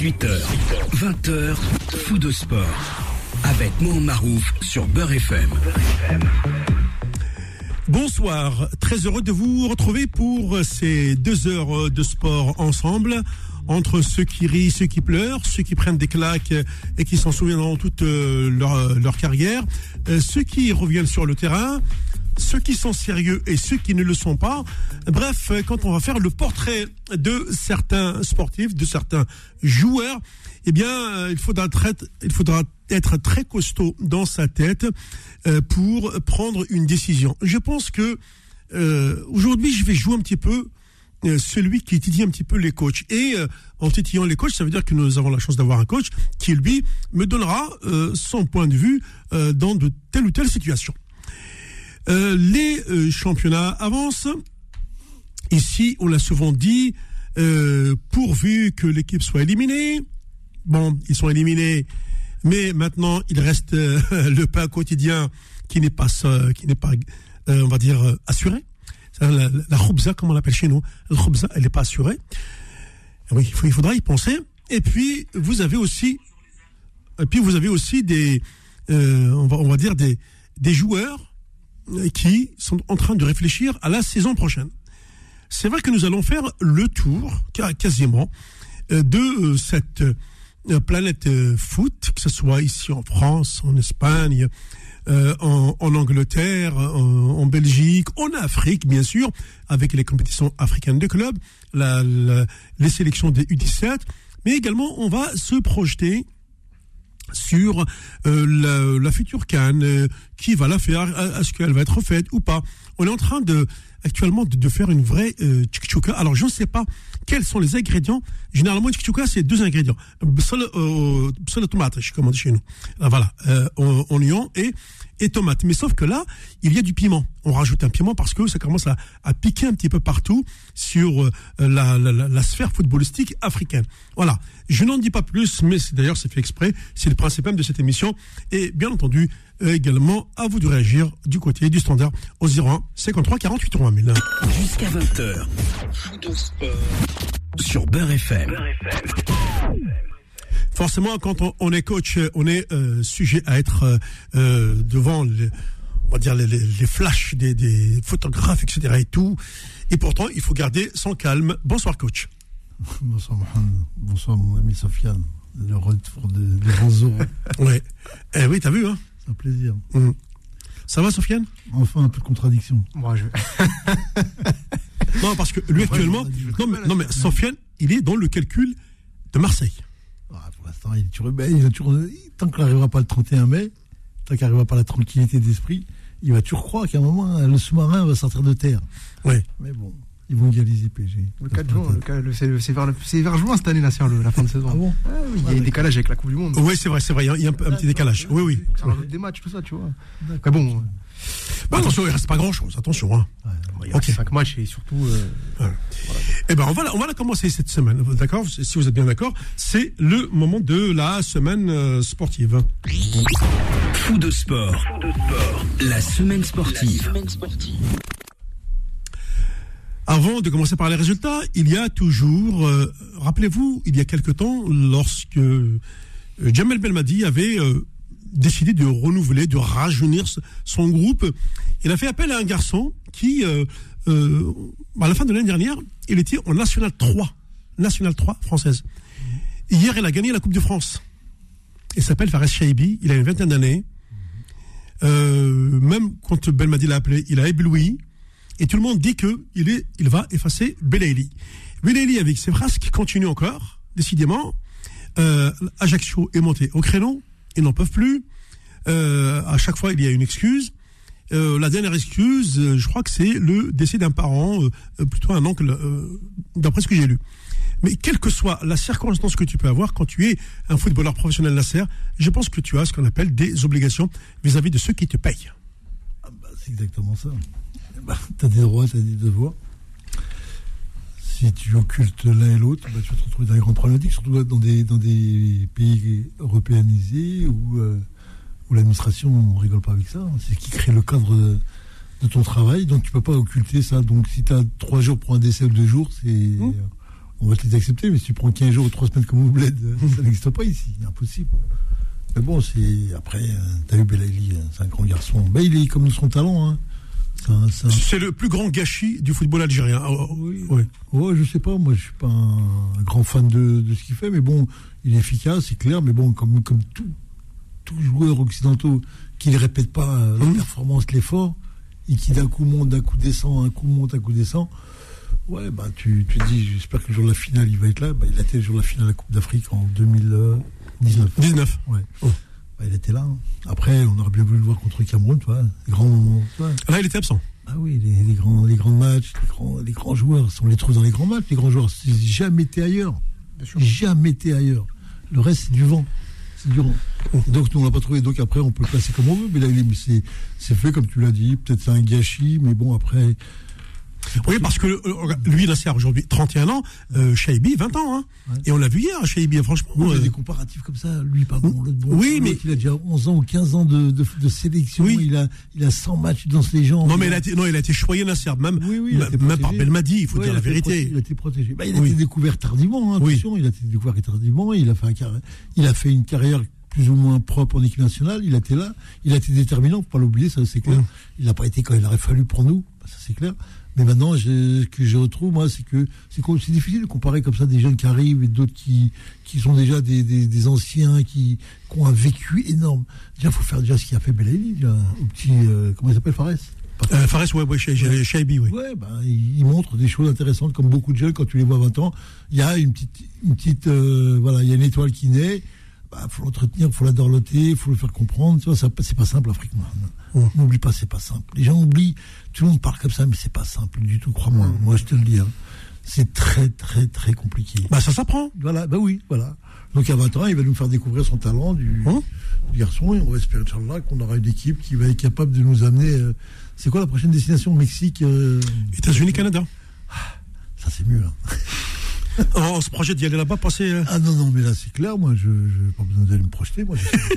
18h, 20h, fou de sport. Avec Mohamed Marouf sur Beurre FM. Bonsoir, très heureux de vous retrouver pour ces deux heures de sport ensemble. Entre ceux qui rient, ceux qui pleurent, ceux qui prennent des claques et qui s'en souviendront toute euh, leur, carrière, euh, ceux qui reviennent sur le terrain, ceux qui sont sérieux et ceux qui ne le sont pas. Bref, quand on va faire le portrait de certains sportifs, de certains joueurs, eh bien, euh, il faudra, être, très costaud dans sa tête euh, pour prendre une décision. Je pense que euh, aujourd'hui, je vais jouer un petit peu celui qui étudie un petit peu les coachs. Et en titillant les coachs, ça veut dire que nous avons la chance d'avoir un coach qui, lui, me donnera son point de vue dans de telle ou telle situation. Les championnats avancent. Ici, on l'a souvent dit, pourvu que l'équipe soit éliminée, Bon, ils sont éliminés, mais maintenant il reste euh, le pain quotidien qui n'est pas, qui n'est pas, euh, on va dire, euh, assuré. La, la khoubza, comme on l'appelle chez nous, la khoubza, elle n'est pas assurée. Oui, il, il faudra y penser. Et puis vous avez aussi, et puis vous avez aussi des, on va, on va dire des, des joueurs qui sont en train de réfléchir à la saison prochaine. C'est vrai que nous allons faire le tour, quasiment, de cette euh, planète euh, foot, que ce soit ici en France, en Espagne, euh, en, Angleterre, en, Belgique, en Afrique, bien sûr, avec les compétitions africaines de clubs, les sélections des U17, mais également on va se projeter sur la, future Cannes, qui va la faire, est-ce qu'elle va être faite ou pas. On est en train de actuellement de, faire une vraie euh, Alors je ne sais pas quels sont les ingrédients. Généralement, tchouka, c'est deux ingrédients. Seul, euh, tomate, on dit chez nous. Voilà, euh, oignon et et tomate. Mais sauf que là, il y a du piment. On rajoute un piment parce que ça commence à, piquer un petit peu partout sur euh, la, sphère footballistique africaine. Voilà. Je n'en dis pas plus, mais d'ailleurs c'est fait exprès. C'est le principe même de cette émission. Et bien entendu, euh, également, à vous de réagir du côté du standard au 01 53 48 3 000. Jusqu'à 20h. Sur Beurre FM. Forcément, quand on, est coach, on est euh, sujet à être euh, devant les, on va dire les, les, flashs des, des, photographes, etc. et tout. Et pourtant, il faut garder son calme. Bonsoir, coach. Bonsoir, Mohamed. Bonsoir, mon ami Sofiane. Le retour des, grands ouais. Eh oui, t'as vu, hein un plaisir. Mm. Ça va, Sofiane? Enfin, un peu de contradiction. Moi, je... non, parce que lui, actuellement. non, mais, non, mais Sofiane, il est dans le calcul de Marseille. Ah, pour l'instant, il est toujours. tant qu'il n'arrivera pas le 31 mai, tant qu'il n'arrivera pas la tranquillité d'esprit, il va toujours croire qu'à un moment, le sous-marin va sortir de terre. Oui. Mais bon. Ils vont égaliser PSG. Le 4 juin, c'est vers, vers, juin cette année, là, la fin de saison. Ah bon ah oui, Il y a un décalage avec la Coupe du Monde. Oui, c'est vrai, c'est vrai. Il y a un, petit décalage. Oui, oui. Ça rajoute des matchs, tout ça, tu vois. Mais bon. Bah, attention, il reste pas grand chose, attention. Hein. Ouais, il reste 5 matchs et surtout. Euh, voilà. Eh ben, on va, on va la commencer cette semaine, d'accord? Si vous êtes bien d'accord, c'est le moment de la semaine euh, sportive. Fou de sport. Fou de sport. La semaine sportive. La semaine sportive. Avant de commencer par les résultats, il y a toujours, euh, rappelez-vous, il y a quelque temps, lorsque Jamel Belmadi avait euh, décidé de renouveler, de rajeunir son groupe, il a fait appel à un garçon qui, à la fin de l'année dernière, il était en National 3, National 3 française. Hier, il a gagné la Coupe de France. Il s'appelle Fares Shaibi, il a une vingtaine d'années. même quand Belmadi l'a appelé, il a ébloui. Et tout le monde dit qu'il il va effacer Belaïli. Belaïli, avec ses frasques, continue encore, décidément. Euh, Ajaccio est monté au créneau, ils n'en peuvent plus. Euh, à chaque fois, il y a une excuse. Euh, la dernière excuse, je crois que c'est le décès d'un parent, plutôt un oncle, d'après ce que j'ai lu. Mais quelle que soit la circonstance que tu peux avoir quand tu es un footballeur professionnel Nasser, je pense que tu as ce qu'on appelle des obligations vis-à-vis -vis de ceux qui te payent. Ah bah, c'est exactement ça. Bah, tu as des droits, tu as des devoirs. Si tu occultes l'un et l'autre, bah, tu vas te retrouver dans des grandes problématiques, surtout dans des, dans des pays européanisés où, euh, où l'administration, on rigole pas avec ça. C'est ce qui crée le cadre de, ton travail, donc tu peux pas occulter ça. Donc si tu as trois jours pour un décès ou deux jours, c'est. Mmh. on va te les accepter, mais si tu prends 15 jours ou 3 semaines comme au bled, euh, ça n'existe pas ici, impossible. Mais bon, c'est après, euh, t'as vu Belaïli, euh, c'est un grand garçon. Ben, il est comme son talent. Hein. C'est le plus grand gâchis du football algérien. Oh, oh, Oui. ouais. Ouais, je sais pas, moi je suis pas un grand fan de, de ce qu'il fait, mais bon, il est efficace, c'est clair, mais bon, comme, comme tout, tout joueur occidentaux qui ne répète pas euh, la Mhm. performance, l'effort, et qui d'un coup monte, d'un coup descend, un coup monte, un coup descend, ouais, bah tu, tu te dis, j'espère que le jour de la finale il va être là, bah, il a été le jour de la finale de la Coupe d'Afrique en 2019. 19. Ouais. Oh. Bah, il était là. hein. Après, on aurait bien voulu le voir contre le Cameroun, tu vois, tu vois. Là, il était absent. Ah oui, les, les grands, les grands matchs, les grands, les grands joueurs, on les trouve dans les grands matchs. Les grands joueurs, c'est jamais été ailleurs. Jamais été ailleurs. Le reste, c'est du vent. C'est du vent. Donc, nous, on l'a pas trouvé. Donc, après, on peut le placer comme on veut. Mais là, il est- mais c'est, c'est fait, comme tu l'as dit. Peut-être c'est un gâchis, mais bon, après. Oui, parce que euh, lui, Nasser, aujourd'hui, 31 ans, euh, Shaibi, 20 ans. Hein. Ouais. Et on l'a vu hier, Shaibi, franchement. Moi, j'ai euh, des comparatifs comme ça. Lui, pardon, l'autre bon. Oui, mais- Il a déjà 11 ans ou 15 ans de, de, de sélection. Oui. Il, a, il a 100 matchs dans ses jambes. non, mais il a été, non, il a été choyé, Nasser, même, Oui, oui, il a été même par. Belmadi, il faut Ouais, dire il la a vérité. il a été protégé. Bah, il a été découvert tardivement, hein, Oui. attention, il a été découvert tardivement, il a fait un il a fait une carrière plus ou moins propre en équipe nationale, il a été là, il a été déterminant, faut pas l'oublier, ça c'est clair. Mm. Il n'a pas été quand il aurait fallu pour nous, bah, ça c'est clair. Mais maintenant, je- ce que je retrouve, moi, c'est que c'est difficile de comparer comme ça des jeunes qui arrivent et d'autres qui, qui sont déjà des, des, des anciens, qui, qui ont un vécu énorme. Déjà, il faut faire déjà ce qu'il a fait Belaïli, au petit, euh, comment il s'appelle, Fares? Euh, Fares, ouais, ouais, Shai- Shaibi, oui. Ouais, ben, il, il montre des choses intéressantes, comme beaucoup de jeunes, quand tu les vois à 20 ans, il y a une petite, une petite, euh, voilà, il y a une étoile qui naît, bah, faut l'entretenir, faut la dorloter, faut le faire comprendre, tu vois, c'est pas simple, l'Afrique. N'oublie pas, c'est pas simple. Les gens oublient, tout le monde parle comme ça, mais c'est pas simple du tout, crois-moi. Moi, je te le dis, hein. C'est très, très, très compliqué. Bah, ça s'apprend. Voilà, bah oui, voilà. Donc à 20 ans, il va nous faire découvrir son talent du, Hein du garçon et on va espérer, Inch'Allah, qu'on aura une équipe qui va être capable de nous amener. euh, c'est quoi la prochaine destination Mexique euh, États-Unis, Canada. Ça, c'est mieux. hein. On, on se projette d'y aller là-bas, passer. euh, Ah non, non, mais là, c'est clair, moi, je n'ai pas besoin d'aller me projeter. Moi.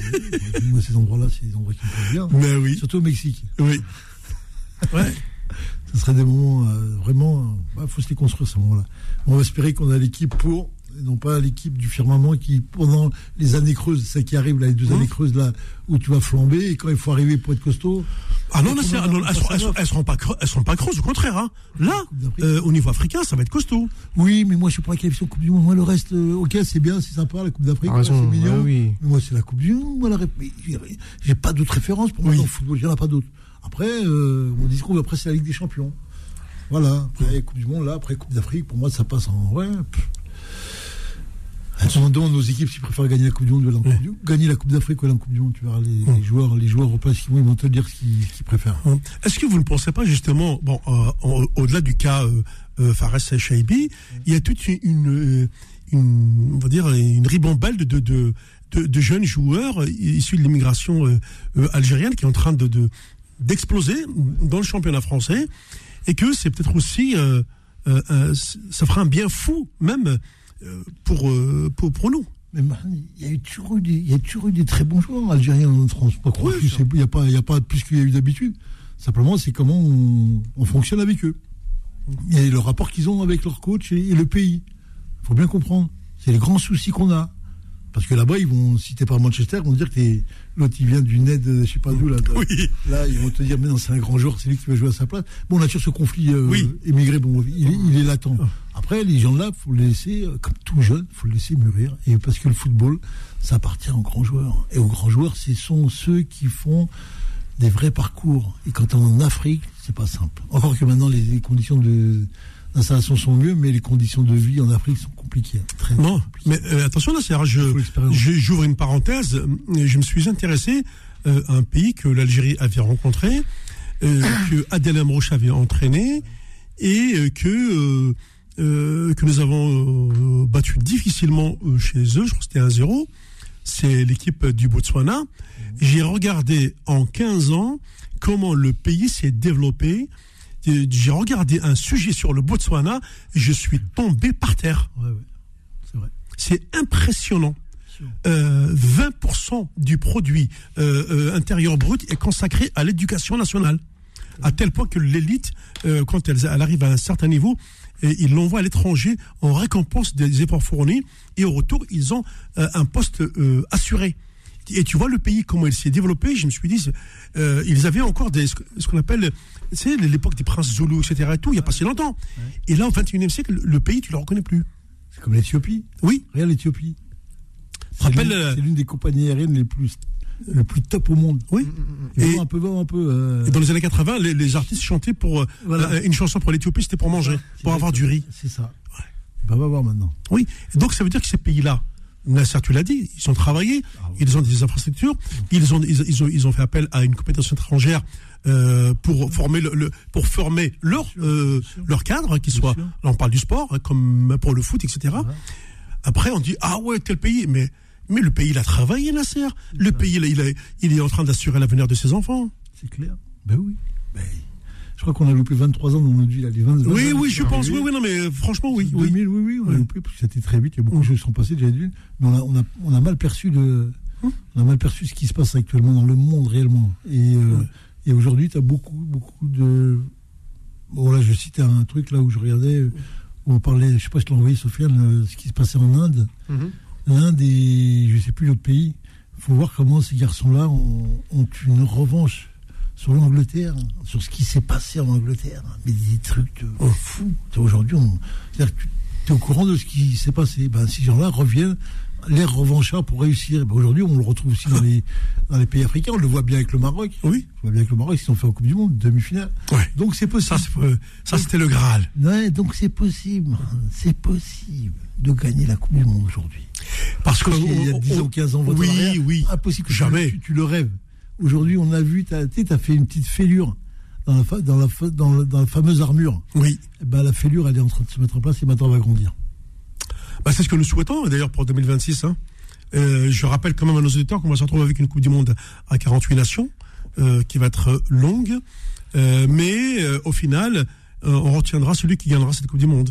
Moi, ces endroits-là, c'est des endroits qui me plaisent bien. Mais oui. Surtout au Mexique. Oui. Ouais. Ce serait des moments euh, vraiment. Il faut se les construire, ces moments-là. On va espérer qu'on a l'équipe pour, non pas l'équipe du firmament qui, pendant les années creuses, ça qui arrive, là, les deux Mmh. années creuses, là, où tu vas flamber, et quand il faut arriver pour être costaud. Ah non, ah non, on elles, seront, à elles, seront, neuf. elles seront pas creux- elles seront pas creuses, au contraire. Hein. Là, euh, au niveau africain, ça va être costaud. Oui, mais moi, je suis pour la qualification Coupe du Monde. Moi, le reste, euh, ok, c'est bien, c'est sympa, la Coupe d'Afrique, Ah, c'est raison, mignon. ouais, oui. Mais moi, c'est la Coupe du Monde. Moi, la j'ai- J'ai pas d'autres références pour moi Oui. dans le football. Il n'y en a pas d'autres. Après, euh, mon discours, après, c'est la Ligue des Champions. Voilà. Après, Coupe du Monde, là, après Coupe d'Afrique, pour moi, ça passe en. Ouais. pff. On demande nos équipes s'ils préfèrent gagner la Coupe du Monde ou la Coupe du Monde. Gagner la Coupe d'Afrique ou la Coupe du Monde, tu verras les, les joueurs, les joueurs européens, ils vont te dire ce qu'ils qu'ils préfèrent. Hein. Est-ce que vous ne pensez pas justement, bon, euh, au-delà du cas euh, euh, Fares et Shaibi, il y a toute une, une, euh, une- on va dire, une ribambelle de, de, de, de- de jeunes joueurs euh, issus de l'immigration euh, algérienne qui est en train de de- d'exploser dans le championnat français et que c'est peut-être aussi, euh, euh, euh, ça fera un bien fou même pour, euh, pour, pour nous. Mais il y a toujours eu des, il y a toujours eu des très bons joueurs algériens en France. Pas croire Oui, il n'y a pas, il y a pas plus qu'il y a eu d'habitude. Simplement, c'est comment on, on fonctionne avec eux. Et le rapport qu'ils ont avec leur coach et, et le pays. Il faut bien comprendre. C'est les grands soucis qu'on a. Parce que là-bas, ils vont, si t'es pas à Manchester, ils vont dire que t'es- l'autre, il vient du net, de, je sais pas d'où, là. Oui. Là, ils vont te dire, mais non, c'est un grand joueur, c'est lui qui va jouer à sa place. Bon, on a toujours ce conflit euh, Oui. émigré, bon, il, est- il est latent. Après, les gens là, faut les laisser, euh, comme tout jeune, faut le laisser mûrir. Et parce que le football, ça appartient aux grands joueurs. Et aux grands joueurs, ce sont ceux qui font des vrais parcours. Et quand on est en Afrique, c'est pas simple. Encore que maintenant, les, les conditions de d'installation sont mieux, mais les conditions de vie en Afrique sont Très Non, compliquées. mais euh, attention là, je j'ouvre une parenthèse. Je me suis intéressé euh, à un pays que l'Algérie avait rencontré, euh, que Adel Amrouche avait entraîné et euh, que euh, euh, que nous avons euh, battu difficilement chez eux. Je crois que c'était 1-0. C'est l'équipe du Botswana. J'ai regardé en 15 ans comment le pays s'est développé. J'ai regardé un sujet sur le Botswana et je suis tombé par terre. Ouais, ouais. C'est vrai. C'est impressionnant. Sûr. Euh, 20% du produit euh, euh, intérieur brut est consacré à l'éducation nationale. À tel point que l'élite, quand elle, elle arrive à un certain niveau, et ils l'envoient à l'étranger en récompense des efforts fournis et au retour, ils ont un poste assuré. Et tu vois le pays, comment il s'est développé, je me suis dit, euh, ils avaient encore des, ce qu'on appelle, c'est l'époque des princes Zoulous, etc. Et tout, il n'y a pas si longtemps. Et là, au 21e siècle, le pays, tu ne le reconnais plus. C'est comme l'Éthiopie. Oui, Regarde l'Éthiopie. C'est Rappelle, l'une- euh, c'est l'une des compagnies aériennes les plus, le plus top au monde. oui. Et Et- un peu, un peu. euh, Et dans les années 80, les, les artistes chantaient pour Voilà. euh, une chanson pour l'Éthiopie, c'était pour manger, pour avoir du riz. C'est ça. On va voir maintenant. Oui. Donc ça veut dire que ces pays-là, Nasser, tu l'as dit, ils ont travaillé, Ah oui. ils ont des infrastructures, ils ont, ils, ils ont, ils ont fait appel à une compétence étrangère euh, pour former le, le- pour former leur euh, leur cadre, qui soit, là on parle du sport, hein, comme pour le foot, etc. Après on dit ah ouais tel pays, mais mais le pays il a travaillé Nasser, le pays il, a- il, a- il est en train d'assurer l'avenir de ses enfants. C'est clair. Ben oui. Ben, crois qu'on a loupé 23 ans dans notre vie. Là, les 20, 20 Oui oui je sont pense, oui oui non mais euh, franchement oui oui. 2000, oui, oui, on a loupé parce que c'était très vite. Il y a beaucoup de choses qui sont passées, déjà d'une. Mais on a, on, a, on a mal perçu de, on a mal perçu ce qui se passe actuellement dans le monde réellement. Et, euh, et aujourd'hui, tu as beaucoup, beaucoup de. Bon, là, je citais un truc là où je regardais, où on parlait, je sais pas si tu l'as envoyé, Sofiane, euh, ce qui se passait en Inde. Mhm. L'Inde et je sais plus l'autre pays. Il faut voir comment ces garçons-là ont, ont une revanche sur l'Angleterre, sur ce qui s'est passé en Angleterre. Mais des trucs Oh. fou. Aujourd'hui, on- c'est-à-dire que tu es au courant de ce qui s'est passé. Ben, ces gens-là reviennent, l'air revanchard pour réussir. Ben, Aujourd'hui, on le retrouve aussi dans les, dans les pays africains. On le voit bien avec le Maroc. Oui. On le voit bien avec le Maroc, ils sont fait en Coupe du Monde, demi-finale. Ouais. Donc c'est possible. Ça, c'était le Graal. Ouais, donc c'est possible. C'est possible de gagner la Coupe du Monde aujourd'hui. Parce que Parce qu'il y a on- 10 on- ans, 15 ans, votre oui, arrière, oui, impossible que jamais. Tu, tu le rêves. Aujourd'hui, on a vu, tu as, fait une petite fêlure dans la, fa- dans la, dans la- dans la fameuse armure. oui. Eh ben, la fêlure, elle est en train de se mettre en place et maintenant, elle va grandir. Bah, c'est ce que nous souhaitons, d'ailleurs, pour 2026. hein. Euh, je rappelle quand même à nos auditeurs qu'on va se retrouver avec une Coupe du Monde à 48 nations, euh, qui va être longue. Euh, mais au final, on retiendra celui qui gagnera cette Coupe du Monde.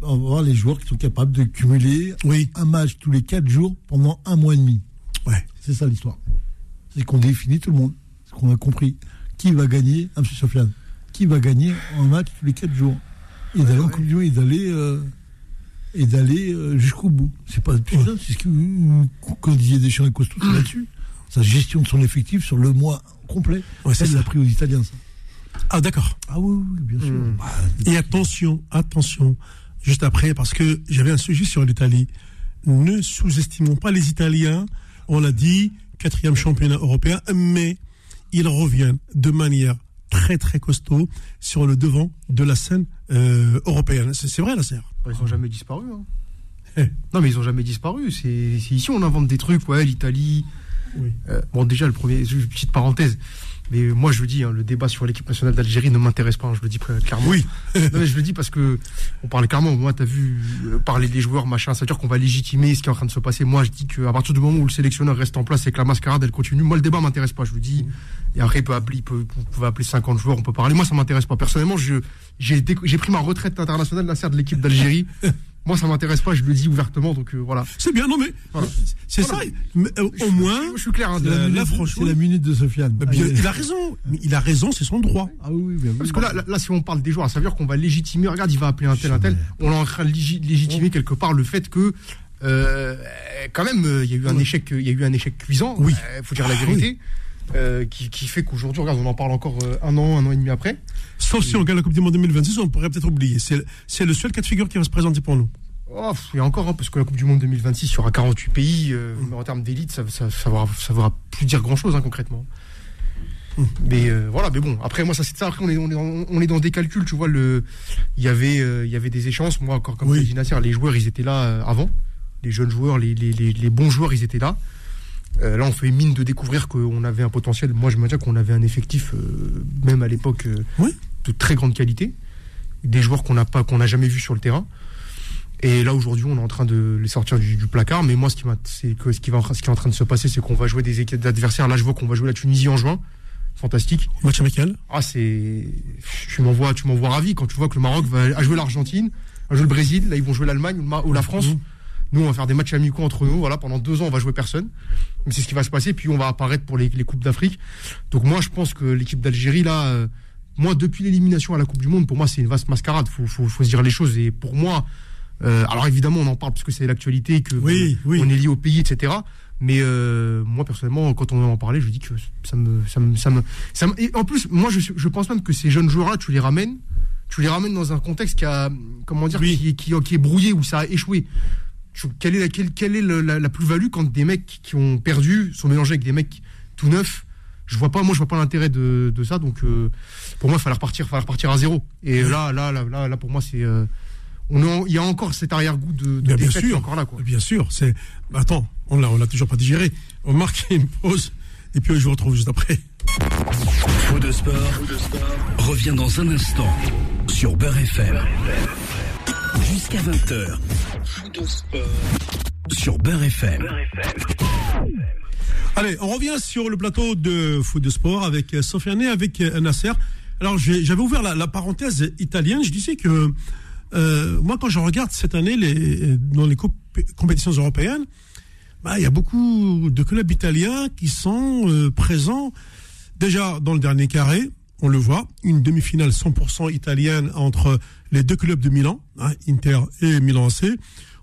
On va voir les joueurs qui sont capables de cumuler Oui, un match tous les 4 jours pendant un mois et demi. ouais. C'est ça l'histoire. C'est qu'on définit tout le monde. C'est qu'on a compris. Qui va gagner, ah, M. Sofiane, qui va gagner un match tous les 4 jours Et d'aller en et d'aller. euh, et d'aller euh, jusqu'au bout. C'est pas putain, c'est ce que quand Didier Deschamps est costaud, là-dessus. Sa gestion de son effectif sur le mois complet. Ouais, c'est Elle l'a pris aux Italiens, ça. Ah, d'accord. Ah oui, oui, bien sûr. Mm. Bah, Et attention, attention, juste après, parce que j'avais un sujet sur l'Italie. Ne sous-estimons pas les Italiens. On l'a dit, quatrième championnat européen, mais ils reviennent de manière très très costaud sur le devant de la scène euh, européenne. C'est vrai, la serre. Ils ont jamais disparu. hein. Eh. Non, mais ils ont jamais disparu. C'est ici on invente des trucs. Ouais, l'Italie. Oui. Euh, bon, déjà, le premier, petite parenthèse. Mais moi, je le dis, hein, le débat sur l'équipe nationale d'Algérie ne m'intéresse pas. hein, je le dis clairement. Oui. Non, mais je le dis parce que on parle clairement. Moi, t'as vu euh, parler des joueurs, machin. Ça veut dire qu'on va légitimer ce qui est en train de se passer. Moi, je dis qu'à partir du moment où le sélectionneur reste en place et que la mascarade elle continue, moi, le débat m'intéresse pas. Je vous dis. Et après, il peut appeler, il peut, vous pouvez appeler 50 joueurs, on peut parler. Moi, ça m'intéresse pas. Personnellement, je j'ai pris ma retraite internationale Nasser de l'équipe d'Algérie. moi, ça m'intéresse pas. Je le dis ouvertement. Donc euh, voilà. C'est bien, non mais Voilà. c'est Voilà. ça. Mais, euh, au moins, Je suis clair. hein, la, c'est la minute de Sofiane. bah, bien, il a raison. Mais il a raison, c'est son droit. Ah oui, oui, bien oui. Parce que là, là, si on parle des joueurs, ça veut dire qu'on va légitimer. Regarde, il va appeler un tel, un tel. On est en train de légi- légitimer quelque part le fait que, euh, quand même, il y a eu un échec, il y a eu un échec cuisant. Oui. Il faut dire la Ah, vérité. Euh, qui, qui fait qu'aujourd'hui, regarde, on en parle encore euh, un an, un an et demi après. Sauf si on gagne la Coupe du Monde 2026, on pourrait peut-être oublier. C'est le seul cas de figure qui va se présenter pour nous. Oh, a encore, hein, parce que la Coupe du Monde 2026, il y aura 48 pays, euh, mais en termes d'élite, ça, ça, ça, va, ça va plus dire grand-chose, hein, concrètement. Mm. Mais euh, voilà, mais bon, après, moi, ça, c'est ça. Après, on est, on, est dans, on est dans des calculs, tu vois. Le, il y avait, euh, il y avait des échéances. Moi, encore comme Oui. dit Nasser, les joueurs, ils étaient là avant. Les jeunes joueurs, les, les, les, les bons joueurs, ils étaient là. Euh, là, on fait mine de découvrir qu'on avait un potentiel. Moi, je me dis qu'on avait un effectif, euh, même à l'époque, euh, Oui. de très grande qualité. Des joueurs qu'on n'a pas, qu'on n'a jamais vus sur le terrain. Et là, aujourd'hui, on est en train de les sortir du, du placard. Mais moi, ce qui, m'a- c'est que ce qui, va, ce qui est en train de se passer, c'est qu'on va jouer des équipes d'adversaires. Là, je vois qu'on va jouer la Tunisie en juin. Fantastique. Match amical. Ah, c'est. Tu m'envoies, tu m'envoies ravi quand tu vois que le Maroc va jouer l'Argentine, va jouer le Brésil. Là, ils vont jouer l'Allemagne ou, la France. Mhm. Nous, on va faire des matchs amicaux entre nous. Voilà, pendant deux ans, on va jouer personne. Mais c'est ce qui va se passer. Puis on va apparaître pour les, les coupes d'Afrique. Donc moi, je pense que l'équipe d'Algérie là, euh, moi, depuis l'élimination à la Coupe du Monde, pour moi, c'est une vaste mascarade. Faut, faut, faut se dire les choses. Et pour moi, euh, alors évidemment, on en parle parce que c'est l'actualité, que Oui, oui. on est lié au pays, etc. Mais euh, moi, personnellement, quand on en parlait, je dis que ça me, ça me, ça me, ça me- Et en plus, moi, je, je pense même que ces jeunes joueurs-là, tu les ramènes, tu les ramènes dans un contexte qui a, comment dire, Oui. qui, qui, qui est brouillé où ça a échoué. Tu- quelle est la, quelle, quelle est la, la plus-value quand des mecs qui ont perdu sont mélangés avec des mecs tout neufs? Je vois pas, moi, je vois pas l'intérêt de, de ça. Donc, euh, pour moi, il fallait repartir, fallait repartir à zéro. Et là, là, là, là, là, pour moi, c'est, euh, on il y a encore cet arrière-goût de, de Bien, sûr. encore là, quoi. Bien sûr. C'est. Attends, on l'a, on l'a toujours pas digéré. On marque une pause et puis je vous retrouve juste après. Faux de sport, revient dans un instant sur Beurre FM. Jusqu'à 20h. Faux de sport sur Beurre FM. Allez, on revient sur le plateau de foot de sport avec euh, Sofiane et avec euh, Nasser. Alors, j'avais ouvert la, la parenthèse italienne. Je disais que euh, moi, quand je regarde cette année les, dans les comp- compétitions européennes, bah, il y a beaucoup de clubs italiens qui sont euh, présents déjà dans le dernier carré. On le voit, une demi-finale 100% italienne entre les deux clubs de Milan, hein, Inter et Milan AC,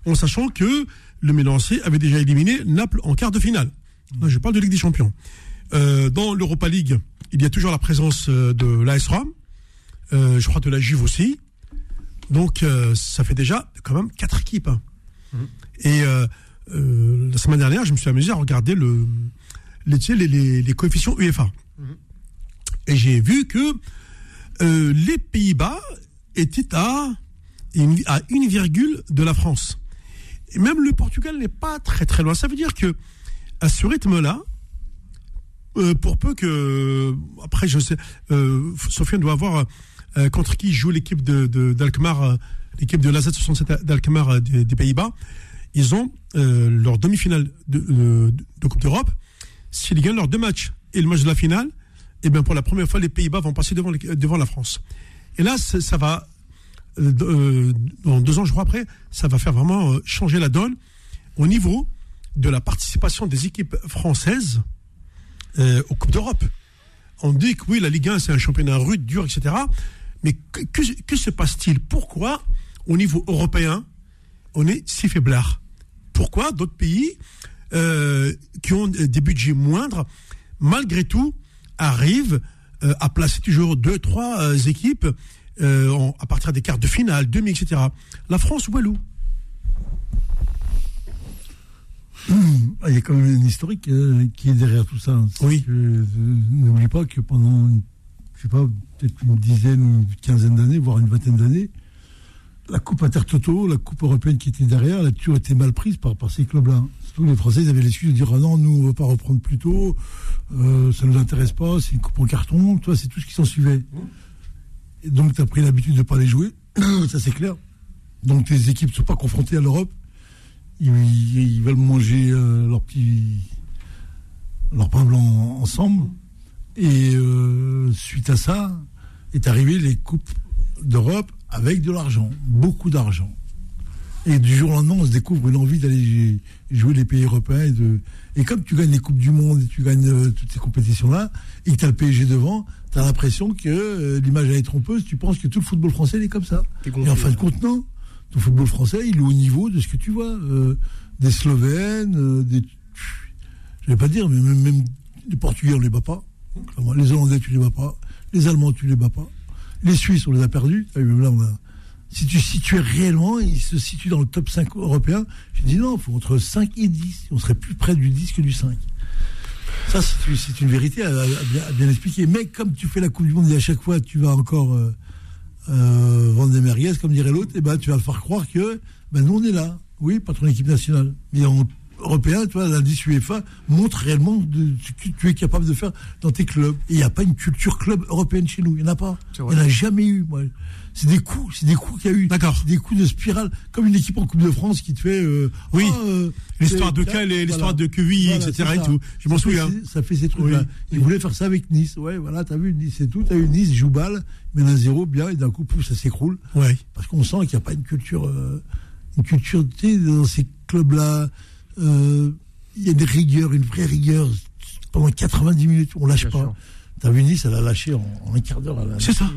en sachant que le Milan AC avait déjà éliminé Naples en quart de finale. Là, je parle de Ligue des Champions. Euh, dans l'Europa League, il y a toujours la présence euh, de l'AS Rome, euh, je crois de la Juve aussi. Donc, euh, ça fait déjà quand même quatre équipes. hein. Et euh, euh, la semaine dernière, je me suis amusé à regarder le, les, tu sais, les, les- les coefficients UEFA. Et j'ai vu que euh, les Pays-Bas étaient à une, à virgule de la France. Et même le Portugal n'est pas très très loin. Ça veut dire que à ce rythme-là, euh, pour peu que après je sais, euh, Sofiane doit avoir euh, contre qui joue l'équipe de d'Alkmaar, euh, l'équipe de l'AZ 67 d'Alkmaar euh, des, Pays-Bas. Ils ont euh, leur demi-finale de, de- de Coupe d'Europe. S'ils gagnent leurs deux matchs et le match de la finale, eh bien pour la première fois les Pays-Bas vont passer devant devant la France. Et là, ça va euh, euh, dans deux ans, je crois après, ça va faire vraiment euh, changer la donne au niveau de la participation des équipes françaises euh, aux Coupes d'Europe. On dit que oui, la Ligue 1, c'est un championnat rude, dur, etc. Mais que, que- que se passe-t-il? Pourquoi, au niveau européen, on est si faiblard? Pourquoi d'autres pays euh, qui ont des budgets moindres, malgré tout, arrivent euh, à placer toujours deux, trois euh, équipes euh, en- à partir des quarts de finale, demi, etc. La France, où où Ah, Il y a quand même un historique euh, qui est derrière tout ça. Oui. euh, N'oublie pas que pendant, je sais pas, peut-être une dizaine ou une quinzaine d'années, voire une vingtaine d'années, la Coupe Intertoto, la Coupe européenne qui était derrière, elle a toujours été mal prise par, par ces clubs-là. Surtout les Français, ils avaient l'excuse de dire ah non, nous, on ne veut pas reprendre plus tôt, euh, ça ne nous intéresse pas, c'est une coupe en carton, toi, c'est tout ce qui s'en suivait. Et donc, tu as pris l'habitude de ne pas les jouer, ça c'est clair. Donc, tes équipes ne sont pas confrontées à l'Europe ils, ils veulent manger euh, leur petit leur pain blanc ensemble et euh, suite à ça est arrivé les coupes d'Europe avec de l'argent beaucoup d'argent et du jour au lendemain on se découvre une envie d'aller jouer les pays européens et, de, et comme tu gagnes les coupes du monde et tu gagnes euh, toutes ces compétitions là et que tu as le PSG devant tu as l'impression que euh, l'image elle est trompeuse tu penses que tout le football français il est comme ça et en fin de compte, non. Le football français, il est au niveau de ce que tu vois. euh, des Slovènes, des. Je vais pas dire, mais même, même les Portugais, on les bat pas. Les Hollandais, tu les bats pas. Les Allemands, tu les bats pas. Les Suisses, on les a perdus. Ah on Si tu situais réellement, ils se situent dans le top 5 européen. Je dis non, il faut entre 5 et 10. On serait plus près du 10 que du 5. Ça, c'est une- vérité à, bien, expliquer. Mais comme tu fais la Coupe du Monde et à chaque fois, tu vas encore euh, euh, vendre des merguez, comme dirait l'autre, et ben, tu vas faire croire que ben, nous, on est là. Oui, pas ton équipe nationale. Mais en européen, tu vois, l'indice UEFA montre réellement de, ce que tu es capable de faire dans tes clubs. Et il n'y a pas une culture club européenne chez nous. Il n'y en a pas. C'est Il n'y en a jamais eu. moi. C'est des coups, c'est des coups qu'il y a eu. D'accord. C'est des coups de spirale. Comme une équipe en Coupe de France qui te fait. euh, Oui. ah, euh, L'histoire de c'est- Cal et l'histoire voilà. de Voilà, etc. c'est et ça. tout. Je m'en souviens. Ça fait ces trucs-là. Oui. Ils voulaient faire ça avec Nice. Ouais, voilà, t'as vu, Nice et tout. T'as eu Nice, jouent balle, mais un zéro, bien, et d'un coup, pouf, ça s'écroule. Ouais. Parce qu'on sent qu'il n'y a pas une culture, euh, une culture, tu sais, dans ces clubs-là, euh, il y a des rigueurs, une vraie rigueur. Pendant 90 minutes, on lâche Bien pas. sûr. T'as vu Nice, elle a lâché en, en un quart d'heure. C'est ça.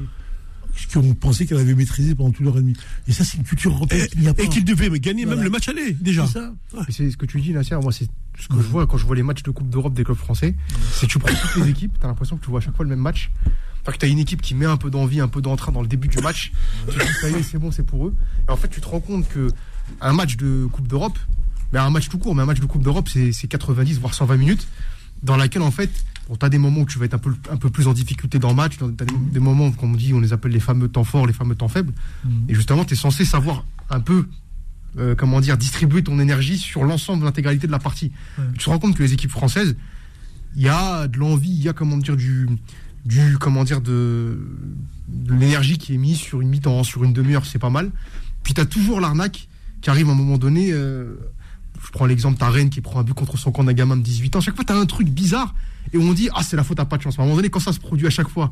Ce qu'on pensait qu'elle avait maîtrisé pendant tout l'heure et demie. Et ça, c'est une culture Et, européenne qu'il n'y a pas. et qu'il devait gagner Voilà. même le match aller, déjà. C'est ça. C'est ce que tu dis, Nasser. Moi, c'est ce que je vois quand je vois les matchs de Coupe d'Europe des clubs français. C'est que tu prends toutes les équipes, t'as l'impression que tu vois à chaque fois le même match. Enfin, que t'as une équipe qui met un peu d'envie, un peu d'entrain dans le début du match. tu te dis, ça y est, c'est bon, c'est pour eux. Et en fait, tu te rends compte que un match de Coupe d'Europe, mais un match tout court, mais un match de Coupe d'Europe, c'est c'est 90 voire 120 minutes, dans laquelle en fait, bon, t'as des moments où tu vas être un peu, un peu plus en difficulté dans le match, t'as des, des moments, comme on dit, on les appelle les fameux temps forts, les fameux temps faibles. Et justement, t'es censé savoir un peu euh, comment dire, distribuer ton énergie sur l'ensemble de l'intégralité de la partie. Tu te rends compte que les équipes françaises, il y a de l'envie, il y a comment dire du, du comment dire de, de l'énergie qui est mise sur une mi-temps, sur une demi-heure, c'est pas mal. Puis tu as toujours l'arnaque qui arrive à un moment donné. euh, je prends l'exemple ta reine qui prend un but contre son camp d'un gamin de 18 ans. chaque fois, tu as un truc bizarre et on dit ah c'est la faute à pas de chance. À un moment donné, quand ça se produit à chaque fois,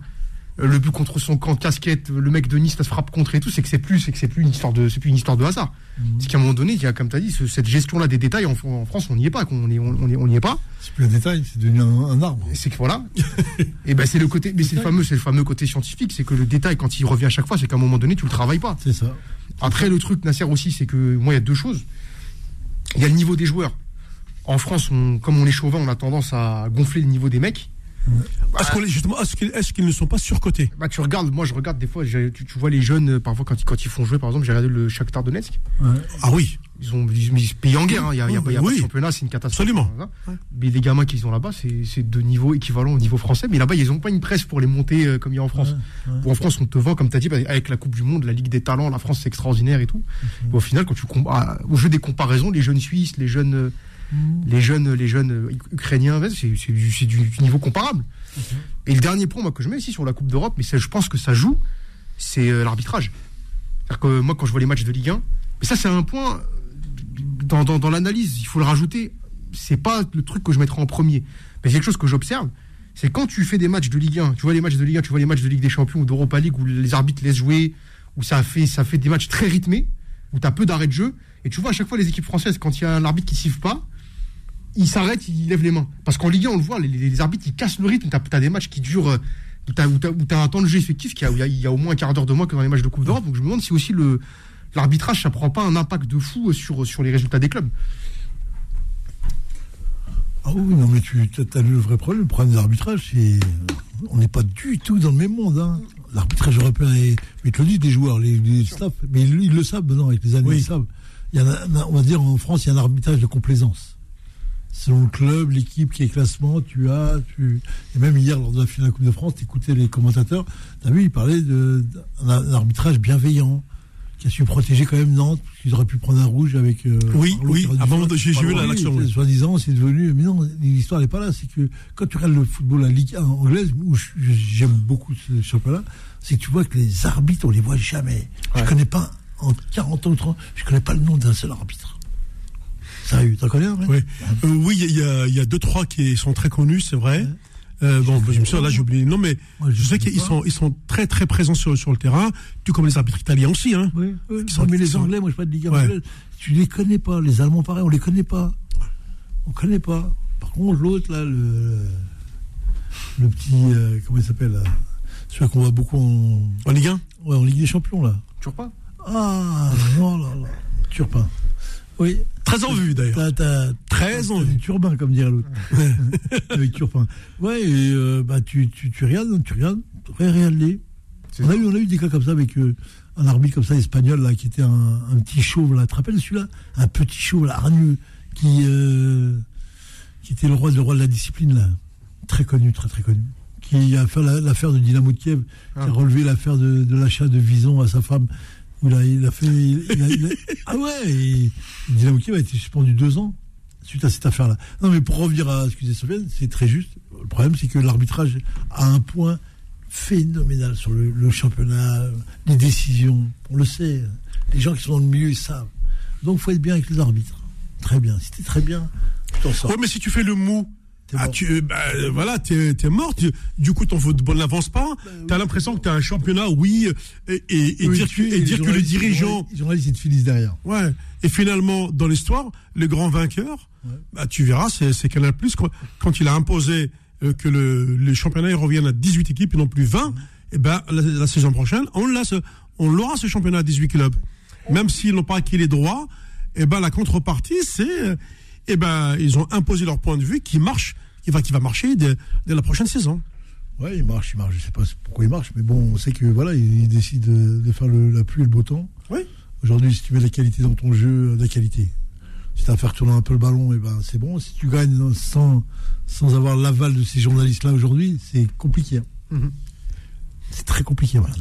euh, le but contre son camp, casquette, le mec de Nice, ça se frappe contre et tout, c'est que c'est plus, c'est que c'est plus une histoire de, c'est plus une histoire de hasard. C'est qu'à un moment donné, il y a, comme tu as dit, ce- cette gestion-là des détails en, en France, on n'y est pas, on, on est- on n'y est pas. C'est plus un détail, c'est devenu un, un arbre. C'est que voilà. et ben c'est le côté, mais c'est le fameux, c'est le fameux côté scientifique, c'est que le détail quand il revient à chaque fois, c'est qu'à un moment donné, tu le travailles pas. C'est ça. Après, le truc, Nasser aussi, c'est que moi, il y a deux choses. Il y a le niveau des joueurs. En France, comme on est chauvin, on a tendance à gonfler le niveau des mecs. Est-ce qu'on est justement, est-ce qu'ils est-ce qu'ils ne sont pas surcotés? Bah, tu regardes, moi, je regarde des fois, tu, tu vois les jeunes, euh, parfois, quand ils, quand ils font jouer, par exemple, j'ai regardé le Shakhtar Donetsk. Ouais. Ah oui, Ils ont ils, ils se payent en guerre, hein. il n'y a, y a pas- il y a pas Oui. de championnat, c'est une catastrophe. Absolument. Mais les gamins qu'ils ont là-bas, c'est c'est de niveau équivalent au niveau français. Mais là-bas, ils n'ont pas une presse pour les monter euh, comme il y a en France. Où en France, on te vend, comme tu as dit, bah, avec la Coupe du Monde, la Ligue des Talents, la France, c'est extraordinaire et tout. Et au final, quand tu compares, au jeu des comparaisons, les jeunes Suisses, les jeunes, euh, les jeunes, les jeunes Ukrainiens, c'est du, niveau comparable. Et le dernier point moi, que je mets ici sur la Coupe d'Europe, mais ça, je pense que ça joue, c'est euh, l'arbitrage. C'est-à-dire que moi, quand je vois les matchs de Ligue 1, mais ça, c'est un point euh, dans, dans, dans l'analyse, il faut le rajouter. C'est pas le truc que je mettrai en premier. Mais c'est quelque chose que j'observe. C'est quand tu fais des matchs de Ligue 1, tu vois les matchs de Ligue 1, tu vois les matchs de Ligue des Champions ou d'Europa League où les arbitres laissent jouer, où ça fait, ça fait des matchs très rythmés, où tu as peu d'arrêts de jeu. Et tu vois à chaque fois les équipes françaises, quand il y a un arbitre qui siffle pas, il s'arrête, il lève les mains. Parce qu'en Ligue 1, on le voit, les, arbitres, ils cassent le rythme. Tu as, des matchs qui durent, euh, où tu as, un temps de jeu effectif qui a, il y a, il y a au moins un quart d'heure de moins que dans les matchs de Coupe d'Europe. Donc je me demande si aussi le l'arbitrage, ça prend pas un impact de fou sur, sur les résultats des clubs. Ah oui, non, mais tu as le vrai problème. Le problème des arbitrages, c'est. On n'est pas du tout dans le même monde. Hein. L'arbitrage européen est. Mais tu le dis des joueurs, les, les staffs, mais ils, ils le savent maintenant, avec les années, Oui. ils savent. Il y a, on va dire en France, il y a un arbitrage de complaisance. Selon le club, l'équipe qui est classement, tu as. Tu... Et même hier, lors de la finale de la Coupe de France, tu écoutais les commentateurs, tu as vu, ils parlaient d'un arbitrage bienveillant, qui a su protéger quand même Nantes, parce qu'ils auraient pu prendre un rouge avec. euh, Oui, Arlo, oui, à un moment j'ai- vu l'action, oui. Soi-disant, c'est devenu. Mais non, l'histoire n'est pas là. C'est que quand tu regardes le football, la Ligue 1 anglaise, où j'aime beaucoup ce championnat, c'est que tu vois que les arbitres, on les voit jamais. Je connais pas, en 40 ans ou 30 je connais pas le nom d'un seul arbitre. Sérieux, t'en connais un vrai oui. Euh, oui, il y, a- il y a deux, trois qui sont très connus, c'est vrai. Euh, bon, je me souviens, là, j'ai oublié nom, mais Moi, je je sais qu'ils pas. sont, ils sont très, très présents sur, sur le terrain, tout comme les arbitres italiens aussi, hein. Oui, oui. Qui sont- mais les Anglais, moi je parle de Ligue 1 Ouais. anglaise, tu les connais pas. Les Allemands, pareil, on les connaît pas. On connaît pas. Par contre, l'autre, là, le, le petit, euh, comment il s'appelle là? Celui qu'on voit beaucoup en, En Ligue 1 ouais, en Ligue des Champions, là. Pas Ah, non, là, là. Turpin. Oui. Très en vue, d'ailleurs. T'as, t'as, Très t'as en du vue. turbin, comme dirait l'autre. Avec Turpin. Ouais, et euh, bah, tu, tu, tu regardes, tu regardes, regarde-les. C'est On a, eu, on a eu des cas comme ça avec euh, un arbitre comme ça, espagnol, là, qui était un, un petit chauve, là. Tu te rappelles celui-là? Un petit chauve, là, hargneux, qui, euh, qui était le roi, le roi de la discipline, là. Très connu, très, très connu. Qui a fait la- l'affaire de Dynamo de Kiev, Ah. qui a relevé l'affaire de, de l'achat de Vison à sa femme. Où il a, il a fait. il- il a- il a- ah ouais Dynamo de Kiev a été suspendu deux ans suite à cette affaire-là. Non, mais pour revenir à ce que disait Sofiane, c'est très juste. Le problème, c'est que l'arbitrage a un point phénoménal sur le, le championnat, les décisions. On le sait. Les gens qui sont dans le milieu, ils savent. Donc, il faut être bien avec les arbitres. Très bien. Si t'es très bien, tu t'en sors. Ouais, mais si tu fais le mou, ah, tu, euh, bah, euh, voilà, t'es, t'es mort. Tu- du coup, ton football n'avance pas. T'as l'impression que t'as un championnat, oui, et, et, et Oui, dire, que, et dire que le dirigeant, Les journalistes, ils te finissent derrière. ouais, et finalement, dans l'histoire, le grand vainqueur, Ouais. bah, tu verras, c'est, c'est Canal Plus quand, quand il a imposé euh, que le, les championnats reviennent à 18 équipes et non plus 20, et ben la, la saison prochaine, on l'a ce, on l'aura ce championnat à 18 clubs. Même s'ils n'ont pas acquis les droits, et ben la contrepartie, c'est, et ben ils ont imposé leur point de vue qui marche, qui va, qui va marcher dès, dès la prochaine saison. Ouais, il marche, il marche. Je sais pas pourquoi il marche, mais bon, on sait que voilà, il, il décide de, faire le, la pluie et le beau temps. Oui. Aujourd'hui, si tu mets de la qualité dans ton jeu, la qualité. Si tu as à faire tourner un peu le ballon, et ben c'est bon. Si tu gagnes sans, sans avoir l'aval de ces journalistes-là aujourd'hui, c'est compliqué. hein. Mhm. C'est très compliqué, voilà.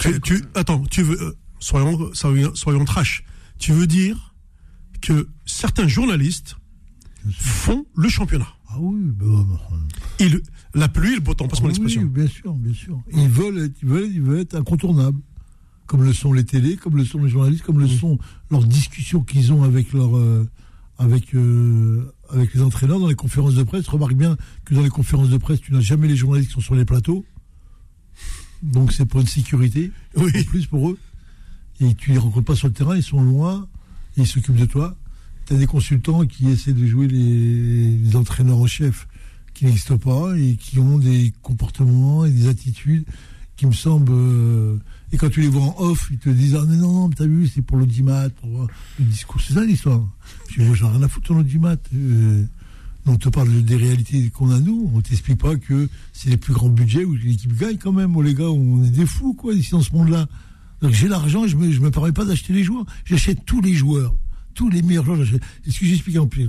Tu, tu- attends, tu veux, euh, soyons, soyons, soyons trash. Tu veux dire que certains journalistes font le championnat. Ah oui, bah, bah, Ils, la pluie et le beau temps, passe-moi oui, l'expression. bien sûr, bien sûr. Ils veulent, être, ils, veulent, ils veulent être incontournables. Comme le sont les télés, comme le sont les journalistes, comme le sont leurs discussions qu'ils ont avec, leur, euh, avec, euh, avec les entraîneurs dans les conférences de presse. Remarque bien que dans les conférences de presse, tu n'as jamais les journalistes qui sont sur les plateaux. Donc c'est pour une sécurité, Oui. en plus pour eux. Et tu les rencontres pas sur le terrain, ils sont loin, et ils s'occupent de toi. Tu as des consultants qui essaient de jouer les, entraîneurs en chef qui n'existent pas et qui ont des comportements et des attitudes qui me semblent. euh, et quand tu les vois en off, ils te disent Ah, mais non, non, t'as vu, c'est pour l'audimat, pour le discours. C'est ça l'histoire. Je dis Moi, j'en ai rien à foutre de l'audimat. Euh, on te parle des réalités qu'on a nous. On t'explique pas que c'est les plus grands budgets où l'équipe gagne quand même. Oh, les gars, on est des fous, quoi, ici dans ce monde-là. Donc j'ai l'argent, je me, me permets pas d'acheter les joueurs. J'achète tous les joueurs. Tous les meilleurs joueurs. Et ce que j'expliquais en plus,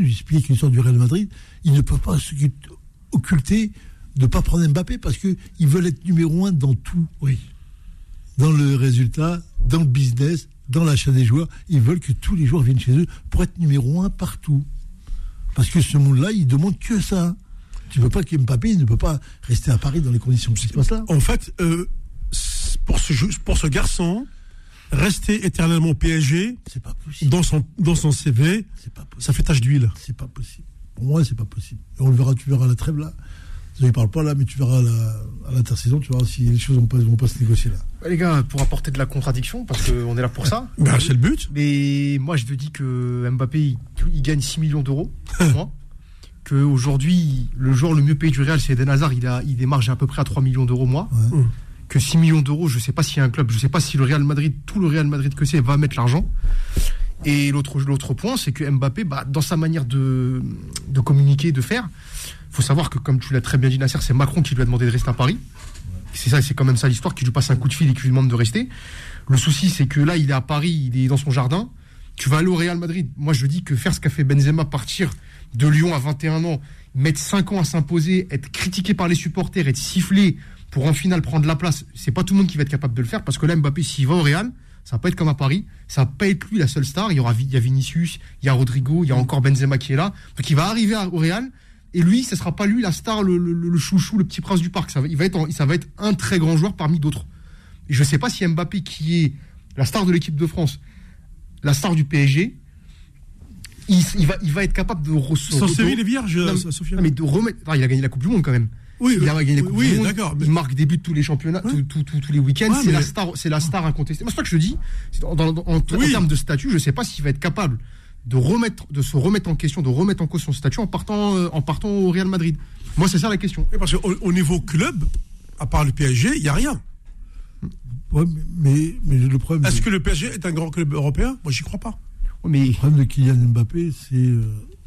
j'expliquais qu'une sorte du Real Madrid, ils ne peuvent pas occulter de pas prendre Mbappé parce que ils veulent être numéro un dans tout. Oui. Dans le résultat, dans le business, dans l'achat des joueurs, ils veulent que tous les joueurs viennent chez eux pour être numéro un partout. Parce que ce monde-là, il demande que ça. Tu ne peux pas que Mbappé il ne peut pas rester à Paris dans les conditions qui se passent là. En fait, euh, pour, ce, pour ce garçon, rester éternellement au PSG, C'est pas possible. dans son, dans son CV, C'est pas possible. ça fait tache d'huile. C'est pas possible. Pour moi, c'est pas possible. Et on le verra, tu verras à la trêve là. Je ne parle pas là, mais tu verras à la- à l'intersaison, tu verras si les choses vont pas, vont pas se négocier là. Ouais, les gars, pour apporter de la contradiction, parce qu'on est là pour ça. Ben, c'est le but. Mais moi, je te dis que Mbappé, il, il gagne 6 millions d'euros par mois. Qu'aujourd'hui, le joueur le mieux payé du Real, c'est Eden Hazard. Il, a, il démarre à peu près à 3 millions d'euros mois. Ouais. Mm. Que 6 millions d'euros, je ne sais pas s'il y a un club, je ne sais pas si le Real Madrid, tout le Real Madrid que c'est, va mettre l'argent. Et l'autre, point, c'est que Mbappé, bah, dans sa manière de, communiquer, de faire, faut savoir que, comme tu l'as très bien dit, Nasser, c'est Macron qui lui a demandé de rester à Paris. C'est ça, c'est quand même ça l'histoire, qui lui passe un coup de fil et qui lui demande de rester. Le souci, c'est que là, il est à Paris, il est dans son jardin. Tu vas aller au Real Madrid. Moi, je dis que faire ce qu'a fait Benzema, partir de Lyon à 21 ans, mettre 5 ans à s'imposer, être critiqué par les supporters, être sifflé pour en finale prendre la place, c'est pas tout le monde qui va être capable de le faire parce que là, Mbappé, s'il va au Real, ça va pas être comme à Paris, ça va pas être lui la seule star. Il y aura il y a Vinicius, il y a Rodrigo, il y a encore Benzema qui est là. Donc il va arriver au Real et lui, ce sera pas lui la star, le, le- le chouchou, le petit prince du parc. Ça va, il va être, en- ça va être un très grand joueur parmi d'autres. Et je sais pas si Mbappé, qui est la star de l'équipe de France, la star du PSG, il, il va, il va être capable de re- Son de- CV, il est vierge, Non, mais de remettre. Il a gagné la Coupe du Monde quand même. Oui, Il a oui, du Monde. d'accord. Il marque des buts tous les championnats, Ouais. tous- les week-ends. Ouais, c'est mais- la star, c'est la star incontestée. Moi, c'est pas que je dis. En, dans- dans- en- en Oui. termes de statut, je sais pas s'il va être capable de remettre, de se remettre en question, de remettre en cause son statut en partant, euh, en partant au Real Madrid. Moi, c'est ça la question. Oui, Parce qu'au au niveau club, à part le PSG, il n'y a rien. Ouais, mais, mais le problème, Est-ce de- que le PSG est un grand club européen? Moi, j'y crois pas. Ouais, Mais le problème de Kylian Mbappé, c'est euh,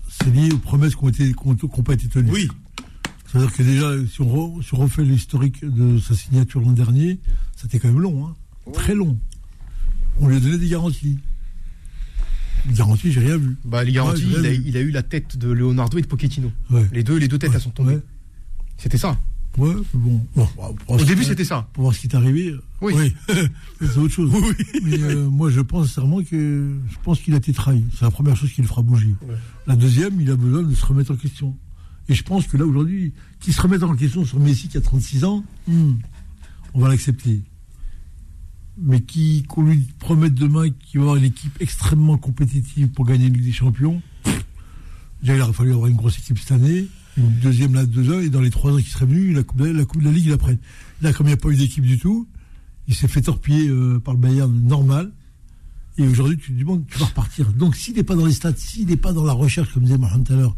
c'est lié aux promesses qui n'ont pas été tenues. Oui. C'est-à-dire que déjà, si on, re- si on refait l'historique de sa signature l'an dernier, c'était quand même long, hein. très long. On lui a donné des garanties. Des garanties, j'ai rien vu. bah, les garanties, Ouais, il, a, ouais. il a eu la tête de Leonardo et de Pochettino. Ouais. Les deux, les deux têtes, elles sont tombées. C'était ça. ouais, mais bon. voir Au début, c'était ça. Pour voir ce qui est arrivé, euh, Oui. Oui. c'est autre chose. Oui, oui. Mais euh, moi, je pense sincèrement que je pense qu'il a été trahi. C'est la première chose qui le fera bouger. Ouais. La deuxième, il a besoin de se remettre en question. Et je pense que là, aujourd'hui, qu'il se remette en question sur Messi qui a 36 ans, hmm, on va l'accepter. Mais qui qu'on lui promette demain qu'il va avoir une équipe extrêmement compétitive pour gagner la Ligue des Champions, déjà, il aurait fallu avoir une grosse équipe cette année, une deuxième là, deux ans, et dans les trois ans qui seraient venus, la Coupe de la, la Ligue, il la prenne. Là, comme il n'y a pas eu d'équipe du tout, il s'est fait torpiller euh, par le Bayern normal. Et aujourd'hui, tu te bon, tu vas repartir. Donc, s'il n'est pas dans les stats, s'il n'est pas dans la recherche, comme disait Mohamed tout à l'heure,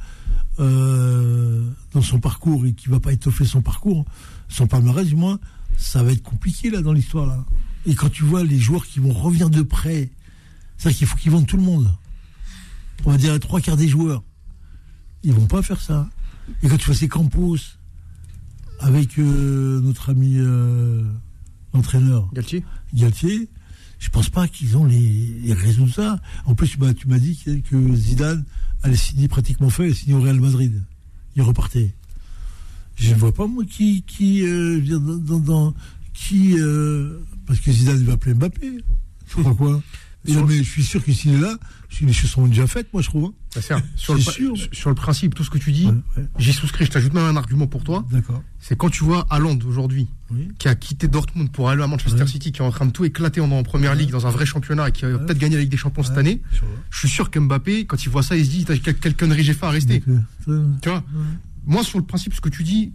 euh, dans son parcours et qui va pas étoffer son parcours, son palmarès du moins, ça va être compliqué là dans l'histoire là. Et quand tu vois les joueurs qui vont revenir de près, c'est-à-dire qu'il faut qu'ils vendent tout le monde. On va dire les trois quarts des joueurs. Ils vont pas faire ça. Et quand tu vois ces Campos avec euh, notre ami euh, l'entraîneur Galtier Galtier, je pense pas qu'ils ont les, les raisons de ça. En plus, bah, tu m'as dit que Zidane signer pratiquement fait, signer au Real Madrid. Il repartait. Je ne vois pas moi qui qui euh, dans, qui euh, parce que Zidane va appeler Mbappé. Tu crois quoi? Non, mais je suis sûr que s'il est là, les choses sont déjà faites, moi je trouve. hein. Sert. Sur le, C'est sûr. sur le principe, tout ce que tu dis, Ouais, ouais, j'y souscris. Je t'ajoute même un argument pour toi. D'accord. C'est quand tu vois Haaland aujourd'hui, Oui. qui a quitté Dortmund pour aller à Manchester Ouais. City, qui est en train de tout éclater en, en première ligue, dans un vrai championnat, et qui va peut-être gagner la Ligue des Champions cette année. Je suis sûr que Mbappé, quand il voit ça, il se dit, T'as quel, quel connerie j'ai fait à rester. Tu vois Moi, sur le principe, ce que tu dis,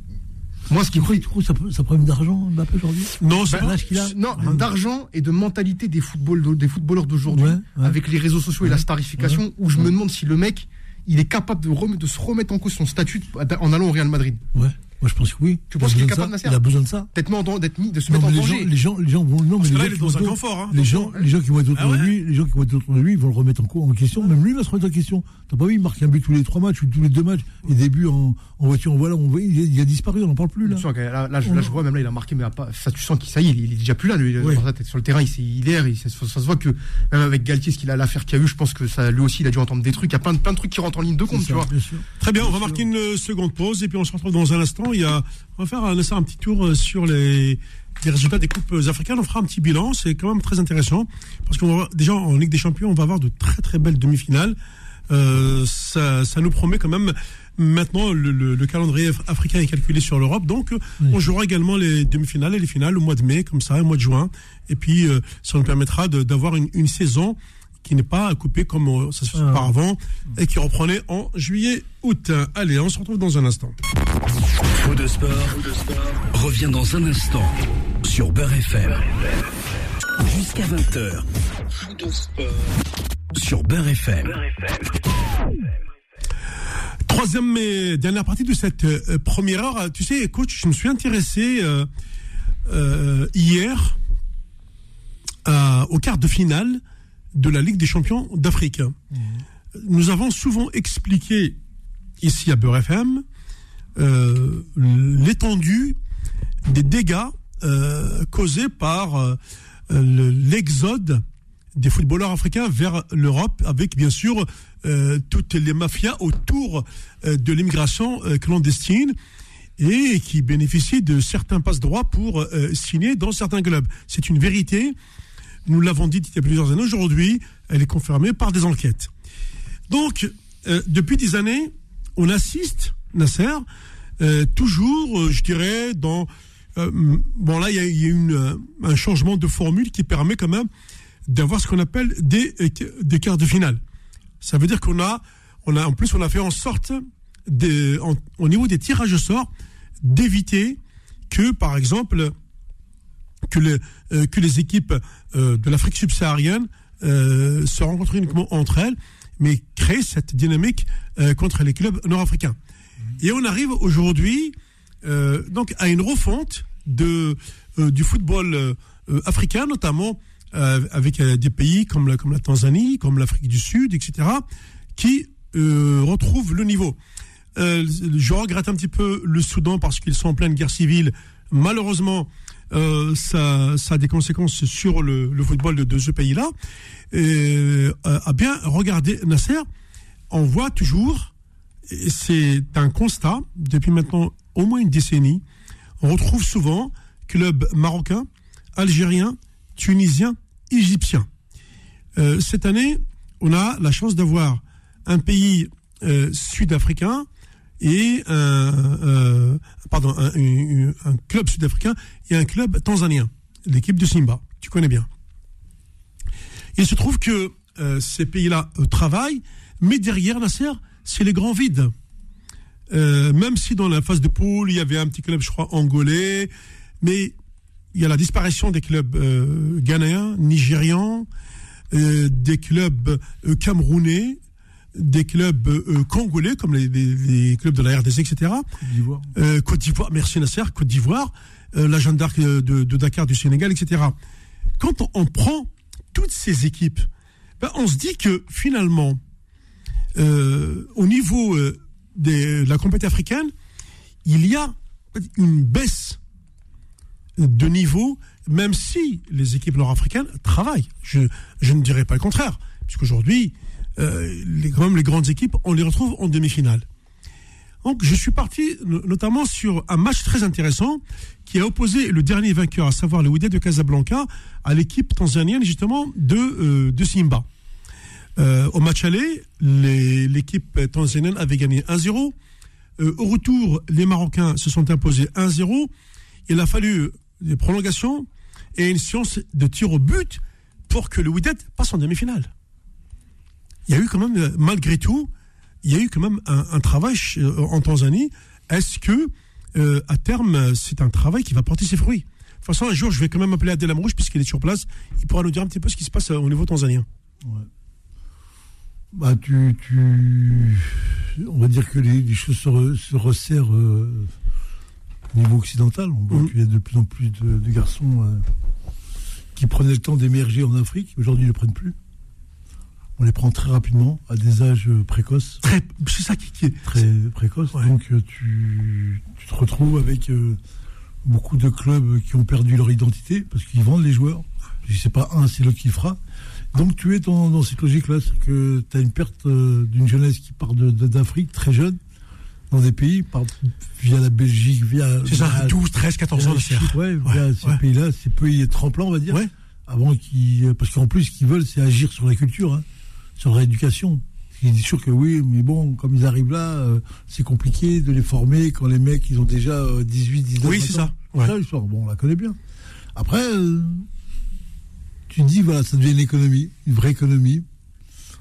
moi, ce qui Tu me tu crois que ça, ça problème d'argent, Mbappé, aujourd'hui Non, c'est Bah, l'âge qu'il a Non, Ouais. d'argent et de mentalité des, football, des footballeurs d'aujourd'hui, Ouais, ouais. avec les réseaux sociaux et la starification, où je me demande si le mec, il est capable de, rem- de se remettre en cause son statut en allant au Real Madrid. Ouais. Moi, je pense que oui. Tu Il a penses qu'il est besoin de capable, ça. Nasser Il a besoin de ça. D'être mis, en de se Non, mettre en les gens, danger. les gens, les gens vont. Non, mais Parce les que là, gens il est qui dans vont un confort. Hein, Les gens, les gens qui vont être autour Ah ouais de lui, les gens qui vont être autour de lui, ils vont le remettre en, en question. Même lui, il va se remettre en question. T'as pas vu, il marque un but tous les trois matchs ou tous les deux matchs. Et début en, en voiture, voilà, on voit, il, a- il a disparu, on n'en parle plus là. Là, là, je, là, je vois, même là, il a marqué, mais pas, ça, tu sens qu'il, ça y est, il, il est déjà plus là, lui, Oui. dans sa tête. Sur le terrain, il, s'est- il erre, il, ça, ça se voit que, même avec Galtier, ce qu'il a, l'affaire qu'il y a eu, je pense que ça, lui aussi, il a dû entendre des trucs. Il y a plein de, plein de trucs qui rentrent en ligne de compte, tu vois. Très bien, on va marquer une euh, seconde pause et puis on se retrouve dans un instant. Il y a, on va faire un, un petit tour euh, sur les, les résultats des coupes africaines. On fera un petit bilan, c'est quand même très intéressant parce qu'on va voir- déjà en Ligue des Champions, on va avoir de très très belles demi-finales. Euh, ça, ça nous promet quand même. Maintenant, le, le- le calendrier af- africain est calculé sur l'Europe, donc euh, Oui. on jouera également les demi-finales et les finales au mois de mai, comme ça, au mois de juin. Et puis, euh, ça nous permettra d'avoir une, une saison qui n'est pas coupée comme euh, ça se faisait Ah. auparavant et qui reprenait en juillet, août. Allez, on se retrouve dans un instant. Faux de sport, revient dans un instant sur Beurre FM. Jusqu'à 20h. Faux de sport sur Beurre FM. Troisième et dernière partie de cette euh, première heure. Tu sais, coach, je me suis intéressé euh, euh, hier à- au quart de finale de la Ligue des champions d'Afrique. Nous avons souvent expliqué ici à Beurre FM euh, l'étendue des dégâts euh, causés par euh, le- l'exode des footballeurs africains vers l'Europe, avec bien sûr toutes les mafias autour de l'immigration clandestine et qui bénéficient de certains passe-droits pour signer dans certains clubs. C'est une vérité. Nous l'avons dit il y a plusieurs années. Aujourd'hui, elle est confirmée par des enquêtes. Donc, euh, depuis des années, on assiste, Nasser, euh, toujours, euh, je dirais, dans... bon, là, il y a, y un changement de formule qui permet quand même d'avoir ce qu'on appelle des, des quarts de finale. Ça veut dire qu'on a, on a, en plus, on a fait en sorte, au niveau des tirages au sort, d'éviter que, par exemple, que, le- euh, que les équipes euh, de l'Afrique subsaharienne euh, se rencontrent uniquement entre elles, mais créent cette dynamique euh, contre les clubs nord-africains. Et on arrive aujourd'hui euh, donc à une refonte de, euh, du football africain, notamment avec des pays comme la, comme la Tanzanie, comme l'Afrique du Sud, etc., qui retrouvent le niveau. Je regrette un petit peu le Soudan parce qu'ils sont en pleine guerre civile. Malheureusement, euh, ça, a des conséquences sur le, football de, ce pays-là. Euh, bien regarder Nasser, on voit toujours, c'est un constat depuis maintenant au moins une décennie, on retrouve souvent clubs marocains, algériens, tunisiens, égyptiens. Euh, cette année, on a la chance d'avoir un pays euh, sud-africain et un, euh, pardon, un, un- un club sud-africain et un club tanzanien, l'équipe de Simba. Tu connais bien. Il se trouve que euh, ces pays-là euh, travaillent, mais derrière Nasser, c'est les grands vides. Euh, même si dans la phase de poule, il y avait un petit club, je crois, angolais, mais il y a la disparition des clubs euh, ghanéens, nigérians, euh, des clubs euh, camerounais. Des clubs euh, congolais, comme les, les- les clubs de la RDC, etc. Côte d'Ivoire. Euh, Côte d'Ivoire, merci Nasser, Côte d'Ivoire, euh, la Jeanne d'Arc de, Dakar du Sénégal, etc. Quand on, on prend toutes ces équipes, ben, on se dit que finalement, au niveau des- de la compétition africaine, il y a une baisse de niveau, même si les équipes nord-africaines travaillent. Je, je ne dirais pas le contraire, puisqu'aujourd'hui, euh, les, quand même, les grandes équipes, on les retrouve en demi-finale. Donc, je suis parti no- notamment sur un match très intéressant qui a opposé le dernier vainqueur, à savoir le Wydad de Casablanca, à l'équipe tanzanienne justement de, euh, Simba. Euh, au match aller, l'équipe tanzanienne avait gagné 1-0. Euh, au retour, les Marocains se sont imposés 1-0. Il a fallu des prolongations et une séance de tir au but pour que le Wydad passe en demi-finale. Il y a eu quand même, euh, malgré tout, il y a eu quand même un, un travail euh, en Tanzanie. Est-ce que, euh, à terme, c'est un travail qui va porter ses fruits? De toute façon, un jour, je vais quand même appeler Adel Amrouche, puisqu'il est sur place. Il pourra nous dire un petit peu ce qui se passe au niveau tanzanien. Bah, tu, tu, on va dire que les, les choses se, re- se resserrent euh, au niveau occidental. On voit Mhm. qu'il y a de plus en plus de, de garçons euh, qui prenaient le temps d'émerger en Afrique. Aujourd'hui, ils ne le prennent plus. On les prend très rapidement, à des âges euh, précoces, Très, c'est ça qui, qui est. très précoces. Ouais. Donc, euh, tu, tu te retrouves avec euh, beaucoup de clubs qui ont perdu leur identité parce qu'ils vendent les joueurs. Si c'est pas un, c'est l'autre qui fera. Donc tu es dans, dans cette logique-là, c'est que tu as une perte euh, d'une jeunesse qui part de- de- d'Afrique très jeune, dans des pays, par, via la Belgique, via... C'est ça, via- 12, 13, 14 ans de. Chypre, ouais, Ouais, via ces pays-là, ces pays tremplins, on va dire, Ouais. avant qu'ils... Parce qu'en plus, ce qu'ils veulent, c'est agir sur la culture, hein, sur la rééducation. Ils disent sûr que oui, mais bon, comme ils arrivent là, euh, c'est compliqué de les former quand les mecs, ils ont déjà euh, 18, 19 Oui, c'est 20 ans. ça. Ouais. Ça, l'histoire, bon, on la connaît bien. Après, euh, tu dis, voilà, ça devient une économie, une vraie économie.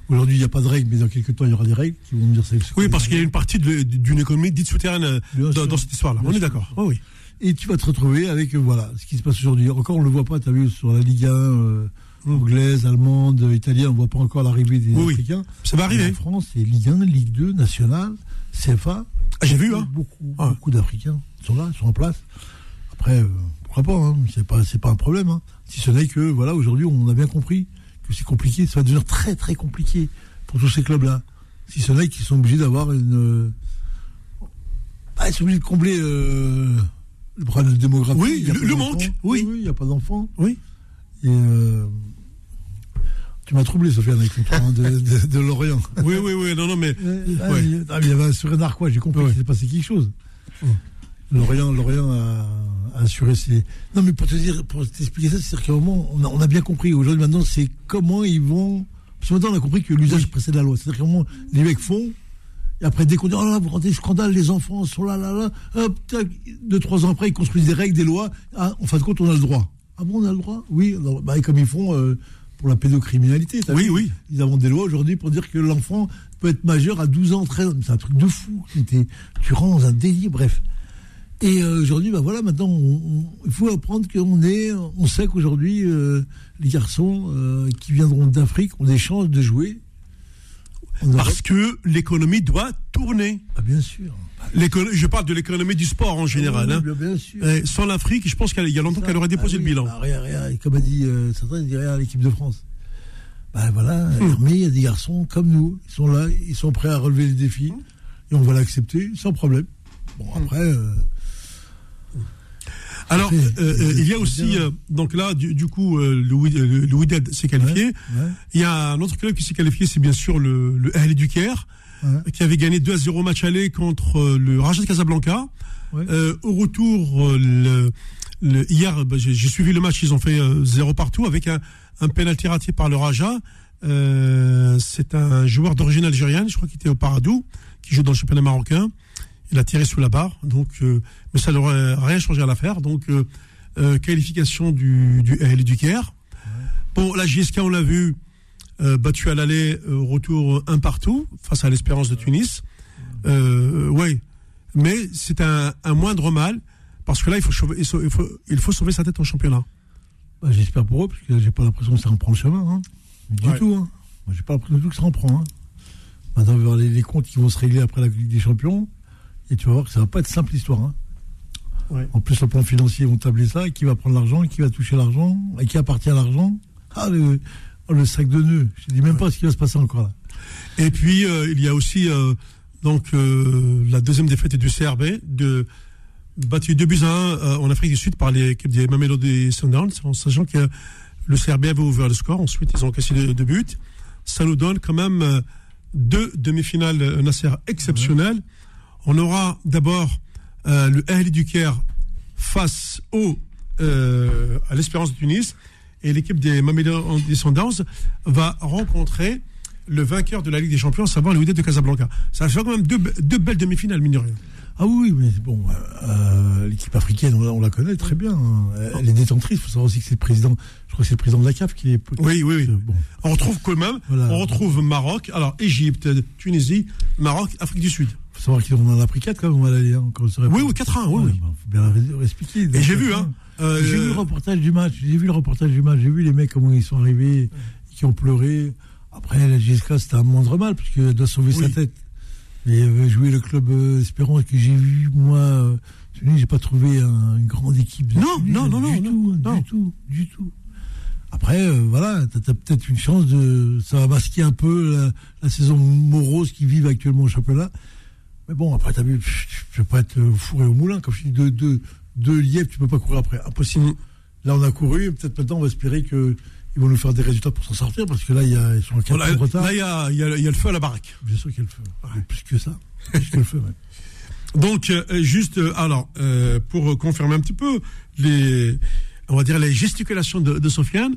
Aujourd'hui, il n'y a pas de règles, mais dans quelques temps, il y aura des règles qui vont me dire c'est Oui, parce qu'il y a une partie d'une économie dite souterraine euh, dans, cette histoire-là. On est d'accord. Oui, oui. Et tu vas te retrouver avec, euh, voilà, ce qui se passe aujourd'hui. Encore, on ne le voit pas, tu as vu, sur la Ligue 1 euh, anglaise, allemande, italienne, on ne voit pas encore l'arrivée des. Oui. Africains. Ça va En arriver. France, c'est Ligue 1, Ligue 2, Nationale, CFA. Ah, J'ai vu, hein. Beaucoup, Ah. beaucoup d'Africains sont là, sont en place. Après, euh, pourquoi pas, hein, c'est pas, pas un problème. hein. Si ce n'est que, voilà, aujourd'hui, on a bien compris que c'est compliqué, ça va devenir très, très compliqué pour tous ces clubs-là. Si ce n'est qu'ils sont obligés d'avoir une. euh, Ah, ils sont obligés de combler euh, le problème de démographie. Oui, Il y a le- le manque, oui. Oui, il n'y a pas d'enfants. Oui. Et. euh, tu m'as troublé, Sofiane, avec ton point de, de, de Lorient. Oui, oui, oui. Non, non, mais. Euh, ah, Ouais. il ah, mais il y avait un sur un narquois, j'ai compris Ouais. qu'il s'est passé quelque chose. Lorient, Lorient a, a assuré ses. Non, mais pour te dire, pour t'expliquer ça, c'est-à-dire qu'à un moment, on a, on a bien compris. Aujourd'hui, maintenant, c'est comment ils vont. Parce que maintenant, on a compris que l'usage précède la loi. C'est-à-dire qu'à un moment, les mecs font. Et après, dès qu'on dit, oh là là, vous rendez scandale, les enfants sont là, là, là. Hop, tac, deux, trois ans après, ils construisent des règles, des lois. Ah, en fin de compte, on a le droit. Ah bon, on a le droit? Oui. Alors, bah, comme ils font euh, pour la pédocriminalité. Oui, oui. ils inventent des lois aujourd'hui pour dire que l'enfant peut être majeur à 12 ans, 13 ans. C'est un truc de fou. Tu rentres dans un délit, bref. Et euh, aujourd'hui, bah voilà, maintenant, il faut apprendre qu'on est, on sait qu'aujourd'hui, euh, les garçons qui viendront d'Afrique ont des chances de jouer. Parce que l'économie doit tourner. Ah, bien sûr. Je parle de l'économie du sport en général. Ah, hein. oui, bien, bien sûr. Eh, sans l'Afrique, je pense qu'il y a longtemps qu'elle aurait déposé Ah le bilan. bah, rien, rien. Et comme a dit euh, certains, rien à l'équipe de France. Ben voilà, Hmm. Hermé, il y a des garçons comme nous. Ils sont là, ils sont prêts à relever les défis. Et on va l'accepter sans problème. Bon, Hmm. après, euh, Alors, euh, euh, il y a aussi, euh, donc là, du, du coup, euh, le, Wyd- le, Wydad s'est qualifié. ouais, Il y a un autre club qui s'est qualifié, c'est bien sûr le, le du Caire, ouais, qui avait gagné 2 à 0 match aller contre euh, le Raja de Casablanca. ouais. Euh, au retour, euh, le, le- hier, bah, j'ai suivi le match, ils ont fait euh, zéro partout avec un, un penalty raté par le Raja. Euh, c'est un joueur d'origine algérienne, je crois qu'il était au Paradou, qui joue dans le championnat marocain. Il a tiré sous la barre, donc, euh, mais ça n'aurait rien changé à l'affaire. Donc, euh, euh, qualification du, du Ahly du Caire. Bon, la JSK, on l'a vu, battu à l'aller, retour un partout face à l'Espérance de Tunis. Ouais, mais c'est un, un moindre mal parce que là, il faut, sauver, il faut, il faut, il faut sauver sa tête en championnat. Bah, J'espère pour eux, parce que j'ai pas l'impression que ça reprend le chemin. Hein. Du Ouais. tout. Hein. Moi, j'ai pas l'impression du tout que ça reprend. Hein. Maintenant, les comptes qui vont se régler après la Ligue des Champions. Et tu vas voir que ça va pas être simple l'histoire. hein. Ouais. En plus, le plan financier, ils vont tabler ça. Qui va prendre l'argent, qui va toucher l'argent, et qui appartient à l'argent. Ah, le, oh, le sac de nœuds. Je ne dis même pas ce qui va se passer encore là. Et puis, euh, il y a aussi euh, donc euh, la deuxième défaite du CRB, de, battu 2 buts à 1 euh, en Afrique du Sud par l'équipe des Mamelody Sundowns, en sachant que le CRB avait ouvert le score. Ensuite, ils ont cassé deux, deux buts. Ça nous donne quand même deux demi-finales Nasser exceptionnelles. On aura d'abord euh, le Ahli du Caire face au, euh, à l'Espérance de Tunis. Et l'équipe des Mamelody Sundowns va rencontrer le vainqueur de la Ligue des Champions, à savoir le Wydad de Casablanca. Ça va faire quand même deux, be- deux belles demi-finales, mine de rien. Ah oui, oui, mais bon, euh, l'équipe africaine, on, la- on la connaît très bien. hein. Elle est détentrice. Il faut savoir aussi que c'est le président, je crois que c'est le président de la CAF qui est. Oui, oui, oui. Bon. On retrouve quand même, Voilà. on retrouve Maroc, alors Égypte, Tunisie, Maroc, Afrique du Sud. Faut savoir qu'ils en a pris 4 quand même, on va l'aller. Hein, quand on Oui, oui, 4-1, oui, Ouais, oui. bah, faut bien la- expliquer. Et j'ai vu, hein. euh, J'ai vu le reportage du match. J'ai vu le reportage du match. J'ai vu les mecs comment ils sont arrivés, qui ont pleuré. Après, la GSK, c'était un moindre mal, parce qu'elle doit sauver sa Oui. tête. Et elle veut jouer le club euh, Espérance que j'ai vu, moi. Euh, Tunis, j'ai pas trouvé un- une grande équipe. de Non, Tunis, non, non, du non, tout, non. du tout, du tout. Après, euh, voilà, t'as as, peut-être une chance de. Ça va masquer un peu la, la saison morose qu'ils vivent actuellement au championnat. Mais bon, après, t'as vu, je peux pas être au four et au moulin. Comme je dis, deux, deux, deux lièvres, tu peux pas courir après. Impossible. Mm. Là, on a couru, et peut-être maintenant, on va espérer que ils vont nous faire des résultats pour s'en sortir, parce que là, il y a, ils sont en 4 Voilà, points de retard. là, il y a, il y a- il y a le feu à la baraque. Bien sûr qu'il y a le feu. A Plus que ça. Plus que le feu, ouais. Donc, euh, juste, euh, alors, euh, pour confirmer un petit peu les, on va dire les gesticulations de, de Sofiane,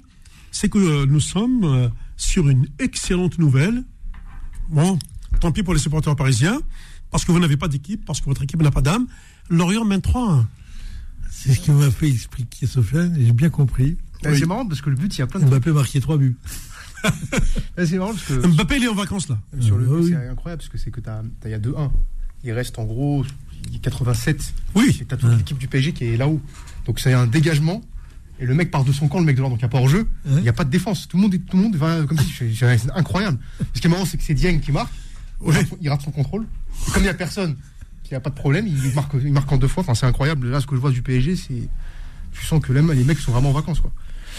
c'est que euh, nous sommes euh, sur une excellente nouvelle. Bon, tant pis pour les supporters parisiens, parce que vous n'avez pas d'équipe, parce que votre équipe n'a pas d'âme. Lorient mène 3 C'est ce qui m'a fait expliquer Sofiane, et j'ai bien compris. Eh, C'est marrant parce que le but, il y a plein de. Mbappé a marqué 3 buts. Eh, C'est marrant parce que. Mbappé, il est en vacances là. Sur le Euh, but, oui. c'est incroyable parce que c'est que t'as, t'as- il y a 2-1. Il reste en gros il y a 87. Oui. Et t'as toute l'équipe du PSG qui est là-haut. Donc c'est un dégagement. Et le mec part de son camp, le mec de là, donc il n'y a pas hors-jeu. Il Ouais. n'y a pas de défense. Tout le monde, est- tout le monde va comme si. c'est- incroyable. Ce qui est marrant, c'est que c'est Dieng qui marque. Il, Ouais. rate, son- il rate son contrôle. Comme il n'y a personne, il n'y a pas de problème, il marque, il marque en deux fois. Enfin, c'est incroyable. Là, ce que je vois du PSG, c'est. Tu sens que les mecs sont vraiment en vacances, quoi.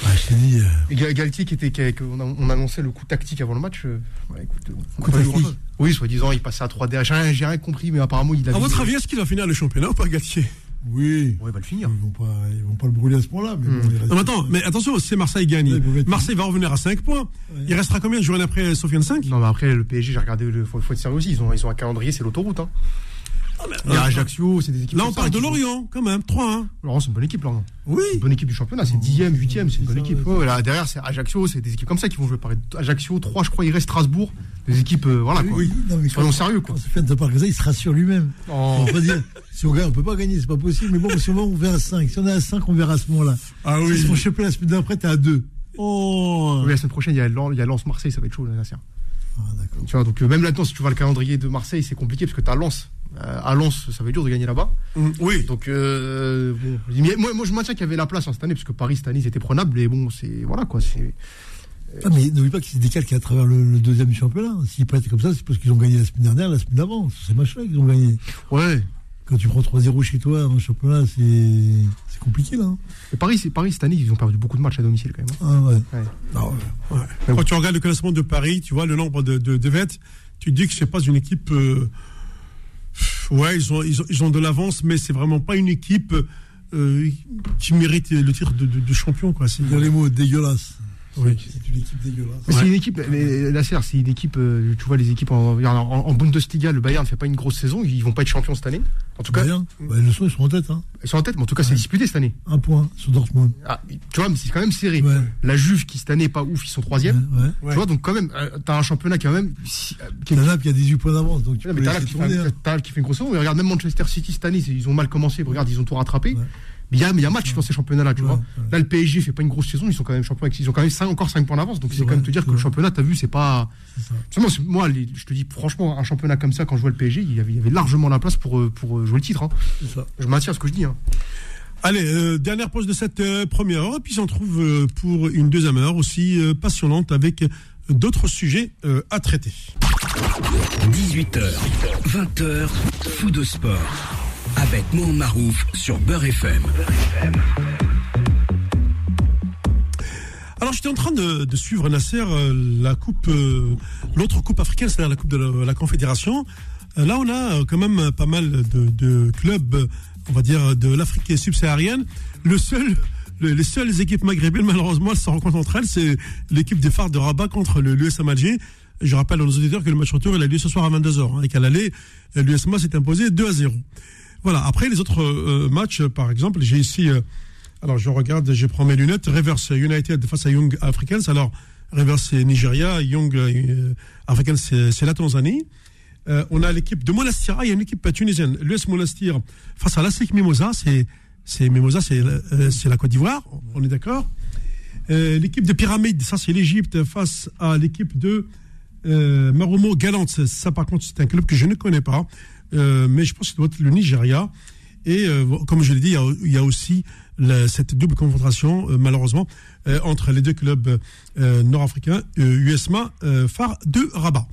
Ouais, je t'ai dit, euh, Galtier qui était, qui, qui- on, a- on annonçait le coup tactique avant le match. euh, écoute, on Coup tactique. Oui, soi-disant, il passait à 3D. J'ai rien, j'ai rien compris, mais apparemment, il a. À votre avis, est-ce qu'il va finir le championnat ou pas, Galtier? Oui. Ouais, il va le finir. Ils vont pas, ils vont pas le brûler à ce point-là, mais Hmm. bon, il reste- Non, mais attends, mais attention, si Marseille gagne, Ouais, ils Marseille va revenir à 5 points. Il restera combien de journées après Sofiane 5 Non, mais après, le PSG, j'ai regardé, le, faut, faut être sérieux aussi. Ils ont, ils ont un calendrier, c'est l'autoroute. Hein. Il y a Ajaccio, c'est des équipes. Là, on ça, parle de Lorient, quand même, 3-1. Lorient, c'est une bonne équipe, Lorient. Oui. C'est une bonne équipe du championnat, c'est 10ème, 8ème, c'est une c'est bonne ça, équipe. là, derrière, c'est Ajaccio, c'est des équipes comme ça qui vont jouer. Pareil. Ajaccio, 3, je crois, il reste Strasbourg. Des équipes, euh, voilà, quoi. Oui, non, mais Soyons sérieux, quoi. Quand te parle comme ça, il se rassure lui-même. Oh. On va pas dire, si on gagne, on peut pas gagner, c'est pas possible, mais bon, si on va, on verra à 5. Si on est à 5, on verra à ce moment-là. Ah Si ils sont chopés la semaine d'après, t'es à 2. Oh Oui, la semaine prochaine, il y a Lens- il y a Lens-Marseille, ça va être chaud, là. Ah, d'accord. Tu vois, donc euh, même là-dedans, si tu vois le calendrier de Marseille, c'est compliqué parce que t'as Lens. Euh, à Lens, ça va être dur de gagner là-bas. Mm, Oui. Donc, euh, bon, moi, moi, je maintiens qu'il y avait la place hein, cette année, parce que Paris, cette année, ils étaient prenables, et bon, c'est. Voilà, quoi. C'est. Ah, mais n'oublie pas qu'ils se décalent qu'à travers le, le deuxième championnat. S'ils pas été comme ça, c'est parce qu'ils ont gagné la semaine dernière, la semaine d'avant. C'est machin qu'ils ont gagné. Ouais. Quand tu prends 3-0 chez toi en championnat, c'est c'est compliqué là. hein. Et Paris, c'est Paris, cette année, ils ont perdu beaucoup de matchs à domicile, quand même. hein. Ah, ouais. Ouais. Ah, ouais. Ouais. Quand tu regardes le classement de Paris, tu vois le nombre de, de, de vêtements, tu te dis que c'est pas une équipe. euh, ouais, ils ont, ils ont, ils ont de l'avance, mais c'est vraiment pas une équipe euh, qui mérite le titre de, champion. Quoi. C'est- Dans les mots dégueulasses. Oui. C'est une équipe dégueulasse. Ouais. c'est une équipe, mais la CR, c'est une équipe, tu vois, les équipes en, regarde, en, en Bundesliga, le Bayern ne fait pas une grosse saison, ils vont pas être champions cette année. En tout cas, Bayern, bah, ils le sont, ils sont en tête. Hein. ils sont en tête, mais en tout cas, c'est disputé cette année. Un point sur Dortmund. Ah, tu vois, mais c'est quand même serré. Ouais. La Juve, qui cette année est pas ouf, ils sont troisième. Tu vois, donc quand même, euh, t'as un championnat qui a quand même. si- euh, qui est- qui a 18 points d'avance, donc tu peux mais t'as qui, fait, hein. qui fait une grosse saison. Regarde, même Manchester City cette année, ils ont mal commencé. Regarde, ils ont tout rattrapé. Mais il y a, mais il y a match dans ces championnats-là, tu Ouais, vois. ouais. Là, le PSG fait pas une grosse saison. Ils sont quand même champions. Ils ont quand même cinq- encore 5 points d'avance. Donc C'est quand même te dire que le championnat, t'as vu, c'est pas. Moi, les- je te dis franchement, un championnat comme ça, quand je vois le PSG, il y avait, il y avait largement la place pour, euh, pour euh, jouer le titre. hein. Ça. Je maintiens ce que je dis. hein. Allez, euh, dernière pause de cette euh, première heure, puis on se retrouve euh, pour une deuxième heure aussi euh, passionnante avec d'autres sujets euh, à traiter. 18h, 20h, fou de sport. Avec Mohamed Marouf sur Beurre FM. Alors j'étais en train de, de suivre Nasser euh, la coupe, euh, l'autre coupe africaine, c'est-à-dire la coupe de la, Confédération. Euh, là, on a quand même pas mal de, de clubs, on va dire, de l'Afrique subsaharienne. Le seul, le- les seules équipes maghrébines, malheureusement, elles se rencontrent entre elles. C'est l'équipe des phares de Rabat contre le l'USM Alger. Je rappelle à nos auditeurs que le match retour il a lieu ce soir à 22h hein, et qu'à l'aller, l'USMA s'est imposé 2 à 0. Voilà. Après les autres euh, matchs, par exemple, j'ai ici. euh, alors je regarde, je prends mes lunettes. Reverse United face à Young Africans. Alors Reverse c'est Nigeria, Young euh, Africans c'est la Tanzanie. Euh, on a l'équipe de Monastir. Il y a une équipe tunisienne. L'US Monastir face à l'ASEC Mimosa. C'est c'est Mimosa, c'est la Côte d'Ivoire. On est d'accord. L'équipe de Pyramide, ça c'est l'Égypte face à l'équipe de Marumo Galante. Ça, par contre c'est un club que je ne connais pas, Euh, mais je pense que ça doit être le Nigeria. Et euh, comme je l'ai dit, il y a, aussi cette double confrontation, euh, malheureusement, entre les deux clubs nord-africains, USMA, phare de Rabat.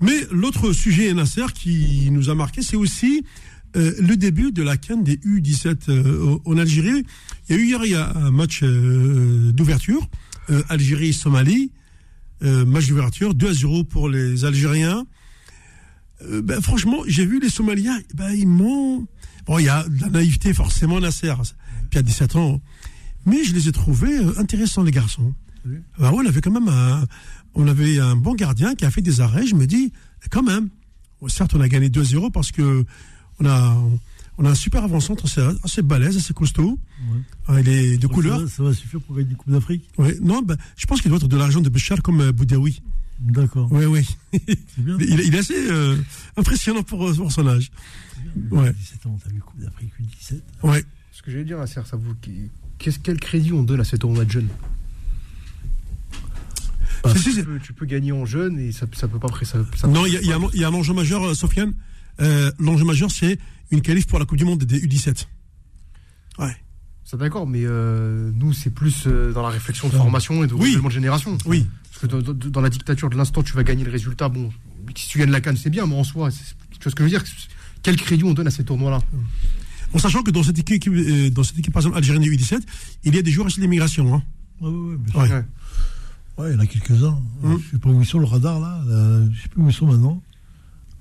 Mais l'autre sujet, Nasser, qui nous a marqué, c'est aussi le début de la canne des U17 euh, en Algérie. Il y a eu hier un match d'ouverture, Algérie-Somalie, match d'ouverture, 2 à 0 pour les Algériens. Euh, ben, franchement, j'ai vu les Somaliens, ben, ils m'ont... Bon, il y a de la naïveté forcément, Nasser, puis à 17 ans, mais je les ai trouvés euh, intéressants, les garçons. Oui. Ben, ouais, on avait quand même un, on avait un bon gardien qui a fait des arrêts, je me dis, quand même, certes, on a gagné 2-0 parce que on a, on a un super avant-centre assez, assez balèze, assez costaud. Ah, il est de couleur. va- Ça va suffire pour gagner une Coupe d'Afrique? Ouais, non, ben, je pense qu'il doit être de l'argent de Béchar comme euh, Boudaoui. D'accord. Oui, oui. C'est bien. il, il est assez euh, impressionnant pour, pour son âge. Ouais. 17 ans, t'as vu Coupe d'Afrique U17 Ouais. Ce que j'allais dire, Nasser, ça vous. Qu'est-ce, quel crédit on donne à cet tournoi de jeunes? C'est- tu, peux, tu peux gagner en jeune et ça, ça peut pas. Ça, ça Non, il y a, y un- il y a un enjeu majeur, euh, Sofiane. Euh, L'enjeu majeur, c'est une qualif pour la Coupe du Monde des U17. Ouais. Ça d'accord, mais euh, nous, c'est plus euh, dans la réflexion de formation et de Oui. renouvellement de génération. Oui. Parce que dans, dans- dans la dictature de l'instant, tu vas gagner le résultat. Bon, si tu gagnes la canne, c'est bien, mais en soi, c'est- tu vois ce que je veux dire Quel crédit on donne à ces tournois-là En sachant que dans cette équipe, euh, dans cette équipe par exemple, algérienne du U17, il y a des joueurs issus de l'immigration. Hein. Ouais, ouais, il y en a quelques-uns. Hum. Je sais pas où ils sont, le radar, là. là, je sais plus où ils sont maintenant.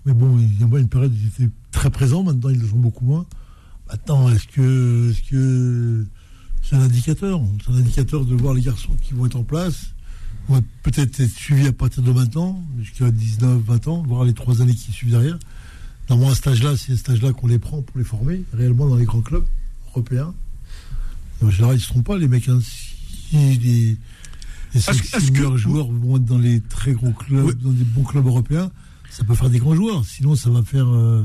Mais bon, il y a une période, ils étaient très présents. Maintenant, ils le sont beaucoup moins. Maintenant, est-ce que est-ce que c'est un indicateur? C'est un indicateur de voir les garçons qui vont être en place. Vont peut-être être suivis à partir de maintenant, jusqu'à 19, 20 ans, voire les trois années qui suivent derrière. Normalement, à cet âge-là, c'est à cet âge-là qu'on les prend pour les former, réellement dans les grands clubs européens. Et en général, ils ne se trompent pas, les mecs. hein. Si les, les que- six que- meilleurs joueurs vont être dans les très gros clubs, Oui. dans des bons clubs européens, ça peut faire des grands joueurs. Sinon, ça va faire. euh,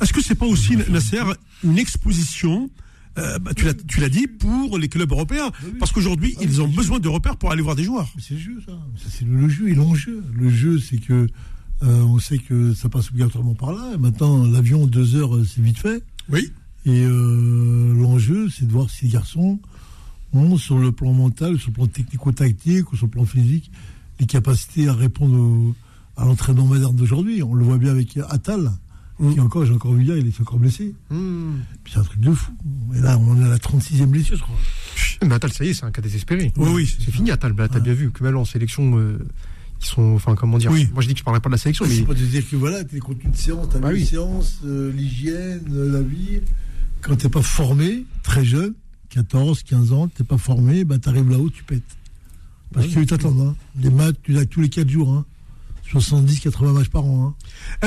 Est-ce que c'est pas aussi, Nasser, une exposition euh, bah, tu l'as- tu l'as dit pour les clubs européens, parce qu'aujourd'hui Ah, ils ont besoin de repères pour aller voir des joueurs. C'est le jeu, ça. Ça, c'est le, le jeu et l'enjeu. Le jeu, c'est que euh, on sait que ça passe obligatoirement par là. Et maintenant, l'avion, deux heures, euh, c'est vite fait. Oui. Et euh, l'enjeu, c'est de voir si les garçons ont, sur le plan mental, sur le plan technico-tactique ou sur le plan physique, les capacités à répondre au- à l'entraînement moderne d'aujourd'hui. On le voit bien avec Attal, Mm. qui encore, j'ai encore vu hier, il est encore blessé. Puis c'est un truc de fou. Et là, on est à la 36e blessure, je crois. Mais Attal, ça y est, c'est un cas désespéré. Oui, oui. C'est fini, Attal. Bah, T'as bien vu que même en sélection, euh, ils sont. Enfin, comment dire Oui. Moi, je dis que je parlerai pas de la sélection, mais. C'est pas de dire que voilà, t'es contre une séance, t'as Bah oui. une séance, euh, l'hygiène, euh, la vie. Quand t'es pas formé, très jeune, 14, 15 ans, t'es pas formé, bah t'arrives là-haut, tu pètes. Parce Oui. que t'attends, hein. Les maths, tu l'as tous les 4 jours, hein. 70, 80 matchs par an, hein.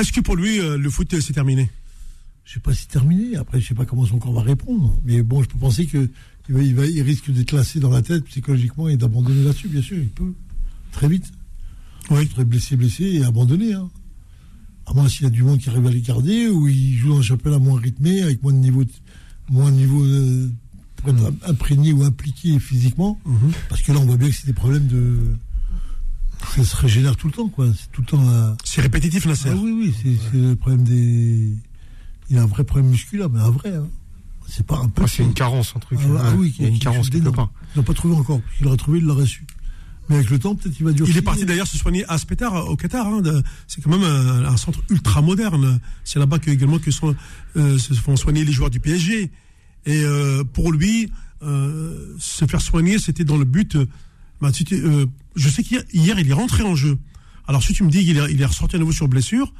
Est-ce que pour lui euh, le foot euh, c'est terminé? Je sais pas si c'est terminé. Après, je sais pas comment son corps va répondre. Mais bon, je peux penser que il, va, il, va- il risque d'être classé dans la tête psychologiquement et d'abandonner là-dessus, bien sûr. Il peut. Très vite. Oui. Il serait blessé, blessé et abandonné. Hein. À moins s'il y a du monde qui arrive à les garder ou il joue dans un championnat moins rythmé, avec moins de niveau, moins de niveau euh, pour être imprégné ou impliqué physiquement. Parce que là, on voit bien que c'est des problèmes de. Ça se régénère tout le temps, quoi. C'est tout le temps. euh, C'est répétitif Nasser. ah oui, oui, c'est le problème des. Il y a un vrai problème musculaire, mais un vrai. Hein. C'est pas un peu. Ah, c'est une carence, un truc. Ah, ah Ouais, oui, il y a une carence quelque part. Ils n'ont pas trouvé encore. S'il l'aurait trouvé, il l'aurait su. Mais avec le temps, peut-être qu'il va durer. Il est parti d'ailleurs se soigner à Spetar, au Qatar. hein, c'est quand même un, un centre ultra moderne. C'est là-bas que, également que sont, euh, se font soigner les joueurs du PSG. Et euh, pour lui, euh, se faire soigner, c'était dans le but. Euh, bah, tu euh, je sais qu'hier, hier, il est rentré en jeu. Alors si tu me dis qu'il est, il est ressorti à nouveau sur blessure,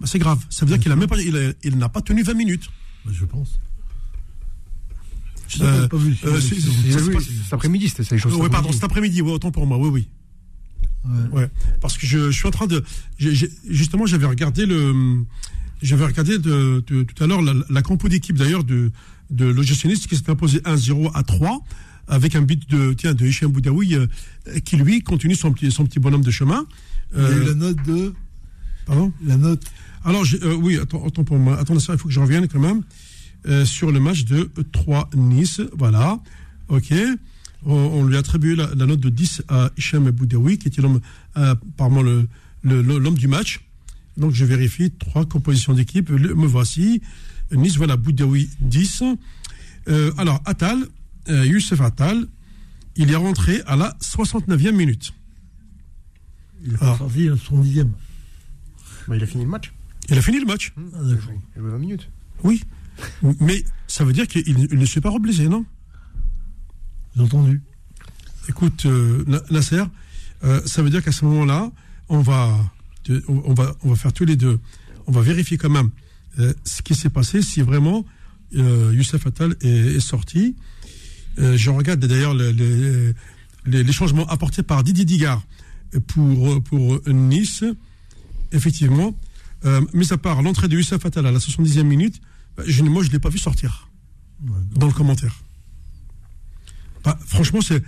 bah, c'est grave. Ça veut dire qu'il a même pas, il, a- il n'a pas tenu 20 minutes. Bah, je pense. Euh, pas, vu. euh, c'est- Ça cet après-midi, c'était ça les choses. Oui, pardon, cet après-midi, ouais, autant pour moi, oui, oui. Ouais. Ouais, parce que je, je suis en train de. j'ai- j'ai- justement, j'avais regardé le. J'avais regardé de, de- tout à l'heure la, la compo d'équipe d'ailleurs de, de l'OGC qui s'est imposé 1-0 à 3 avec un but de tiens de Hichem Boudaoui euh, qui lui continue son petit son petit bonhomme de chemin. Il y a eu Euh, la note de. pardon La note. alors, euh, oui, attends, attends pour moi. Attendez ça, il faut que je revienne quand même sur le match de 3 Nice. Voilà. OK. On, on lui a attribué la, la note de 10 à Hichem Boudaoui, qui était l'homme, apparemment le, le- du match. Donc, je vérifie trois compositions d'équipe. Me voici. Nice, voilà, Boudaoui 10. Euh, alors, Attal, euh, Youssef Attal, il est rentré à la 69e minute. Il est Ah. sorti à son dixième. Bah, il a fini le match. Il a fini le match. Ah, Il a joué il a joué 20 minutes. Oui. Mais ça veut dire qu'il il ne s'est pas reblessé, non? J'ai entendu. Écoute, euh, Na- Nasser, euh, ça veut dire qu'à ce moment-là, on va, on, va, on va faire tous les deux. On va vérifier quand même euh, ce qui s'est passé, si vraiment euh, Youssef Attal est, est sorti. Euh, je regarde d'ailleurs le- le- les, les changements apportés par Didier Digard pour, pour Nice. Effectivement, euh, mis à part l'entrée de Youssef Attal à la 70e minute, bah, je, moi je ne l'ai pas vu sortir Ouais. dans le commentaire. Bah, franchement, c'est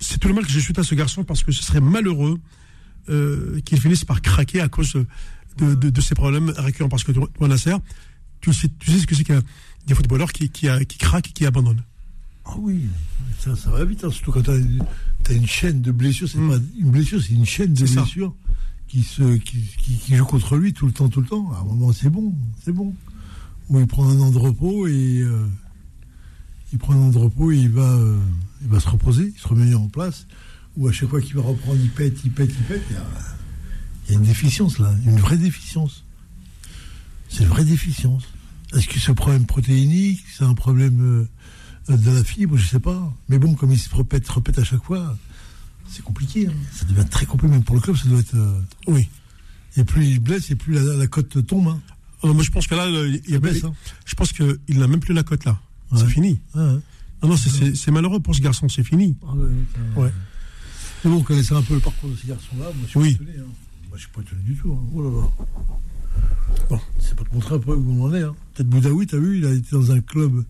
c'est tout le mal que je suis à ce garçon parce que ce serait malheureux euh, qu'il finisse par craquer à cause de, de, de ces problèmes récurrents. Parce que toi, Nasser, tu sais, tu sais ce que c'est a des footballeurs qui, qui, qui craquent et qui abandonnent. Ah oui, ça, ça va vite, hein, surtout quand tu as, une chaîne de blessures. C'est Mm. pas une blessure, c'est une chaîne de ça. blessures qui, se, qui, qui, qui joue contre lui tout le temps, tout le temps. À un moment, c'est bon, c'est bon. Ou il prend un an de repos et euh, il prend un an de repos et il va, euh, il va se reposer, il se remet en place. Ou à chaque fois qu'il va reprendre, il pète, il pète, il pète. Il y a, une déficience là, une vraie déficience. C'est une vraie déficience. Est-ce que ce problème protéinique, c'est un problème euh, de la fibre, je sais pas. Mais bon, comme il se répète, répète à chaque fois, c'est compliqué. hein. Ça devient très compliqué, même pour le club, ça doit être. euh, Oui. Et plus il blesse, et plus la, la cote tombe. Hein. Euh, moi, je pense que là, le- il baisse, hein. je pense qu'il n'a même plus la cote là. Ouais. C'est fini. Ouais, ouais. Non, non, c'est- malheureux pour ce garçon, c'est fini. Ah ouais. Mais bon, on connaissait un peu le parcours de ces garçons-là. Moi, je suis Oui. pas étonné. Moi, je suis pas étonné du tout. Oh là là. Bon. C'est pas un peu où on en est. Peut-être Boudaoui, t'as vu, il a été dans un club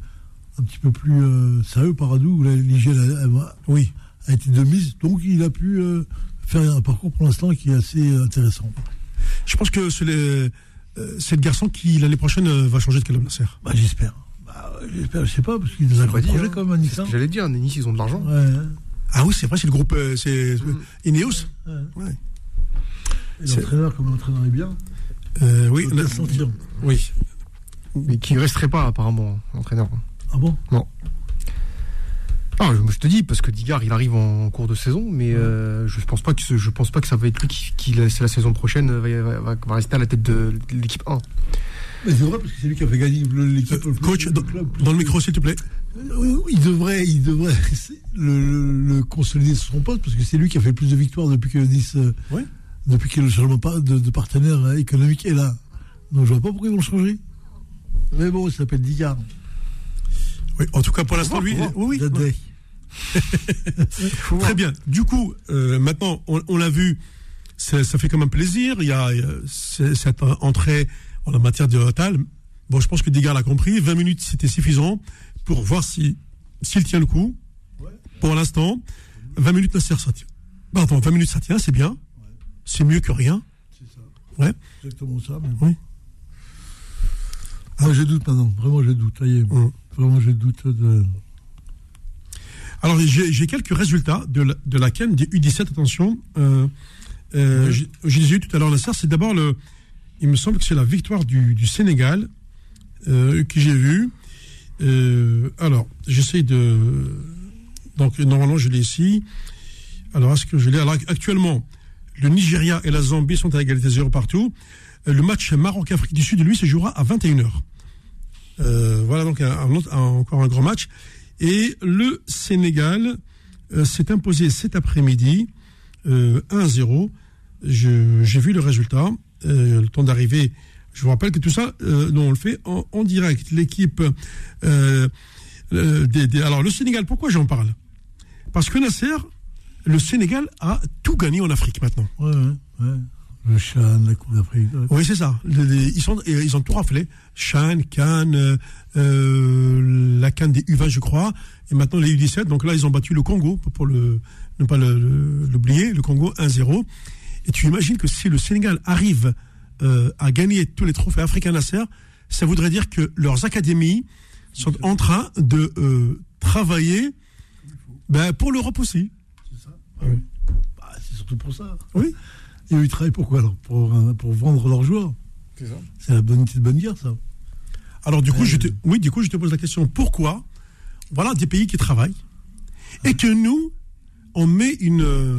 un petit peu plus euh, sérieux, Paradou, où la- l'hygiène a, a- Oui. a été de mise. Donc, il a pu euh, faire un parcours pour l'instant qui est assez intéressant. Je pense que c'est le, euh, c'est le garçon qui, l'année prochaine, va changer de club, Nasser. Bah, j'espère. Bah, j'espère, je sais pas, parce qu'il est dans un C'est gros projet hein. quand même, à Nice. C'est ce hein. que j'allais dire. Nice, ils ont de l'argent. Ouais, hein. Ah oui, c'est vrai, c'est le groupe, euh, c'est Mm. Ineos. ouais. Ouais. Et C'est- l'entraîneur, comme l'entraîneur est bien, Euh, oui, sentir. oui. Mais qui resterait pas, apparemment, entraîneur. Ah bon? Ah, je, te dis parce que Digard il arrive en cours de saison, mais euh, je pense pas que ce- je pense pas que ça va être lui qui, qui la, saison prochaine va, va- va- va rester à la tête de, de l'équipe 1. Mais c'est vrai, parce que c'est lui qui a fait gagner l'équipe. Euh, coach, dans, club plus- dans le micro, s'il te plaît. Oui, Il devrait, il devrait le, le- le consolider sur son poste, parce que c'est lui qui a fait le plus de victoires depuis que Nice, euh, Ouais. depuis que le changement pas- de, de partenaire euh, économique est là. Donc je vois pas pourquoi ils vont le changer. Mais bon, il s'appelle Digard. Oui, en tout cas, pour l'instant, lui, oui, oui. Très bien. Du coup, euh, maintenant, on, on l'a vu, ça, ça fait quand même plaisir. Il y a euh, cette entrée en la matière de. Bon, je pense que Digard l'a compris. 20 minutes, c'était suffisant pour voir si s'il tient le coup. Pour l'instant, 20 minutes, Nasser, ça tient. Pardon, 20 minutes, ça tient, c'est bien. C'est mieux que rien. C'est ça. Ouais. Exactement ça. Oui. Ah, je doute maintenant. Vraiment, je doute. Ça y est. Hum. Vraiment, je doute de. Alors, j'ai quelques résultats de la, de la CAN des U17, attention. Euh, euh, Ouais. j'ai- Je les ai eu tout à l'heure, Nasser. C'est d'abord le. Il me semble que c'est la victoire du, du Sénégal euh, que j'ai vue. Euh, alors, j'essaie de. Donc, normalement, je l'ai ici. Alors, est-ce que je l'ai? Alors, actuellement, le Nigeria et la Zambie sont à égalité 0 partout. Euh, Le match Maroc-Afrique du Sud, lui, se jouera à 21h. Euh, voilà donc un- un encore un grand match. Et le Sénégal euh, s'est imposé cet après-midi euh, 1-0. Je- J'ai vu le résultat. Euh, le temps d'arriver. Je vous rappelle que tout ça, euh, nous, on le fait en, en direct. L'équipe. euh, euh, des, des- alors, le Sénégal, pourquoi j'en parle? Parce que Nasser, le Sénégal a tout gagné en Afrique maintenant. Ouais, ouais, ouais. Le Chan, la Coupe d'Afrique. ouais. Oui, c'est ça. Les- ils, sont, ils ont tout raflé. Chan, Cannes, euh, euh, la Cannes des U20, je crois, et maintenant les U17. Donc là, ils ont battu le Congo, pour, le, ne pas le- l'oublier, le Congo 1-0. Et tu imagines que si le Sénégal arrive euh, à gagner tous les trophées africains Nasser, ça voudrait dire que leurs académies sont en train de euh, travailler ben, pour l'Europe aussi. C'est ça. Oui. Bah, c'est surtout pour ça. Oui. Et ils travaillent pourquoi alors? Pour, pour vendre leurs joueurs? C'est ça. C'est la bonne, petite bonne guerre, ça. Alors du coup, Euh, je te, oui, du coup, je te pose la question pourquoi voilà des pays qui travaillent et que nous, on met une euh,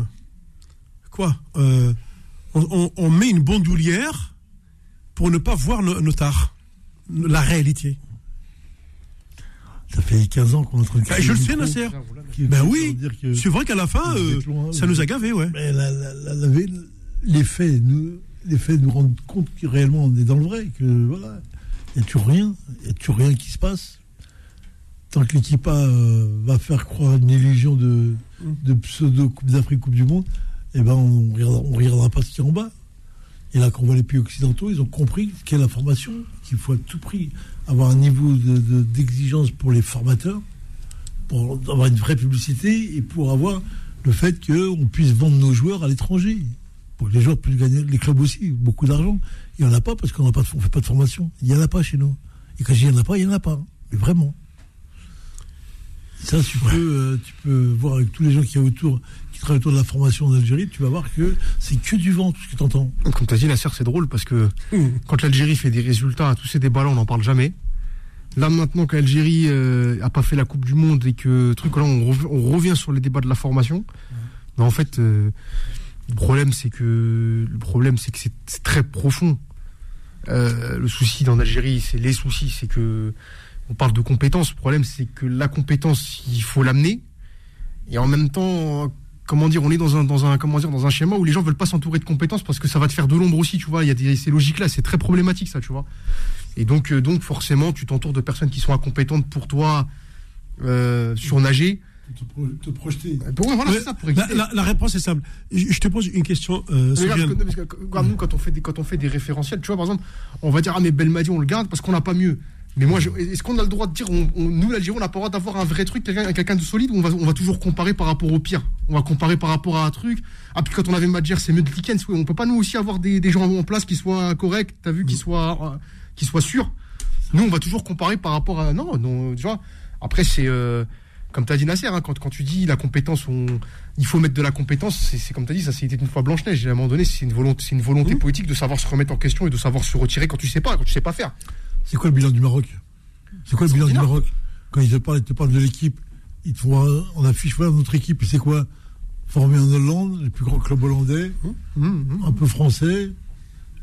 quoi euh, on, on- on met une bandoulière pour ne pas voir nos, nos tares, la réalité. Ça fait 15 ans qu'on est en train de. Ben, je le sais, Nasser. Ben qui oui, c'est vrai qu'à la fin, euh, loin, ça nous a gavés, ouais. Mais la- la- la- la- les faits nous, les faits nous rendent compte que réellement on est dans le vrai, que voilà, il n'y a toujours rien, il n'y a toujours rien qui se passe? Tant que l'équipe A euh, va faire croire une illusion de, de pseudo Coupe d'Afrique, Coupe du Monde, eh ben on ne regardera, on regardera pas ce qui est en bas. Et là, quand on voit les pays occidentaux, ils ont compris quelle la formation, qu'il faut à tout prix avoir un niveau de- de- d'exigence pour les formateurs, pour avoir une vraie publicité et pour avoir le fait qu'on puisse vendre nos joueurs à l'étranger. Les joueurs puissent gagner, les clubs aussi, beaucoup d'argent. Il n'y en a pas parce qu'on ne fait pas de formation. Il n'y en a pas chez nous. Et quand il n'y en a pas, il n'y en a pas. Mais vraiment. Ça, tu, peux, euh, tu peux voir avec tous les gens qui, autour, qui travaillent autour de la formation en Algérie, tu vas voir que c'est que du vent, tout ce que tu entends. Comme tu as dit, Nasser, c'est drôle parce que quand l'Algérie fait des résultats, tous ces débats-là, on n'en parle jamais. Là, maintenant qu'Algérie euh, a pas fait la Coupe du Monde et que truc, là, on, rev- on revient sur les débats de la formation. Mais en fait, euh, le problème, c'est que le problème, c'est que c'est très profond. Euh, le souci dans l'Algérie, c'est les soucis, c'est que on parle de compétences. Le problème, c'est que la compétence, il faut l'amener. Et en même temps, comment dire, on est dans un, dans un, comment dire, dans un schéma où les gens veulent pas s'entourer de compétences parce que ça va te faire de l'ombre aussi, tu vois. Il y a ces logiques-là, c'est très problématique, ça, tu vois. Et donc, euh, donc, forcément, tu t'entoures de personnes qui sont incompétentes pour toi, euh, surnager. Te, pro- te projeter. Pour moi, voilà, Mais c'est ça, pour la, exister. la- la réponse est simple. Je, je te pose une question, euh, Mais regarde, Sofiane. parce que- parce que, regarde, nous, quand on fait des, quand on fait des référentiels, tu vois, par exemple, on va dire, ah, mais Belmadi, on le garde parce qu'on n'a pas mieux. Mais moi, est-ce qu'on a le droit de dire, on, on- nous, l'Algérie, on n'a pas le droit d'avoir un vrai truc, quelqu'un de solide, ou on va, on va toujours comparer par rapport au pire? On va comparer par rapport à un truc. Ah, puis quand on avait Madjer, c'est mieux de Likens. Oui, on peut pas, nous aussi, avoir des, des gens en place qui soient corrects, t'as vu, qui soient, euh, qui soient sûrs. Nous, on va toujours comparer par rapport à. Non, non, tu vois. Après, c'est. euh, comme tu as dit Nasser, hein, quand, quand tu dis la compétence, on, il faut mettre de la compétence, c'est comme tu as dit, ça c'était une fois Blanche-Neige. À un moment donné, c'est une volonté, une volonté politique de savoir se remettre en question et de savoir se retirer quand tu sais pas, quand tu sais pas faire. C'est quoi le bilan du Maroc? C'est quoi le bilan du. Maroc? Quand ils te parlent, ils te parlent de l'équipe, ils te font un- en affiche, voilà notre équipe, et c'est quoi? Formé en Hollande, le plus grand club hollandais, un peu français.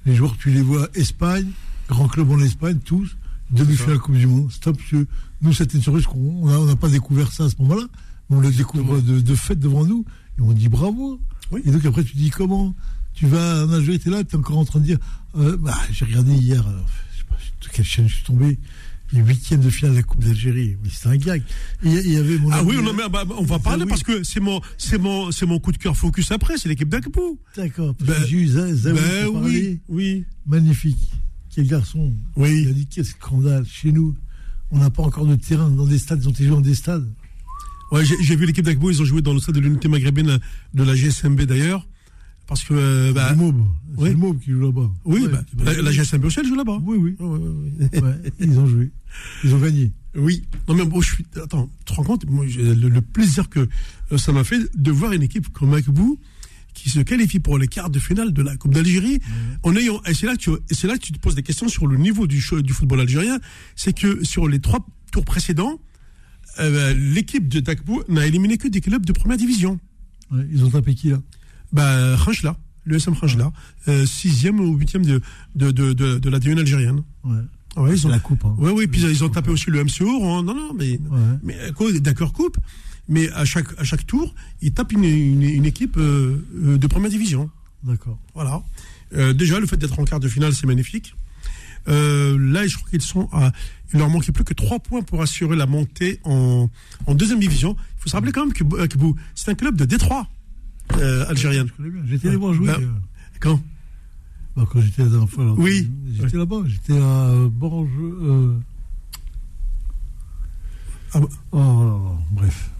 Les joueurs, tu les vois, Espagne, grand club en Espagne, tous, demi-finale Coupe du Monde. Stop, monsieur. Nous, c'était une surprise qu'on on a- on n'a pas découvert ça à ce moment-là, on le découvre de, de fait devant nous, et on dit bravo. Oui. Et donc après, tu dis comment? Tu vas en Algérie, t'es là, t'es encore en train de dire, euh, bah, j'ai regardé hier, alors, je sais pas sur quelle chaîne je suis tombé, les huitièmes de finale de la Coupe d'Algérie. Mais c'était un gag. Il y avait mon Ah oui, non, mais, bah, on va parler oui. parce que c'est mon, c'est mon, c'est mon coup de cœur focus après, c'est l'équipe d'Akbou. D'accord. Ben- Ben pour oui, parler. oui, Magnifique. Quel garçon. oui. Il a dit quel scandale. Chez nous, on n'a pas encore de terrain dans des stades. Ils ont été joués dans des stades. Ouais, j'ai vu l'équipe d'Akbou, ils ont joué dans le stade de l'unité maghrébine de la GSMB d'ailleurs. Parce que, euh, bah, C'est le oui. le Mob qui joue là-bas. oui, Ouais, bah, la, la GSMB aussi, elle joue là-bas. Oui, oui. Ouais, ouais, ils ont joué. Ils ont gagné. Oui. Non, mais bon, je suis. Attends, tu te rends compte? Moi, le, le plaisir que euh, ça m'a fait de voir une équipe comme Akbou qui se qualifie pour les quarts de finale de la Coupe d'Algérie en ayant. Et c'est là, que tu, là que tu te poses des questions sur le niveau du, du football algérien. C'est que sur les trois tours précédents, euh, l'équipe de Dakbou n'a éliminé que des clubs de première division. Ouais, ils ont tapé qui là? Bah, Khanchla, le SM Khanchla, euh, sixième ou huitième de, de, de, de, de la D1 algérienne. Ouais. Ouais, ils ont, la coupe. Hein. ouais, oui, puis ils ont tapé aussi le MCO. hein. Non, non, mais, Ouais. mais euh, d'accord, coupe. Mais à chaque, à chaque tour, ils tapent une, une, une équipe euh, euh, de première division. D'accord. Voilà. Euh, déjà, le fait d'être en quart de finale, c'est magnifique. Euh, là, je crois qu'ils sont à. Il leur manquait plus que trois points pour assurer la montée en, en deuxième division. Il faut se rappeler quand même que, que c'est un club de Détroit, bien. J'étais les voir jouer. Bah, Quand? Bah, quand j'étais là. Oui. J'étais là-bas. J'étais à euh, Ah bah. Oh là là, bref.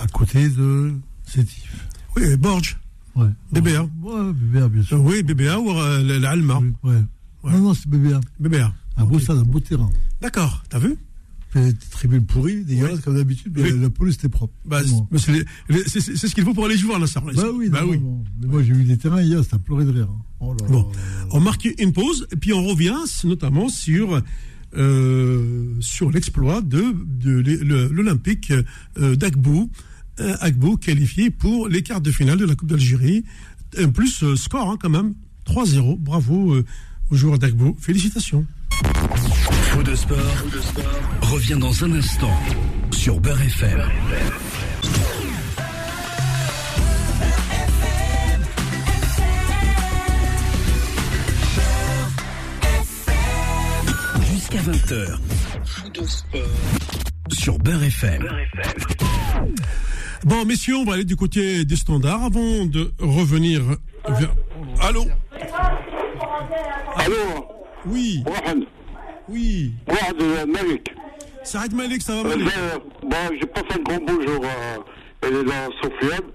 À côté de Sétif. Oui, Borge. Ouais. BBA. Ouais, BBA, bien sûr. Oui, BBA ou euh, l'Alma. Oui, ouais. Ouais. Non, non, c'est BBA. BBA. Un beau stade, un beau terrain. D'accord, t'as vu des tribunes pourries, dégueulasses, comme d'habitude, mais Oui. la, police était propre. bah, c'est- les- les- ce qu'il faut pour aller jouer à Nassar. Bah oui, bah oui. Mais moi, j'ai vu des terrains hier, c'était à pleurer de rire. hein. Oh là là Bon. là là là. On marque une pause et puis on revient notamment sur euh, sur l'exploit de, de l'Olympique euh, d'Agbou, euh, Agbou qualifié pour les quarts de finale de la Coupe d'Algérie. En plus euh, score hein, quand même 3-0. Bravo euh, aux joueurs d'Agbou. Félicitations. Faux de sport, revient dans un instant sur Beurre FM. Jusqu'à 20h. Faux de sport sur Beurre FM. Bon, messieurs, on va aller du côté des standards avant de revenir vers... Allô Allô Oui. Oui. Euh, Malik. Saad Malik, ça va Malik Bon, je passe un grand bonjour à Sofiane,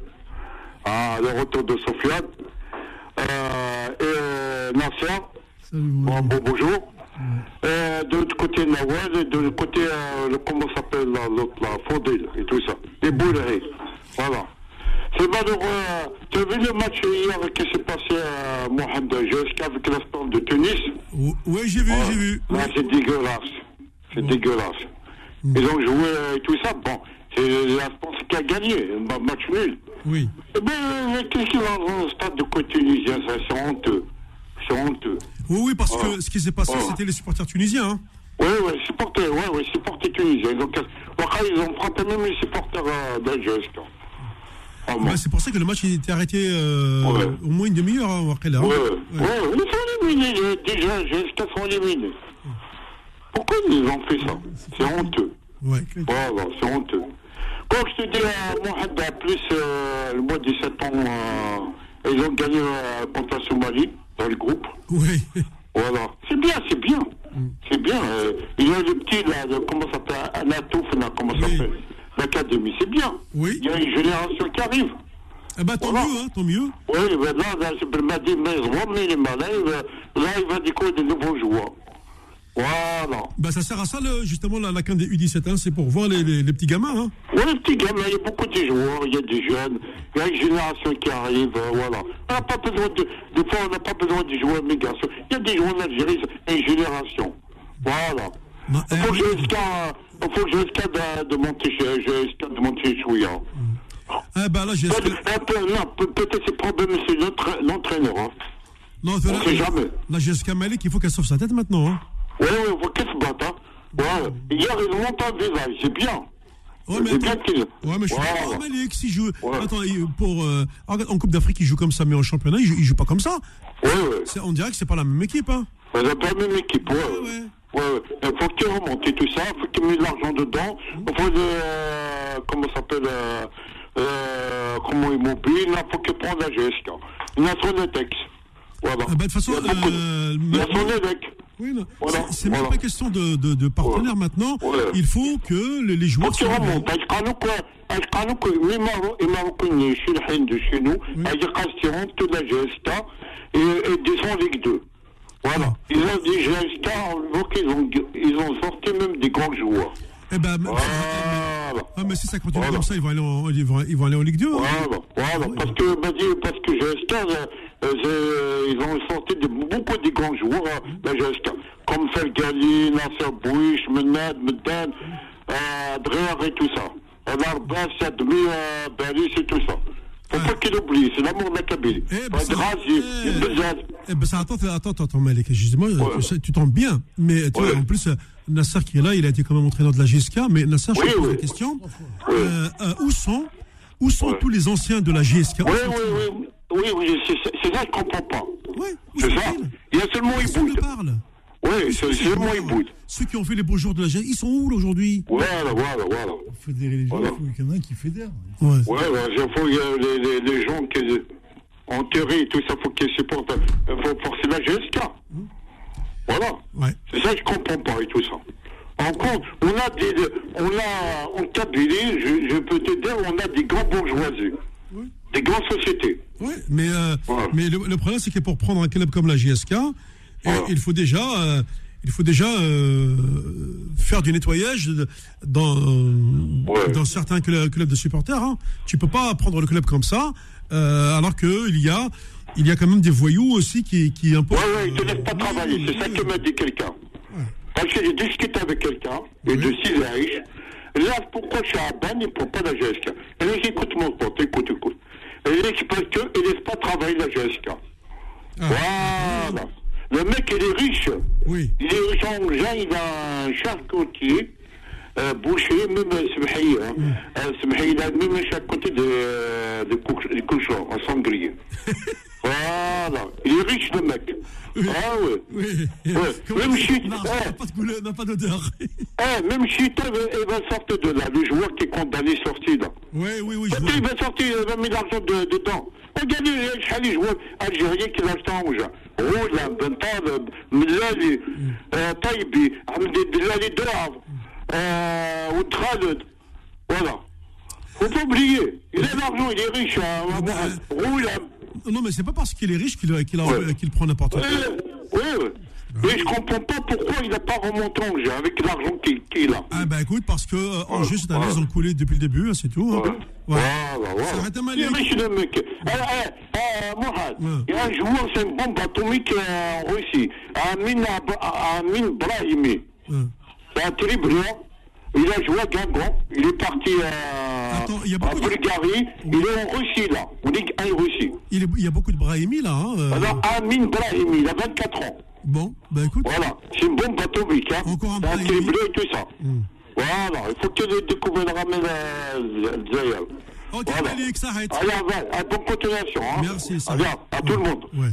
à le retour de Sofiane, euh, et Nasser. Bon, bonjour. De l'autre côté Nawal et de l'autre côté le, comment s'appelle l'autre la Faudil et tout ça. Les Boulérés voilà c'est malheureux euh, tu as vu le match hier qui s'est passé à Mohamed GSK avec la Storm de Tunis Oui, j'ai vu, j'ai vu. Là, c'est dégueulasse. C'est dégueulasse. Ils ont joué euh, et tout ça. Bon, c'est la France qui a gagné. Un match nul. Oui. Eh ben, euh, qu'est-ce qu'il a dans le stade de côté tunisien C'est honteux. C'est honteux. Oui, oui, parce que ce qui s'est passé, c'était les supporters tunisiens. hein. Oui, oui, supporters, oui, oui, supporters tunisiens. Ont, cassé- Après, ils ont frappé même les supporters euh, d'Algérie. Ah. Ouais, c'est pour ça que le match il était arrêté euh, Ouais. au moins une demi-heure hein, après là. hein. Ouais, Ouais. ouais, ils sont éliminés. Déjà, GSK sont éliminés. Pourquoi ils ont fait ça? C'est honteux. Ouais. Voilà, c'est honteux. Quand je te dis à Mohamed, en plus, euh, le mois de septembre, euh, ils ont gagné contre la Somalie, dans le groupe. Oui. Voilà. C'est bien, c'est bien. C'est bien. il y a le petit, là, le- comment ça s'appelle Anatouf, là, comment ça Oui. S'appelle L'académie, c'est bien. Oui. Il y a une génération qui arrive. Eh ben, tant Voilà. mieux, hein, tant mieux. Oui, ben là, là c'est pour Madi Mezrom, mais Là, il va découvrir de nouveaux joueurs. Voilà. Ben, ça sert à ça, le- justement, la, la des U17, hein, c'est pour voir les, les, les petits gamins. Hein. Oui, les petits gamins, il y a beaucoup de joueurs, il y a des jeunes, il y a une génération qui arrive, euh, voilà. On n'a pas besoin de, des fois, on n'a pas besoin de joueurs migration. Il y a des joueurs en Algérie, une génération. Voilà. Ben, Il faut que eh, il faut que GSK de, de monter GSK de monter chez Chouïa. eh ben, là, j'ai. Peut- un peu, non, peut- peut-être c'est problème, c'est l'entra- l'entraîneur, hein. Non, On sait jamais. Là, Jessica Malik, il faut qu'elle sauve sa tête maintenant. Hein. Oui, oui, il faut qu'elle se batte, hein. Voilà. Hier, ils montent en visage, c'est bien. Ouais, mais c'est bien qu'ils. Ouais, mais je suis d'accord, Malik, s'il joue. Ouais. Attends, pour, euh, en Coupe d'Afrique, il joue comme ça, mais en championnat, il joue, il joue pas comme ça. Oui, oui. C'est- On dirait que c'est pas la même équipe. Hein. N'avez pas la même équipe, ouais. Ouais, ouais. ouais. Ouais, ouais. Il faut qu'il remonte et tout ça, il faut qu'il mette de l'argent dedans. Il faut de, euh, comment ça s'appelle, euh, euh, comment immobile, il faut qu'il prenne la GSK. Il a son EDEX. Voilà. Ah bah, de toute façon, il y a beaucoup de- euh, il a son maintenant- EDEC. Oui, non. Voilà, C'est- c'est même voilà. pas question de, de, de partenaire maintenant. Ouais. Il faut que les, les Il faut joueurs qu'il soient- remonte. أش قالوا كوا- أش قالوا كوا les Maro- les Marocains chez le Hind de chez nous, ils قاصرون toute la voilà. Ils ont dit voit qu'ils ont, ils ont sorti même des grands joueurs. Eh ben, mais- Voilà. ah, mais si ça continue Voilà. comme ça, ils vont aller en, ils vont, ils vont aller en Ligue 2. hein. Voilà, voilà. Parce que, bah, parce que euh, euh, ils ont sorti de, beaucoup de grands joueurs, euh, la GSK. Comme Felgali, Nasser Bouich, Menad, Medan, euh, Dreher et tout ça. l'Arba, Sadmi, euh, Baris et tout ça. Pas qu'il oublie, c'est l'amour de la Kabylie. Eh, ben, eh. Eh ben attends, attends, attends, Malik, excuse-moi, tu, tombes bien, mais tu vois, en plus, euh, Nasser qui est là, il a été quand même entraîneur de la GSK, mais Nasser, je Oui, te pose oui. la question, euh, euh, où sont, où sont Ouais. tous les anciens de la GSK Oui, oui, oui, oui, oui, c'est ça que je comprends pas. Où C'est ça. Il y a seulement Personne ne parle? Oui, c'est seulement Iboud. Ceux qui ont fait les beaux jours de la GSK, ils sont où aujourd'hui? Voilà, voilà, voilà. Fédérer les gens, Voilà. il faut qu'il y en un qui fédère. Ouais. Ouais, ouais, il faut a les, les, les gens qui, en théorie, tout ça, faut qu'ils supportent. Il faut forcer la GSK. Voilà. Ouais. C'est ça que je comprends pas et tout ça. En compte, on a des, on a, en Kabylie, je, je peux te dire, on a des grands bourgeoisies. Des grandes sociétés. Ouais, mais, euh, mais le, le problème, c'est que pour prendre un club comme la JSK, euh, Ouais. il faut déjà, euh, il faut déjà euh, faire du nettoyage dans, Ouais. dans certains clubs, clubs de supporters. Hein. Tu peux pas prendre le club comme ça, euh, alors que il y a, il y a quand même des voyous aussi qui, qui imposent. Ouais, ouais, ils te laissent pas travailler. C'est ça que m'a dit quelqu'un. Parce que j'ai discuté avec quelqu'un, et de Sizaïch. Là, pourquoi je suis à Ban, il ne prend pas la GSK Et là, écoute mon pote, écoute, écoute. Et il explique qu'il ne laisse pas travailler la GSK. Voilà. Le mec, il est riche. Oui. Il est riche en gens, il a un charcutier, euh, boucher, même Smahi, hein. Euh, Smahi, il a même chaque côté de, euh, de, cochon, un sanglier. voilà. Il est riche, le mec. Ah ouais. Oui. Ouais. Même si- non, n'a pas de couleur, n'a pas d'odeur. Eh, même Chita, il va sortir de là. Le joueur qui est condamné sorti là. oui, oui, oui, je il va sortir, il va mettre l'argent de- dedans. Regardez, il y a les joueurs algériens qui l'achètent en rouge. Roula, Bental, Millali, euh, Taïbi, Hamdi Billali Drave, euh, ou Khaled. Voilà. Faut pas oublier. Il a l'argent, il est riche. Hein, bah, Roula. Non, mais c'est pas parce qu'il est riche qu'il Ouais. qu'il prend n'importe Oui, quoi. oui. Mais je comprends pas pourquoi il n'a pas remonté en jeu avec l'argent qu'il qu'il a. Ah bah écoute, parce que euh, Angers cette année, ils ont coulé depuis le début, hein, c'est tout. hein. Ouais. Voilà, voilà. Ça à riche, le mec. Eh, eh, eh, Ouais. il y a un joueur, c'est une bombe atomique euh, en Russie. Amin, Amin Brahimi. C'est un terriblant. Il a joué à Guingamp. Il est parti euh, Attends, il y a en beaucoup de- Bulgarie. Il est en Russie, là. En Ligue 1 Russie. Il, est- il y a beaucoup de Brahimi là. hein, euh. Alors, Amin Brahimi, il a 24 ans. Bon, bah écoute. Voilà, c'est une bombe atomique. Hein. Encore un terrible et tout ça. Voilà, il faut que le découvre le ramène à Zayal. Ok, Voilà. Malik, ça arrête. Allez, bonne continuation. Hein. Merci, ça Allez, va. à tout le monde. Ouais.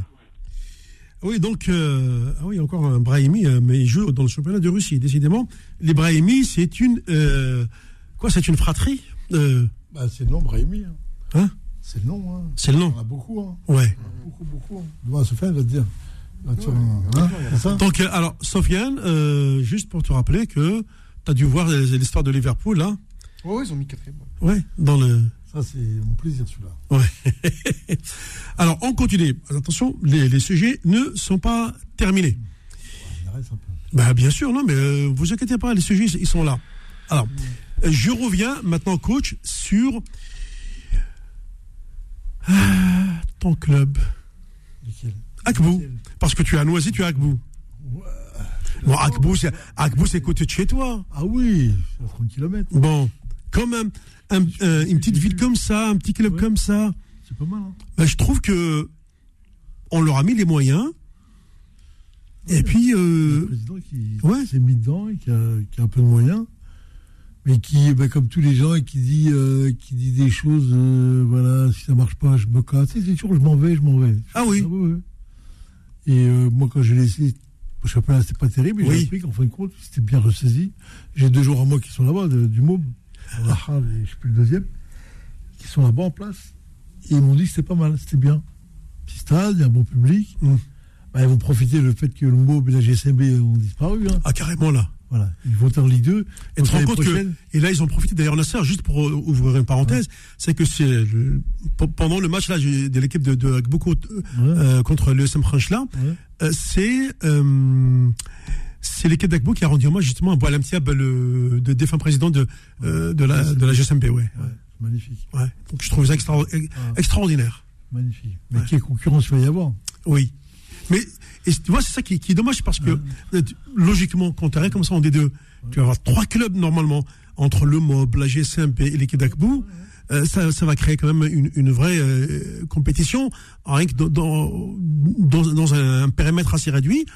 Oui, donc, euh, ah oui, encore un Brahimi, euh, mais il joue dans le championnat de Russie. Décidément, les Brahimi, c'est une. euh, quoi, c'est une fratrie euh, Bah, c'est le nom, Brahimi. hein. Hein? C'est le nom. Hein. C'est le Il nom. y en a beaucoup. Hein. Ouais. Beaucoup, beaucoup. Hein. Demain, Sofiane va te dire. Hein, ça Donc, euh, alors, Sofiane, euh, juste pour te rappeler que tu as dû voir l'histoire de Liverpool, là. Ouais, ouais, ils ont mis quatrième. ouais. Ouais, dans le. Ça, c'est mon plaisir, celui-là. Ouais. Alors, on continue. Attention, les, les sujets ne sont pas terminés. Il arrête un peu. Bah, bien sûr, non, mais euh, vous inquiétez pas, les sujets, ils sont là. Alors, euh, je reviens maintenant, coach, sur ah, ton club. Akbou. Parce que tu es à Noisy, tu es à Akbou. Bon, Akbou, c'est, Akbou, c'est côté de chez toi. Ah oui, à 30 km. Bon, comme un- un- un- une petite ville comme ça, un petit club Ouais. comme ça, C'est pas mal. Hein. bah, je trouve que on leur a mis les moyens. Et puis, Le euh, président qui ouais. s'est mis dedans et qui a, qui a un peu de moyens, mais qui, bah, comme tous les gens, et qui dit, euh, qui dit des choses, euh, voilà, si ça marche pas, je me casse. C'est toujours, je m'en vais, je m'en vais. Ah oui. ouais. Et euh, moi, quand j'ai laissé, le championnat, c'était pas terrible, Oui. j'ai appris qu'en fin de compte, c'était bien ressaisi. J'ai deux joueurs à moi qui sont là-bas, de- du MOB, Rahal et je sais plus le deuxième, qui sont là-bas en place. Et ils m'ont dit que c'était pas mal, c'était bien. Petit stade, il y a un bon public. Mm. Bah, ils vont profiter du fait que le MOB et la GSMB ont disparu. hein. ah, carrément là. Voilà, ils vont en Ligue 2. Et te compte que, et là, ils ont profité, d'ailleurs, Nasser, juste pour euh, ouvrir une parenthèse, c'est que c'est, le- pe- pendant le match, là, de l'équipe de, de euh, euh, contre Ouais. euh, c'est, euh, c'est l'équipe d'Akbou qui a rendu hommage, justement, à Boalam Tiab, le de défunt président de, de la, de la GSMB, ouais. Ouais, magnifique, Ouais. Donc, je trouve ça extra- extraordinaire. magnifique. Mais quelle concurrence il va y avoir Oui. Mais Et tu vois, c'est ça qui, qui est dommage parce que euh, logiquement, quand tu arrêtes comme ça en D2, tu vas avoir trois clubs normalement entre le MOB, la GSMP et l'équipe d'Akbou. Euh, ça, ça va créer quand même une, une vraie euh, compétition, rien que dans, dans, dans, un, périmètre assez réduit,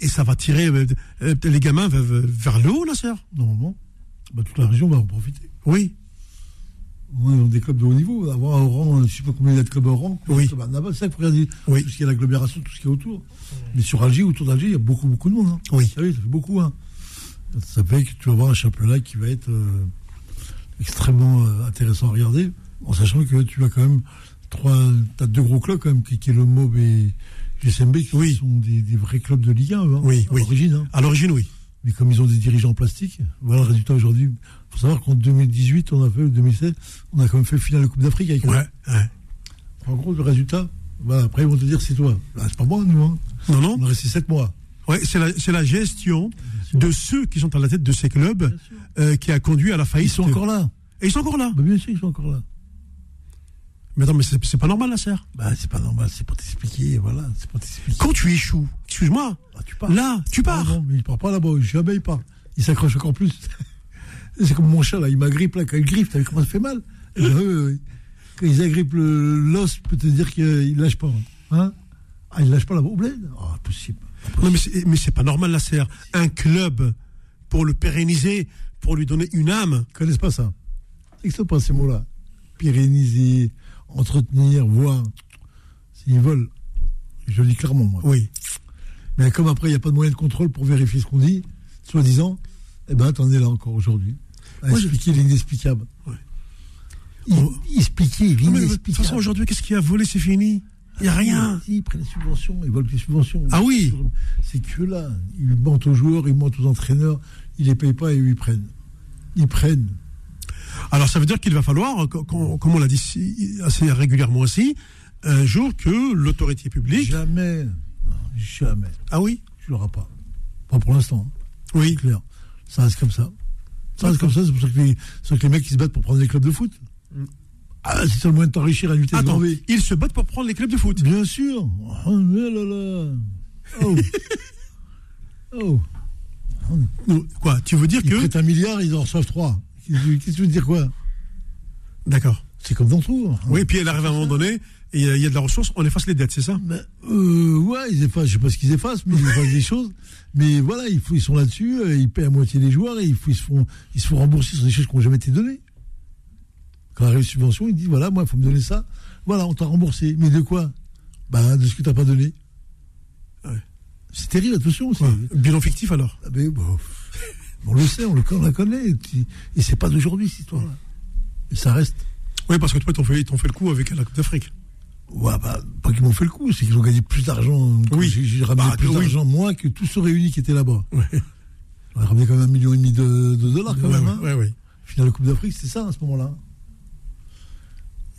et ça va tirer euh, euh, les gamins vers, vers le haut, là, sœur. Normalement, bah, toute la région va en profiter. Oui, On a des clubs de haut niveau. Avoir un rang, je ne sais pas combien il y a de clubs au rang. Oui. C'est ça qu'il faut regarder. Oui. Tout ce qui est l'agglomération, tout ce qui est autour. Mais sur Alger, autour d'Alger, il y a beaucoup, beaucoup de monde. Hein. Oui. Ah oui, ça fait beaucoup. Hein. Ça fait que tu vas avoir un championnat qui va être euh, extrêmement euh, intéressant à regarder, en sachant que tu as quand même trois, as deux gros clubs quand même, qui, qui est le MOB et GSMB, qui Oui. sont des, des vrais clubs de Ligue 1, eux, hein, Oui, à oui. l'origine. à l'origine, oui. Mais comme ils ont des dirigeants en plastique, voilà le résultat aujourd'hui. Il faut savoir qu'en 2018, on a fait, ou 2016, on a quand même fait le final de Coupe d'Afrique avec eux. Ouais, ouais. En gros, le résultat, voilà, après ils vont te dire c'est toi. Bah, c'est pas moi, nous. Hein. Non, non. On a resté 7 mois. Ouais, c'est la, la gestion de ceux qui sont à la tête de ces clubs euh, qui a conduit à la faillite. Ils sont encore là. Et ils sont encore là. Bah, bien sûr, ils sont encore là. Mais attends, mais c'est pas normal, la sœur. Bah, c'est pas normal, c'est pour t'expliquer, voilà, c'est pour t'expliquer. Quand tu échoues, excuse-moi, Ah, tu pars. là, tu Ah, pars. non, mais il part pas là-bas, jamais il part. Il s'accroche encore plus. c'est comme mon chat, là, il m'agrippe, là, quand il griffe, t'as vu comment ça fait mal eux, Quand ils agrippent l'os, je peux te dire qu'il lâche pas. Hein ah, il lâche pas là-bas au bled Ah, impossible. Non, mais c'est, pas normal, la sœur. Un club, pour le pérenniser, pour lui donner une âme. Ils connaissent pas ça? Que ça pas ces mots-là? Pérenniser, entretenir, voir. S'ils veulent, je le dis clairement, moi. Oui. Mais comme après, il n'y a pas de moyen de contrôle pour vérifier ce qu'on dit, soi-disant, eh ben, t'en es là encore aujourd'hui. À Moi, je- expliquer l'inexplicable. Ouais. Il-. Expliquer mais de toute l'inexplicable. façon, aujourd'hui, qu'est-ce qui a? Volé, c'est fini. Il n'y a rien. Si, ils prennent les subventions, ils volent les subventions. Ah oui. C'est que là, ils mentent aux joueurs, ils mentent aux entraîneurs, ils les payent pas et eux, ils prennent. Ils prennent. Alors, ça veut dire qu'il va falloir, co- comme on l'a dit assez régulièrement aussi, un jour que l'autorité publique. Jamais, jamais, Ah oui? Tu l'auras pas. Pas pour l'instant. Oui. C'est clair. Ça reste comme ça. Ça reste comme ça, c'est pour ça que les, ça que les mecs qui se battent pour prendre des clubs de foot. Ah, c'est le moyen de t'enrichir à une vitesse Attends, ils se battent pour prendre les clubs de foot. Bien sûr. Oh là là. Oh. oh. Quoi Tu veux dire Ils que. prêtent un milliard, ils en reçoivent trois. Qu'est-ce que qu'est-ce que tu veux dire quoi? D'accord. C'est comme dans tout. hein. Oui, et puis elle arrive à un moment donné, et il y a- il y a de la ressource, on efface les dettes, c'est ça? Ben, euh, ouais, ils effacent, je sais pas ce qu'ils effacent, mais ils effacent des choses. Mais voilà, ils sont là-dessus, euh, ils paient à moitié les joueurs et ils, se font, ils se font rembourser sur des choses qui n'ont jamais été données. Quand arrive une subvention, ils disent voilà, moi, il faut me donner ça. Voilà, on t'a remboursé. Mais de quoi? Ben, de ce que tu n'as pas donné. Ouais. C'est terrible, attention. Ouais. Bilan fictif alors? Ah ben, bon, on le sait, on, le, on la connaît. Et, c'est pas d'aujourd'hui, cette histoire-là. Et ça reste. Oui, parce que toi, ils t'ont fait le coup avec la Coupe d'Afrique. Ouais, bah, pas qu'ils m'ont fait le coup, c'est qu'ils ont gagné plus d'argent. Oui. J'ai ramené Bah, plus oui. d'argent, moi, que tous ceux réunis qui étaient là-bas. Ouais. On a ramené quand même un million et demi de, de dollars, quand Ouais, même. ouais, hein. ouais. Finale de Coupe d'Afrique, c'est ça, à ce moment-là.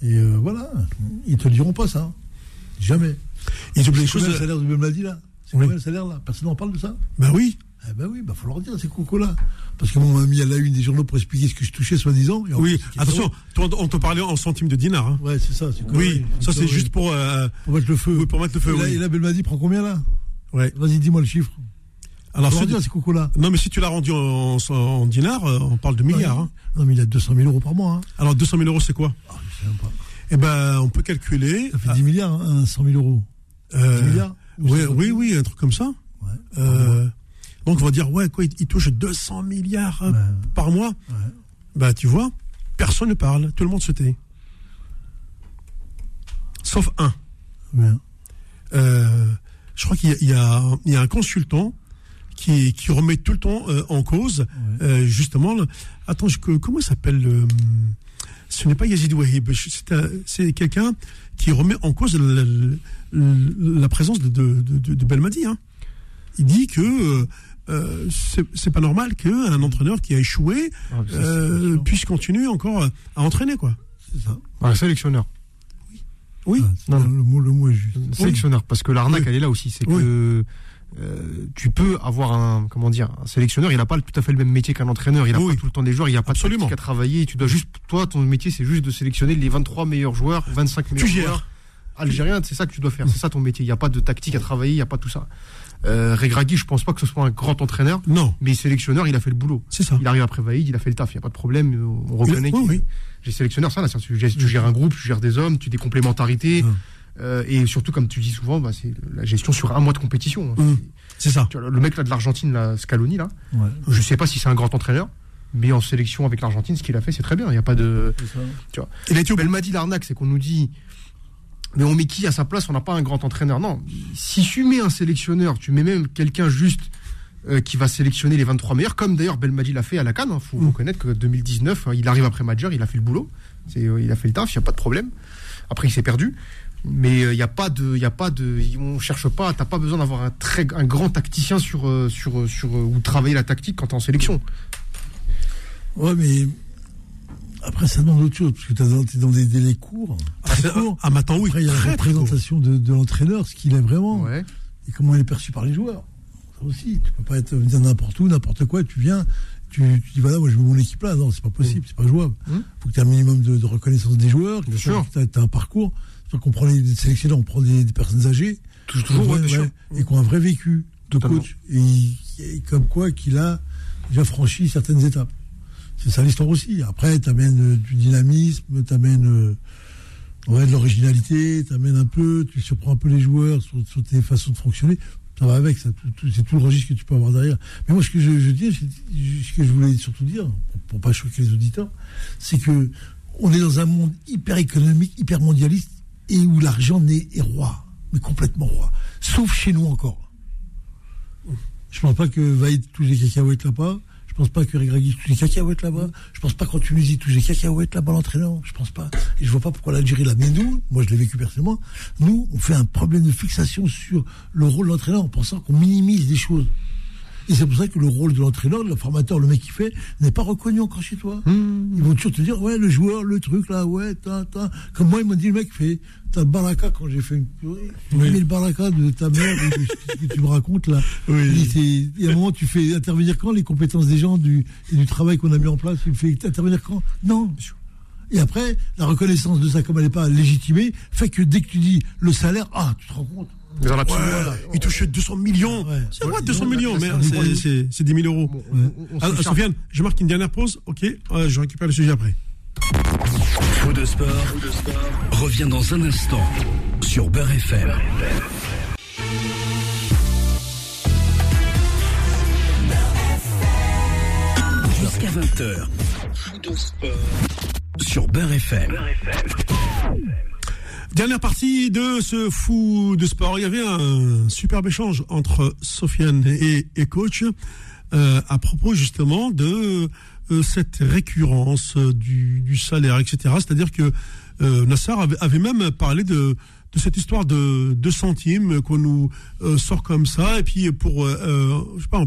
Et euh, voilà, ils te diront pas, ça. Jamais. Ils oublient les choses. le salaire de Bemladi, là C'est Oui. combien le salaire, là Personne n'en parle de ça Bah oui. Eh ben oui, bah faut leur dire, ces cocos-là. Parce que moi, on m'a mis à la une des journaux pour expliquer ce que je touchais, soi-disant. Oui, attention, toi, on te parlait en centimes de dinars. Hein. Ouais, c'est ça. Oui, ça c'est juste pour. euh, Pour mettre le feu. oui, pour mettre le feu. et, là, oui. et là, Belmadi prend combien, là? Ouais. Vas-y, dis-moi le chiffre. Alors, Faut leur ce- cocos-là. non, mais si tu l'as rendu en, en dinars, euh, on parle de milliards. hein. Non, mais il a 200 000 euros par mois. Hein. Alors, 200 000 euros, c'est quoi? Ah, je sais même pas. Eh ben, on peut calculer. Ça fait 10 milliards, hein, 100 000 euros. euh, 10 milliards Ou ouais, 50 oui, oui, un truc comme ça. Ouais. Euh, donc, on va dire, ouais, quoi, il, il touche 200 milliards euh, Ouais. par mois. Ouais. Bah, tu vois, personne ne parle, tout le monde se tait. Sauf un. Euh, je crois qu'il y, a- y y un consultant qui, qui remet tout le temps euh, en cause, euh, justement. le- attends, je- que- comment s'appelle le- Ce n'est pas Yazid Wahib, c'est un- c'est quelqu'un qui remet en cause la, la- la présence de, de, de, de Belmadi. hein. Il dit que euh, c'est pas normal qu'un entraîneur qui a échoué Ah, ça, euh, puisse continuer encore à entraîner. quoi. Ça. Un sélectionneur. Oui, c'est- Non, le, mot, le mot est juste. Sélectionneur. Parce que l'arnaque, Oui. elle est là aussi. C'est Oui. que euh, tu peux avoir un, comment dire, un sélectionneur, il n'a pas tout à fait le même métier qu'un entraîneur. Il n'a Oui. pas tout le temps des joueurs, il n'y a pas Absolument. de tactique à travailler. Tu dois juste, toi, ton métier, c'est juste de sélectionner les 23 meilleurs joueurs, 25 meilleurs tu joueurs. gères. algérien, c'est ça que tu dois faire. C'est ça ton métier. Il n'y a pas de tactique à travailler, il n'y a pas tout ça. Euh, Regragui, je pense pas que ce soit un grand entraîneur, Non, mais sélectionneur, il a fait le boulot. c'est ça. Il arrive après Vaïd, il a fait le taf, il n'y a pas de problème. On reconnaît Oui, qu'il oui. j'ai sélectionneur, ça, là, tu, gères- tu gères un groupe, tu gères des hommes, tu des complémentarités. Hum. euh, et surtout, comme tu dis souvent, bah, c'est la gestion sur un mois de compétition. Hum. C'est ça. Tu vois, le mec là de l'Argentine, là, Scaloni, là, Ouais, je sais pas si c'est un grand entraîneur, mais en sélection avec l'Argentine, ce qu'il a fait, c'est très bien. Il n'y a pas de. c'est ça. Il a été au Elle m'a dit l'arnaque, c'est qu'on nous dit. Mais on met qui à sa place On n'a pas un grand entraîneur. Non. Si tu mets un sélectionneur, tu mets même quelqu'un juste euh, qui va sélectionner les 23 meilleurs, comme d'ailleurs Belmadi l'a fait à la Cannes. Il faut Mm. reconnaître que 2019, hein, il arrive après Madjer, il a fait le boulot. Euh, il a fait le taf, il n'y a pas de problème. Après, il s'est perdu. Mais euh, il n'y a pas de, il y a pas de, on cherche pas. T'as pas besoin d'avoir un très, un grand tacticien sur, euh, sur, euh, sur euh, ou travailler la tactique quand t'es en sélection. Ouais, mais après, ça demande autre chose, parce que tu es dans des délais courts. Ah, très courts. ah, maintenant, oui. Après, il y a la représentation de, de l'entraîneur, ce qu'il est vraiment, Ouais. et comment il est perçu par les joueurs. Ça aussi, tu peux pas être venir n'importe où, n'importe quoi, tu viens, tu, tu dis voilà, moi je veux mon équipe là. Non, c'est pas possible, c'est pas jouable. Mmh. faut que tu aies un minimum de, de reconnaissance des joueurs, Bien sûr. tu as, un parcours. C'est qu'on prend les des sélectionneurs, on prend des, des personnes âgées, Toujours, Ouais, ouais, sûr. et qui ont un vrai vécu de Totalement. coach. Et, il- et comme quoi qu'il a déjà franchi certaines étapes. C'est ça l'histoire aussi. Après, tu amènes du dynamisme, tu amènes ouais, de l'originalité, tu amènes un peu, tu surprends un peu les joueurs sur, tes façons de fonctionner. Ça va avec, ça, c'est tout le registre que tu peux avoir derrière. Mais moi, ce que je, dis, ce que je voulais surtout dire, pour, pas choquer les auditeurs, c'est que on est dans un monde hyper économique, hyper mondialiste, et où l'argent est roi, mais complètement roi. Sauf chez nous encore. Je pense pas que Vaïd touche les cacahuètes là-bas. Je pense pas que Regragui touche les cacahuètes là-bas. Je pense pas qu'en Tunisie touche les cacahuètes là-bas l'entraîneur. Je pense pas. Et je vois pas pourquoi l'Algérie là. Mais nous, moi je l'ai vécu personnellement, nous, on fait un problème de fixation sur le rôle de l'entraîneur en pensant qu'on minimise des choses. Et c'est pour ça que le rôle de l'entraîneur, le formateur, le mec qui fait, n'est pas reconnu encore chez toi. Ils vont toujours te dire, ouais, le joueur, le truc là, ouais, ta, ta. Comme moi, ils m'ont dit, le mec fait, t'as le baraka quand j'ai fait une purée. Oui. Le baraka de ta mère, ou de ce que tu me racontes là. Oui. Il y a un moment, tu fais intervenir quand les compétences des gens du, et du travail qu'on a mis en place, tu fais intervenir quand? Non. Et après, la reconnaissance de ça, comme elle n'est pas légitimée, fait que dès que tu dis le salaire, ah, tu te rends compte. Dans la il touche 200 millions. Ouais. C'est quoi Ouais, 200 ouais, millions Mais c'est un c'est- niveau. c'est c'est 10 000 euros. Ah. Sofiane, je marque une dernière pause. Ok, euh, je récupère le sujet après. Faux de sport, revient dans un instant sur Beurre FM. Jusqu'à 20h. Faux de sport sur Beurre FM. Dernière partie de ce fou de sport. Il y avait un superbe échange entre Sofiane et, coach euh, à propos justement de euh, cette récurrence du, salaire, etc. C'est-à-dire que euh, Nassar avait, même parlé de, cette histoire de, centimes qu'on nous euh, sort comme ça et puis pour euh,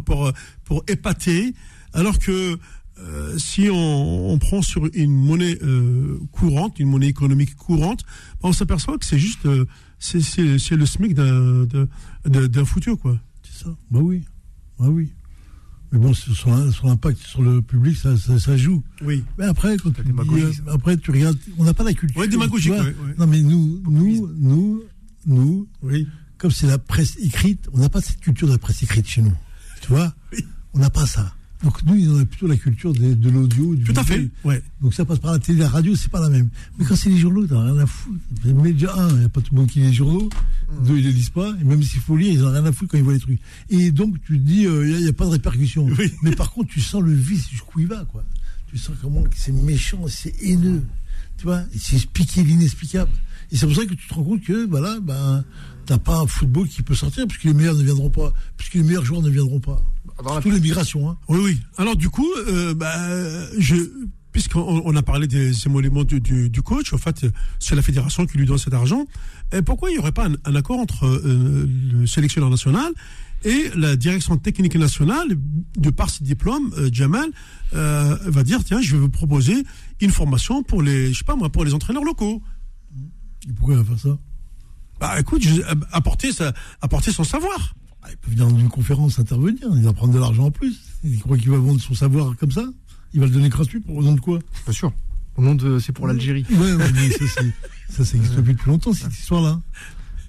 pour pour épater alors que euh, si on, on prend sur une monnaie euh, courante, une monnaie économique courante, ben, on s'aperçoit que c'est juste euh, c'est c'est c'est le SMIC d'un d'un futur quoi. C'est ça. Bah oui. Bah oui. Mais bon, sur, sur l'im- sur l'impact sur le public, ça, ça, ça joue. Oui. Mais après, quand tu dis, après, tu regardes, on n'a pas la culture. Ouais, démagogique, ouais, ouais. Non, mais nous, nous, nous, nous, Oui. comme c'est la presse écrite, on n'a pas cette culture de la presse écrite chez nous. Tu vois On n'a pas ça. Donc nous, on a plutôt la culture de, de l'audio. du Tout à fait. Ouais. Donc ça passe par la télé, la radio, c'est pas la même. Mais quand c'est les journaux, t'as rien à foutre. Déjà, un, il n'y a pas tout le monde qui lit les journaux. Deux, ils les lisent pas. Et même s'il faut lire, ils n'ont rien à foutre quand ils voient les trucs. Et donc, tu te dis, il n'y a, pas de répercussion. Oui. Mais par contre, tu sens le vice jusqu'où il va, quoi. Tu sens comment c'est méchant, c'est haineux. Tu vois, c'est expliquer l'inexplicable. Et c'est pour ça que tu te rends compte que, voilà, ben, t'as pas un football qui peut sortir, puisque les meilleurs ne viendront pas, puisque les meilleurs joueurs ne viendront pas. Dans la- Surtout les migrations, hein. Oui, oui. Alors du coup, euh, bah, je, puisqu'on on a parlé des émoluments du, du, du coach, en fait, c'est la fédération qui lui donne cet argent. Et pourquoi il n'y aurait pas un, un accord entre euh, le sélectionneur national et la direction technique nationale, de par ses diplômes, euh, Jamal euh, va dire tiens, je vais vous proposer une formation pour les, je sais pas moi, pour les entraîneurs locaux. Et pourquoi il va faire ça? Bah écoute, je- apporter, sa, apporter son savoir. Ah, Il peut venir dans une conférence intervenir, il va prendre de l'argent en plus. Il croit qu'il va vendre son savoir comme ça Il va le donner gratuit pour au nom de quoi? Bien sûr. Au nom de, c'est pour l'Algérie. Ouais, ouais, mais ça, c'est- ça, ça existe depuis depuis longtemps, cette histoire-là.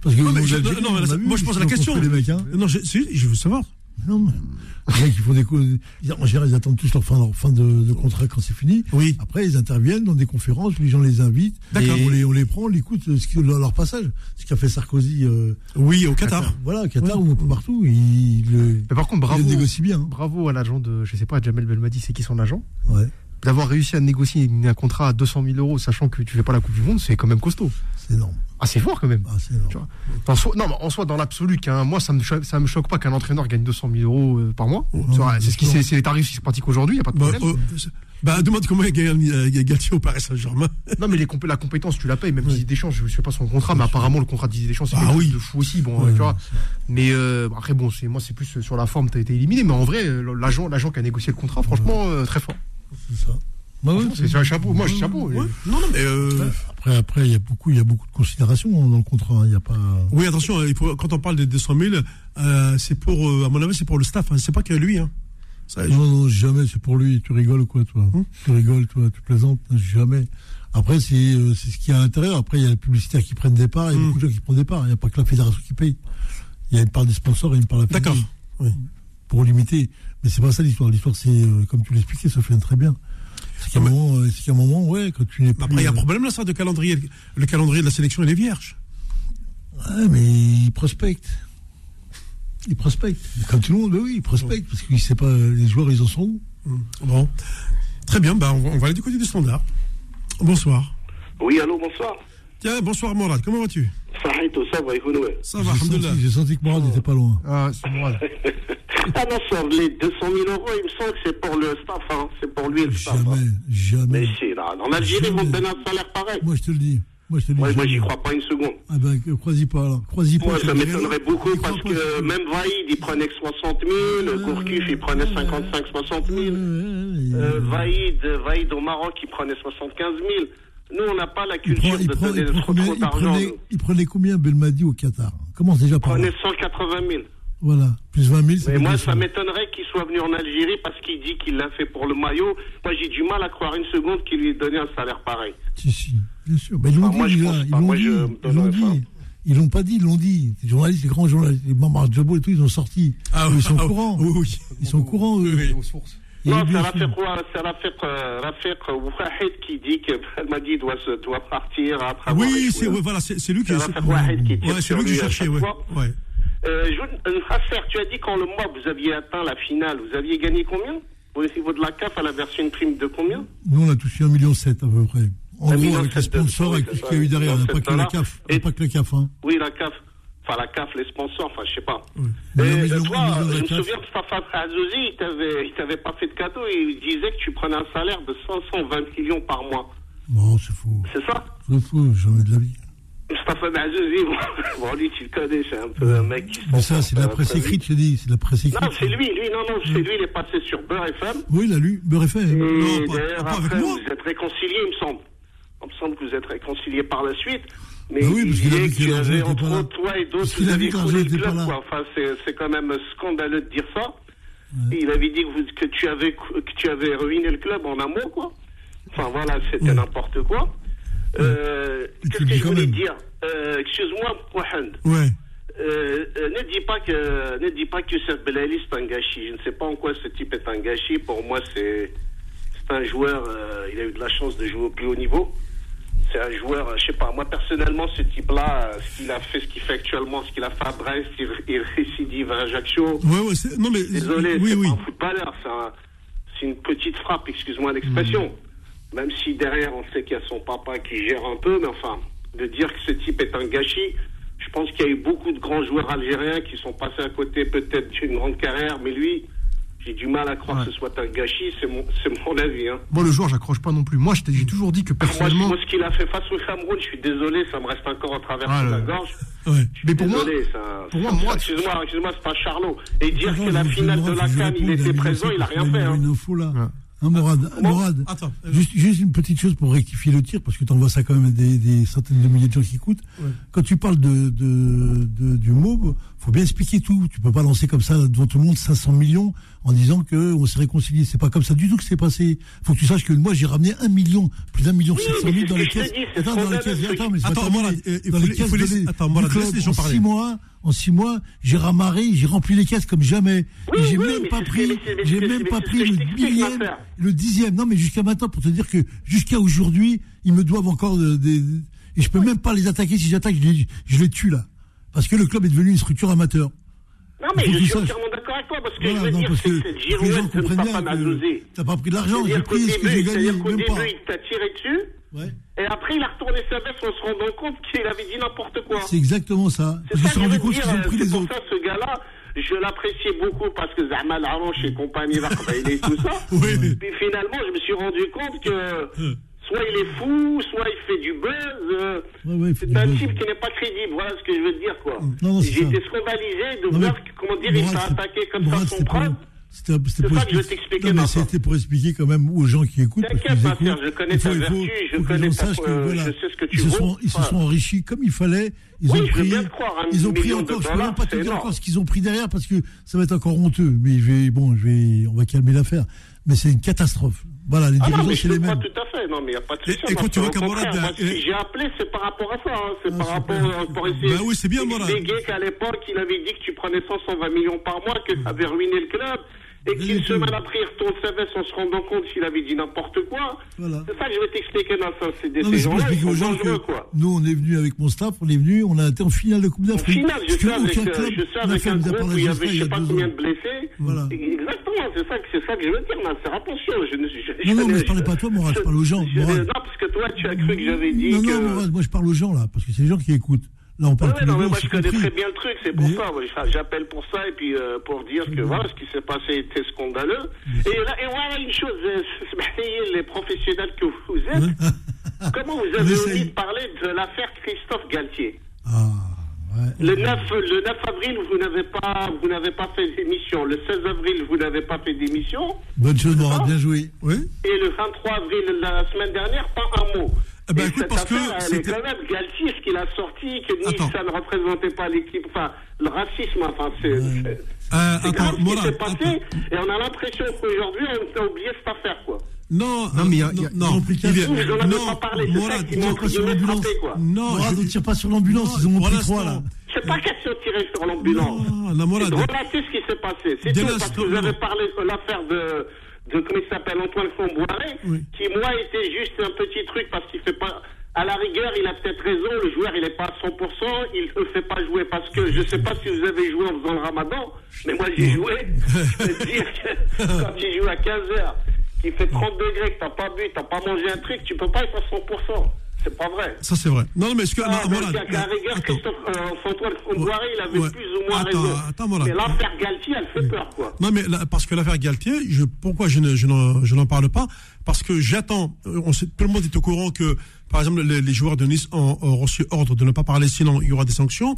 Parce que Non, mais au je- Algérie, non, mais on là, a vu, moi, je ils pose se la question. construits, Les mecs, hein. Non, je veux savoir. Non, mais les mecs, ils font des. En général, ils attendent tous leur fin, leur fin de, de contrat quand c'est fini. Oui. Après, ils interviennent dans des conférences, les gens les invitent. D'accord. On les, on les prend, on écoute ce qui- leur, passage. Ce qu'a fait Sarkozy. euh, Oui, au Qatar. Voilà, au Qatar ou partout. Il, le, Mais par contre, bravo. il négocie bien. hein. Bravo à l'agent de, je sais pas, Jamel Belmadi, c'est qui son agent? Ouais. D'avoir réussi à négocier un contrat à 200 000 euros, sachant que tu fais pas la Coupe du Monde, c'est quand même costaud. C'est énorme. Ah, c'est fort quand même. Ah, c'est énorme. Tu vois. En soi, non, mais en soi, dans l'absolu, qu'un, moi, ça me, ça me choque pas qu'un entraîneur gagne 200 000 euros euh, par mois. C'est vrai, c'est ce qui, c'est, c'est les tarifs qui se pratiquent aujourd'hui, y a pas de Bah, problème. euh, bah, demande comment il gagne euh, Galtier au Paris Saint-Germain. Non, mais les la compétence, tu la payes, même Didier Deschamps, je ne sais pas son contrat, mais apparemment, le contrat de Didier Deschamps, c'est Ah oui. de fou aussi, bon, Ouais, tu vois. Mais euh, après, bon, c'est, moi, c'est plus sur la forme, t'as été éliminé, mais en vrai, l'agent, l'agent qui a négocié le contrat, franchement, euh, très fort. C'est ça. Bah ouais, C'est un chapeau, moi, je suis chapeau. Ouais. Non, non, mais. euh, Après, après, il y a beaucoup, il y a beaucoup de considérations dans le contrat. hein. Il y a pas. Oui, attention, il faut- quand on parle des 200 000, euh, c'est pour, euh, à mon avis, c'est pour le staff, hein, c'est pas que lui. Hein. Ça, Non, non, jamais. C'est pour lui. Tu rigoles ou quoi, toi Hum. Tu rigoles, toi. Tu plaisantes Jamais. Après, c'est c'est ce qu'il y a à l'intérieur. Après, il y a les publicitaires qui prennent des parts. Il y a Hum. beaucoup de gens qui prennent des parts. Il n'y a pas que la fédération qui paye. Il y a une part des sponsors et une part de la D'accord. fédération. Oui. Pour limiter. Mais c'est pas ça l'histoire. L'histoire, c'est euh, comme tu l'expliquais, ça fait très bien. C'est qu'à un moment, euh, c'est qu'à un moment, ouais, quand tu n'es plus. Après, il y a un euh, problème là, ça, de calendrier. Le calendrier de la sélection, il est vierge. Ouais, mais il prospecte. Il prospecte. Comme tout le monde, mais oui, il prospecte. Parce qu'il sait pas, euh, les joueurs, ils en sont où Hum. Bon. Très bien, bah, on, va, on va aller du côté du standard. Bonsoir. Oui, allô, bonsoir. Tiens, bonsoir Morad, comment vas-tu? Ça va. Ça va, J'ai senti, alhamdoulilah. j'ai senti que Morad n'était pas loin. Ah, c'est moral. Ah non, sur les 200 000 euros, il me semble que c'est pour le staff, hein. C'est pour lui et le staff. hein. Jamais, Mais jamais. si, là, en Algérie, ils vont te donner un salaire pareil. Moi, je te le dis. Moi, je te le dis. Ouais, moi, j'y crois pas une seconde. Ah ben, crois-y pas, alors. Crois-y pas. Moi, ça m'étonnerait beaucoup parce pas, que même Vaïd, il prenait que 60 000, Gourcuff, il prenait 55, 60 Ouais, 000. ouais, ouais, Euh, Vaïd, Vaïd au Maroc, il prenait 75 000. Nous, on n'a pas la il culture il de prend- donner il prend trop, combien- trop il d'argent. prenait- nous. Il prenait combien Belmadi au Qatar Commence déjà par là. prenait 180 000. Voilà. Plus 20 000, c'est Mais moi, ça m'étonnerait qu'il soit venu en Algérie parce qu'il dit qu'il l'a fait pour le maillot. Moi, j'ai du mal à croire une seconde qu'il lui ait donné un salaire pareil. Si, si, bien sûr. Mais ils l'ont moi, dit, Ils pas. l'ont dit. Ils l'ont pas. dit. Ils l'ont pas dit, ils l'ont dit. Les journalistes, les grands journalistes, les Mamar Djabo et tout, ils ont sorti. Ah, ils sont ah, au courant. Oui, oui. Ils sont au courant, eux. Oui, oui. Aux sources. Non, c'est. Rafiq, Rafiq, euh, Rafiq Ouahid qui dit que Belmadi doit, se, doit partir après Oui, c'est ouais, voilà, c'est lui qui. C'est Rafiq Ouahid qui tire Ouais, c'est lui à cherchais, chaque ouais. ouais. Euh, euh, tu as dit quand le mois vous aviez atteint la finale, vous aviez gagné combien? Au niveau de la CAF, elle a versé une prime de combien? Nous, on a touché 1,7 million à peu près. En gros, avec les sponsors, avec tout ce qu'il y a eu derrière. Pas que la CAF. Pas que la CAF, hein. Oui, la CAF. Enfin, la CAF, les sponsors, enfin, je sais pas. Et, euh, ont- toi, je me souviens que Fafa Azouzi, il t'avait, il t'avait pas fait de cadeau il disait que tu prenais un salaire de 520 millions par mois. Non, c'est faux. C'est ça C'est faux, jamais de la vie. Mustafa Azouzi, bon, lui, tu le connais, c'est un peu un mec qui se Mais ça, c'est de la euh, presse écrite, je dis. C'est de la presse écrite. Non, c'est lui, lui, non, non, c'est lui, il est passé sur Beurre FM. Oui, il a lu. Beurre FM. Et Non, pas- d'ailleurs, pas avec après, moi. vous êtes réconciliés, il me semble. Il me semble que vous êtes réconciliés par la suite. Mais Bah oui, il parce qu'il a disait vu que que tu l'argent avais, était entre autres, toi et d'autres, vous aviez foulé le club, quoi. Enfin, c'est, c'est quand même scandaleux de dire ça. Il avait dit que, vous, que, tu avais, que tu avais ruiné le club en amont, quoi. Enfin, voilà, c'était Ouais. n'importe quoi. Euh, Et tu qu'est-ce que je voulais même. dire euh, Excuse-moi, Mohamed. Ouais. Euh, euh, ne dis pas que ne dis pas que Youssef Belali c'est un gâchis. Je ne sais pas en quoi ce type est un gâchis. Pour moi, c'est c'est un joueur. euh, il a eu de la chance de jouer au plus haut niveau. C'est un joueur. euh, je sais pas. Moi personnellement, ce type-là, euh, ce qu'il a fait, ce qu'il fait actuellement, ce qu'il a fait à Brest, il, il récidive à Ajaccio. Ouais, ouais, c'est- non mais. Désolé, Oui, c'est oui. pas un footballeur. C'est un- c'est une petite frappe. Excuse-moi l'expression. Même si derrière, on sait qu'il y a son papa qui gère un peu, mais enfin, de dire que ce type est un gâchis, je pense qu'il y a eu beaucoup de grands joueurs algériens qui sont passés à côté peut-être d'une grande carrière, mais lui, j'ai du mal à croire Ouais. que ce soit un gâchis, c'est mon, mon avis. Hein. Moi, le joueur, j'accroche pas non plus. Moi, j'ai toujours dit que personnellement. moi, ce qu'il a fait face au Cameroun, je suis désolé, ça me reste encore en travers Ah, la gorge. Ouais. Mais pour moi, Désolé, ça, pour moi, excuse-moi, excuse-moi, c'est pas Charlot. Et dire que la finale de la je vais CAN, il à était présent, il a rien fait. a Hein. une info là. Hein, Morad, Morad, Attends. euh, juste, juste une petite chose pour rectifier le tir, parce que tu envoies ça quand même à des, des centaines de milliers de gens qui écoutent. Quand tu parles de, de, de- du MOB, faut bien expliquer tout. Tu peux pas lancer comme ça devant tout le monde 500 millions en disant que on s'est réconcilié. C'est pas comme ça du tout que c'est passé. Faut que tu saches que moi j'ai ramené un million, plus d'un million Oui, 700 mais 000 c'est dans les caisses. Attends, dans les caisses. Attends, mais c'est Attends, moi, euh, Dans les caisses attends, moi, laisse les gens en parler. six mois, en six mois, j'ai ramarré, j'ai rempli les caisses comme jamais. Oui, et j'ai oui, même pas pris, j'ai même pas pris le l'affaire. le dixième. Non, mais jusqu'à maintenant, pour te dire que jusqu'à aujourd'hui, ils me doivent encore de- des, et je peux même pas les attaquer. Si j'attaque, je les, je les tue là. Parce que le club est devenu une structure amateur. Non, mais Faut je que tu suis saches. entièrement d'accord parce que Voilà, je veux non, dire, que, que cette que les gens girouette ne pas t'as pas pris de l'argent, j'ai pris ce que j'ai début, gagné, c'est-à-dire qu'au début, il t'a tiré dessus, Ouais. et après, il a retourné sa veste en se rendant compte qu'il avait dit n'importe quoi. C'est exactement ça. C'est ça veux compte qu'ils ont pris c'est les pour autres. ça, ce gars-là, je l'appréciais beaucoup parce que Zahma Laranche et compagnie, et tout ça. Oui. Puis finalement, je me suis rendu compte que soit il est fou, soit il fait du buzz. euh, Ouais, ouais, c'est un type qui n'est pas crédible, voilà ce que je veux te dire, quoi. Été scandalisé de Non, mais voir, que, comment dire, il s'est attaqué comme Mourad, ça son preuve. C'était pour expliquer- mais c'était pour expliquer quand même aux gens qui écoutent. T'inquiète, ma écoutent. je connais ta vertu, je connais les gens ta- sachent que, voilà, je sais ce que tu ils se vaux. sont, ils se sont enrichis comme il fallait. Ils Oui, ont veux pris, ils ont pris encore. Je peux dollars, même pas te dire encore ce qu'ils ont pris derrière parce que ça va être encore honteux. Mais je vais, bon, je vais, on va calmer l'affaire. Mais c'est une catastrophe. Voilà, les Ah dirigeants, c'est les mêmes. tout à fait. Non, mais il n'y a pas de Et- souci. et quand moi, tu vois qu'à Morad, moi, euh, si j'ai appelé, c'est par rapport à ça. hein. C'est Ah, par rapport euh, pour essayer Bah oui, c'est bien, Morad. qu'à l'époque, il avait dit que tu prenais 120 millions par mois, que ça avait ruiné le club. Et Rien qu'une du tout. semaine après, il retourne sa veste en se rendant compte qu'il avait dit n'importe quoi. Voilà. C'est ça que je vais t'expliquer dans ça. C'est des Non, mais expliquer aux gens que quoi. nous, on est venu avec mon staff, on est venu, on a été en finale de Coupe d'Afrique. final, je Ce que sais avec, euh, club je sais avec un à groupe où il y avait je sais pas combien de blessés. Voilà. Exactement, c'est ça, ça que je veux dire, Nasser. Attention, je je, Non, non, je- mais je parlais pas à toi, Morad, je parle aux gens, je- non, parce que toi, tu as cru que j'avais dit Non, non, moi je parle aux gens là, parce que c'est les gens qui écoutent. Là, on parle Ouais, non, mais moi je connais très bien le truc, c'est pour Mais- ça. J'appelle pour ça et puis euh, pour dire que voilà, ce qui s'est passé était scandaleux. Et, là, et voilà une chose, euh, les professionnels que vous êtes, comment vous avez envie de parler de l'affaire Christophe Galtier? Ah, le 9, le 9 avril, vous n'avez pas, vous n'avez pas fait d'émission. Le 16 avril, vous n'avez pas fait d'émission. Bonne chose, Morad, bien joué. Oui. Et le 23 avril, la semaine dernière, pas un mot. Et écoute, cette parce que affaire, elle est c'était- quand même Galtier, ce qu'il a sorti, que ni Attends. ça ne représentait pas l'équipe, enfin, le racisme, enfin, c'est. c'est- Euh, c'est attends, grave ce qui Morad, s'est passé, attends. et on a l'impression qu'aujourd'hui, on a oublié cette affaire, quoi. Non, Non, mais il y a- euh, il y a- non, ils pris en non, pas parlé, Morad, qui ont non, pas sur l'ambulance. non, Morad, je- on tire pas sur l'ambulance, ils ont l'instant, trois là. C'est pas question de tirer sur l'ambulance. Non, non, Morad. Relater ce qui s'est passé. C'est tout, parce que vous non. avez parlé de l'affaire de, de, comment il s'appelle, Antoine Comboiré, Oui. qui, moi, était juste un petit truc parce qu'il fait pas. À la rigueur, il a peut-être raison, le joueur, il n'est pas à 100%, il ne fait pas jouer parce que je ne sais pas si vous avez joué en faisant le ramadan, mais moi j'ai joué. Je peux te dire que quand tu joues à 15h, qu'il fait 30 degrés, que tu n'as pas bu, tu n'as pas mangé un truc, tu peux pas être à 100%. C'est pas vrai. Ça, c'est vrai. Non, mais est-ce que. Ah, non, donc, Morad, à la rigueur. Christophe, euh, Comboiré, il avait Ouais. plus ou moins Attends, raison. attends, mais l'affaire Galtier, elle fait peur, quoi. Non, mais là, parce que l'affaire Galtier, je, pourquoi je ne- je n'en je n'en parle pas? Parce que j'attends. euh, on sait- Tout le monde est au courant que, par exemple, les, les joueurs de Nice ont, ont reçu ordre de ne pas parler, sinon il y aura des sanctions.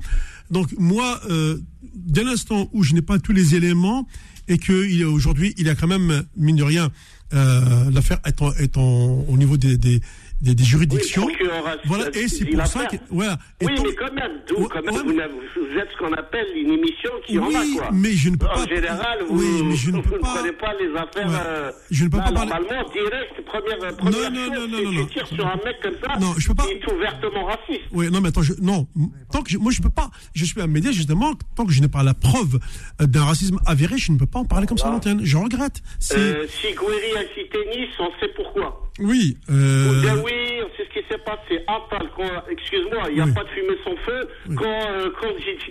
Donc moi, euh, dès l'instant où je n'ai pas tous les éléments et que il y a aujourd'hui, il y a quand même mine de rien, euh, l'affaire est, en- est en- au niveau des, des, des, des juridictions. Oui, procureur a- voilà, et c'est pour ça que l'affaire. voilà. Et Oui, mais quand même, Ouais, quand même, ouais, vous, vous êtes ce qu'on appelle une émission qui en a, Oui, quoi. mais je ne peux en pas- général, vous, Oui, mais je ne vous peux pas- prenez pas les affaires. Ouais. euh, Je ne peux pas parler- Normalement, direct, première, première non, chose, non, non, non, non. tires sur un mec comme ça Non, je peux pas- qui est ouvertement raciste. Oui, non, mais attends, je, non, tant que je, moi je peux pas, je suis un média justement, tant que je n'ai pas la preuve euh, d'un racisme avéré, je ne peux pas en parler comme ça à l'antenne. Je regrette. Euh, si Gouiri a cité Nice, on sait pourquoi. Oui, euh, Ben oui, c'est ce qui s'est passé. Quand, excuse-moi, il n'y a Oui. pas de fumée sans feu. Quand, euh, quand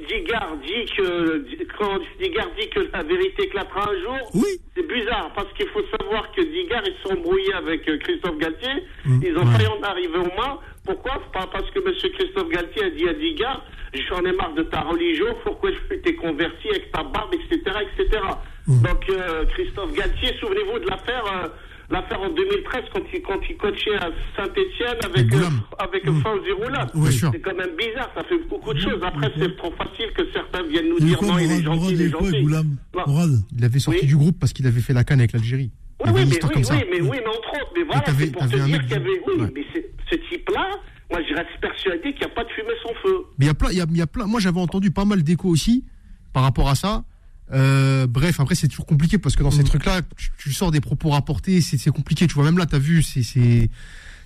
Digard dit que, quand Digard dit que la vérité éclatera un jour, Oui. c'est bizarre parce qu'il faut savoir que Digard, ils se sont embrouillés avec euh, Christophe Galtier. Mm. Ils ont failli en arriver aux mains. Pourquoi? Pas parce que monsieur Christophe Galtier a dit à Digard, j'en ai marre de ta religion, pourquoi je t'ai converti avec ta barbe, etc., etc. Mm. Donc, euh, Christophe Galtier, souvenez-vous de l'affaire, euh, l'affaire en 2013 quand il, quand il coachait à Saint-Etienne avec, Avec euh, avec. Oui, sûr. C'est quand même bizarre, ça fait beaucoup de choses. Après, c'est trop facile que certains viennent nous dire quoi, non, il est Morad gentil, Morad, il est quoi, avait sorti Oui. du groupe parce qu'il avait fait la canne avec l'Algérie. Oui, mais, oui, comme ça. oui, mais oui, mais entre autres, mais voilà, c'est pour te dire qu'il y avait, oui, Ouais. mais ce type-là, moi, je reste persuadé qu'il n'y a pas de fumée sans feu. Mais il y a plein, il y a, il y a plein. Moi, j'avais entendu pas mal d'échos aussi par rapport à ça. Euh, bref, après c'est toujours compliqué parce que dans ces Mm. trucs-là, tu, tu sors des propos rapportés, c'est c'est compliqué. Tu vois, même là, t'as vu, c'est c'est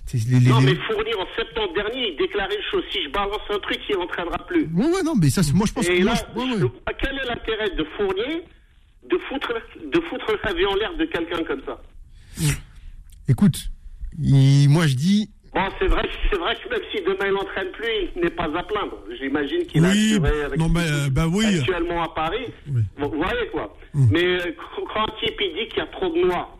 c'est les, les- Non, mais Fournier, en septembre dernier, il déclarait une chose. Si je balance un truc, il n'entraînera plus. Ouais, ouais, non, mais ça, c'est- moi, je pense Et que là, moi, je- ouais, ouais. je- quel est l'intérêt de Fournier de foutre, de foutre sa vie en l'air de quelqu'un comme ça? Écoute, il- moi, je dis, Bon, c'est vrai, c'est vrai que même si demain il n'entraîne plus, il n'est pas à plaindre. J'imagine qu'il a Oui, assuré avec non, mais, euh, bah oui. actuellement à Paris. Oui. Vous voyez quoi Mm. Mais euh, quand un type il dit qu'il y a trop de noirs,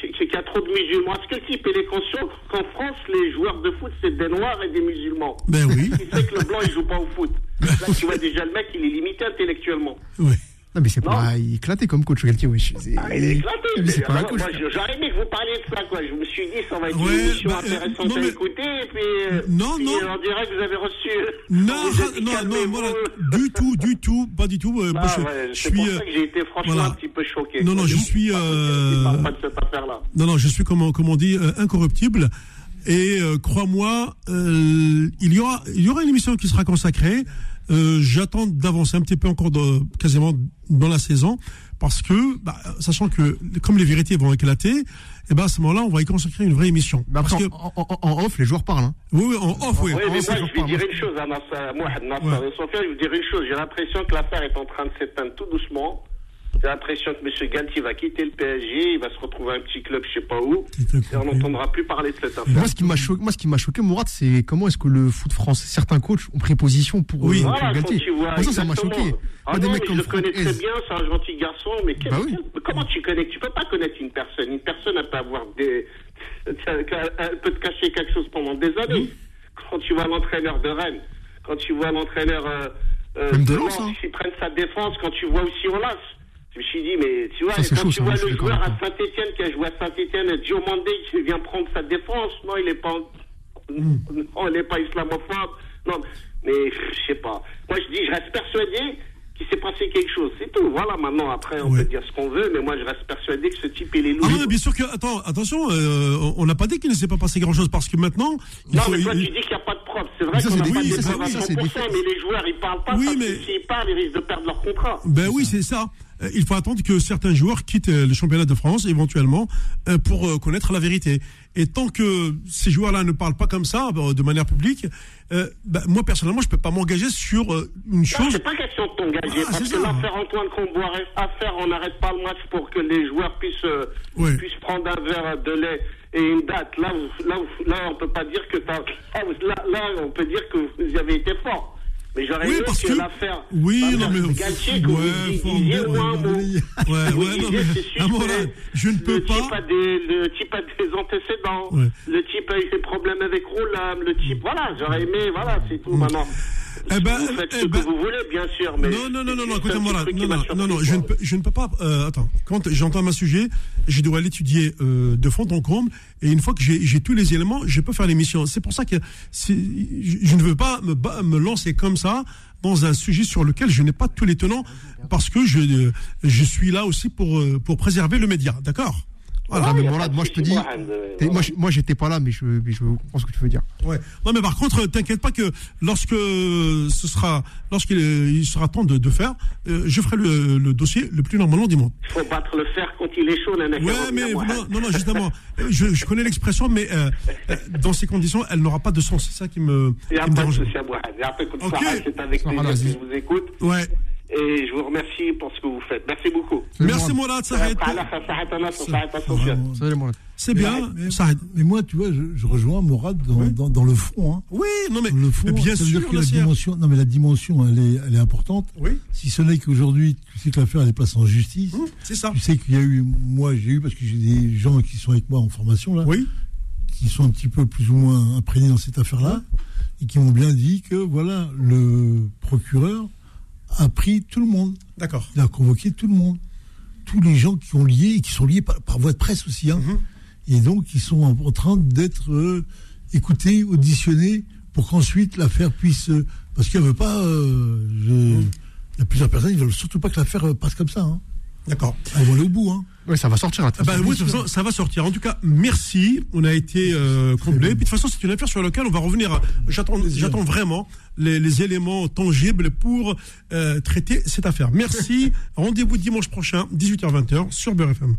qu'il y a trop de musulmans, est-ce que le type il est conscient qu'en France les joueurs de foot c'est des noirs et des musulmans? Ben oui. Il sait que le blanc il joue pas au foot. Là tu vois déjà le mec il est limité intellectuellement. Oui. Non, mais c'est pas éclaté comme coach, wesh. C'est- Ah, il est éclaté. Mais c'est pas un Alors, coach. moi, je- J'aurais aimé que vous parliez de ça, quoi. Je me suis dit, ça va être Ouais, une émission bah, euh, intéressante non, à mais- écouter. Et puis, euh, Non, non. euh, on dirait que vous avez reçu. Non, non, non, calmez-vous. voilà, du tout, du tout, pas du tout. euh, moi, Ah, je, ouais, je c'est pour suis, ça que j'ai été franchement voilà. un petit peu choqué. Non, non, quoi. je suis, Il euh, pas de cette affaire-là. non, non, je suis comme, on- comme on dit, euh, incorruptible. Et crois-moi, il y aura, il y aura une émission qui sera consacrée. Euh, J'attends d'avancer un petit peu encore, de, quasiment dans la saison, parce que, bah, sachant que comme les vérités vont éclater, et ben à ce moment-là, on va y consacrer une vraie émission. Mais après, parce que, en, en- en off, les joueurs parlent. Hein. oui, oui, en off, oui. Oui, mais moi, je vais dire une chose à Nasser, Mohamed Nasser Ouais. et je vais vous dire une chose. J'ai l'impression que l'affaire est en train de s'éteindre tout doucement. J'ai l'impression que M. Galtier va quitter le PSG, il va se retrouver à un petit club, je sais pas où, et on n'entendra plus parler de cette affaire. Moi, ce qui m'a choqué, moi, ce qui m'a choqué, Mourad, c'est comment est-ce que le foot français, certains coachs ont pris position pour, Oui. euh, Voilà, quand Galtier. tu vois. Moi, ça, ça m'a choqué. Ah des mecs comme je le connais très bien, c'est un gentil garçon, mais quel- Bah oui. quel- comment tu connais Tu peux pas connaître une personne. Une personne, elle peut avoir des. Elle peut te cacher quelque chose pendant des années. Quand tu vois l'entraîneur de Rennes, quand tu vois l'entraîneur. Euh, euh, Même de Lens, hein. qui prennent sa défense, quand tu vois aussi Olas. Je me suis dit, mais tu vois, Ça, quand chaud, tu vois le joueur à Saint-Etienne qui a joué à Saint-Etienne, Diomandé qui vient prendre sa défense, non, il n'est pas. Non, il n'est pas islamophobe. Non, mais je sais pas. Moi, je dis, je reste persuadé qu'il s'est passé quelque chose. C'est tout. Voilà, maintenant, après, on Ouais. peut dire ce qu'on veut, mais moi, je reste persuadé que ce type, il est Ah loué. non, mais bien sûr que, attends, attention, euh, on- n'a pas dit qu'il ne s'est pas passé grand-chose parce que maintenant, il non, faut- mais toi, il- tu dis qu'il n'y a pas de preuves. C'est vrai qu'on c'est n'a pas oui, de preuves à c'est- ça, c'est 100%, des- mais les joueurs, ils parlent pas Oui, parce mais- s'ils parlent, ils risquent de perdre leur contrat. Ben oui, c'est ça. Euh, Il faut attendre que certains joueurs quittent euh, le championnat de France éventuellement euh, pour connaître la vérité. Et tant que ces joueurs-là ne parlent pas comme ça, de manière publique, euh, ben, moi personnellement, je peux pas m'engager sur euh, une chose. c'est pas question de t'engager, Ah, parce c'est que l'affaire Antoine Comboire, affaire, on n'arrête pas le match pour que les joueurs puissent, euh, puissent prendre un verre de lait et une date. Là, vous- là, vous- là on peut pas dire que t'as- ah, là, on peut dire que vous avez été fort. Mais j'aurais Oui, aimé parce que, l'affaire. Oui, non, mais- Galtier, ouais, fort, disiez ouais, au moins un ouais, mot. Ouais, Vous ouais, non, mais, je ne peux le pas. Type a des, le type a des antécédents. Ouais. Le type a eu des problèmes avec Roulam. Le type, voilà, j'aurais aimé, voilà, c'est tout maintenant. Eh ben, vous faites eh ce ben- que vous voulez, bien sûr, mais. Non, non, non, non, non, écoutez-moi là. Non, non, non, non, je ne peux, je ne peux pas. euh, attends, quand j'entends un sujet, je dois l'étudier euh, de fond en comble, et une fois que j'ai tous les éléments, je peux faire l'émission. C'est pour ça que je, je ne veux pas me, me lancer comme ça dans un sujet sur lequel je n'ai pas tous les tenants, parce que je, euh, je suis là aussi pour, euh, pour préserver le média, d'accord? Voilà. Pas de moi, je te dis, moi, j'étais pas là, mais je, mais je comprends ce que tu veux dire. Ouais. Non, mais par contre, t'inquiète pas que lorsque ce sera, lorsqu'il il sera temps de, de faire, euh, je ferai le, le dossier le plus normalement du monde. Il faut battre le fer quand il est chaud, Ouais, mais non, non, non, justement, je, je connais l'expression, mais euh, euh, dans ces conditions, elle n'aura pas de sens. C'est ça qui me, qui dérange. Ok. C'est avec plaisir que je vous écoute. Ouais. Et je vous remercie pour ce que vous faites. Merci beaucoup. Merci Mourad, Mourad. C'est bien, Mais, ça arrête. mais moi, tu vois, je, je rejoins Morad dans, Oui. dans, dans le fond. Hein. Oui, non, mais, Le fond, mais bien sûr, que la dimension, non mais la dimension, elle est, elle est importante. Oui, Si ce n'est qu'aujourd'hui, tu sais que l'affaire elle est passée en justice. hum, c'est ça. Tu sais qu'il y a eu, moi j'ai eu parce que j'ai des gens qui sont avec moi en formation là, Oui, qui sont un petit peu plus ou moins imprégnés dans cette affaire-là et qui m'ont bien dit que voilà, le procureur a pris tout le monde, d'accord. il a convoqué tout le monde, tous les gens qui ont lié et qui sont liés par, par voie de presse aussi, hein, Mhm. et donc qui sont en, en train d'être euh, écoutés, auditionnés pour qu'ensuite l'affaire puisse, euh, parce qu'elle veut pas, euh, je- il y a plusieurs personnes, ils veulent surtout pas que l'affaire passe comme ça. hein. D'accord. Ils vont aller au bout. Hein. Ouais, ça va sortir. là, de Ah toute bah, façon. oui, de toute façon, ça va sortir. En tout cas, merci. On a été euh, comblés. Puis de toute façon, c'est une affaire sur laquelle on va revenir. J'attends, j'attends vraiment les, les éléments tangibles pour euh, traiter cette affaire. Merci. Rendez-vous dimanche prochain, 18h-20h sur Beurre FM.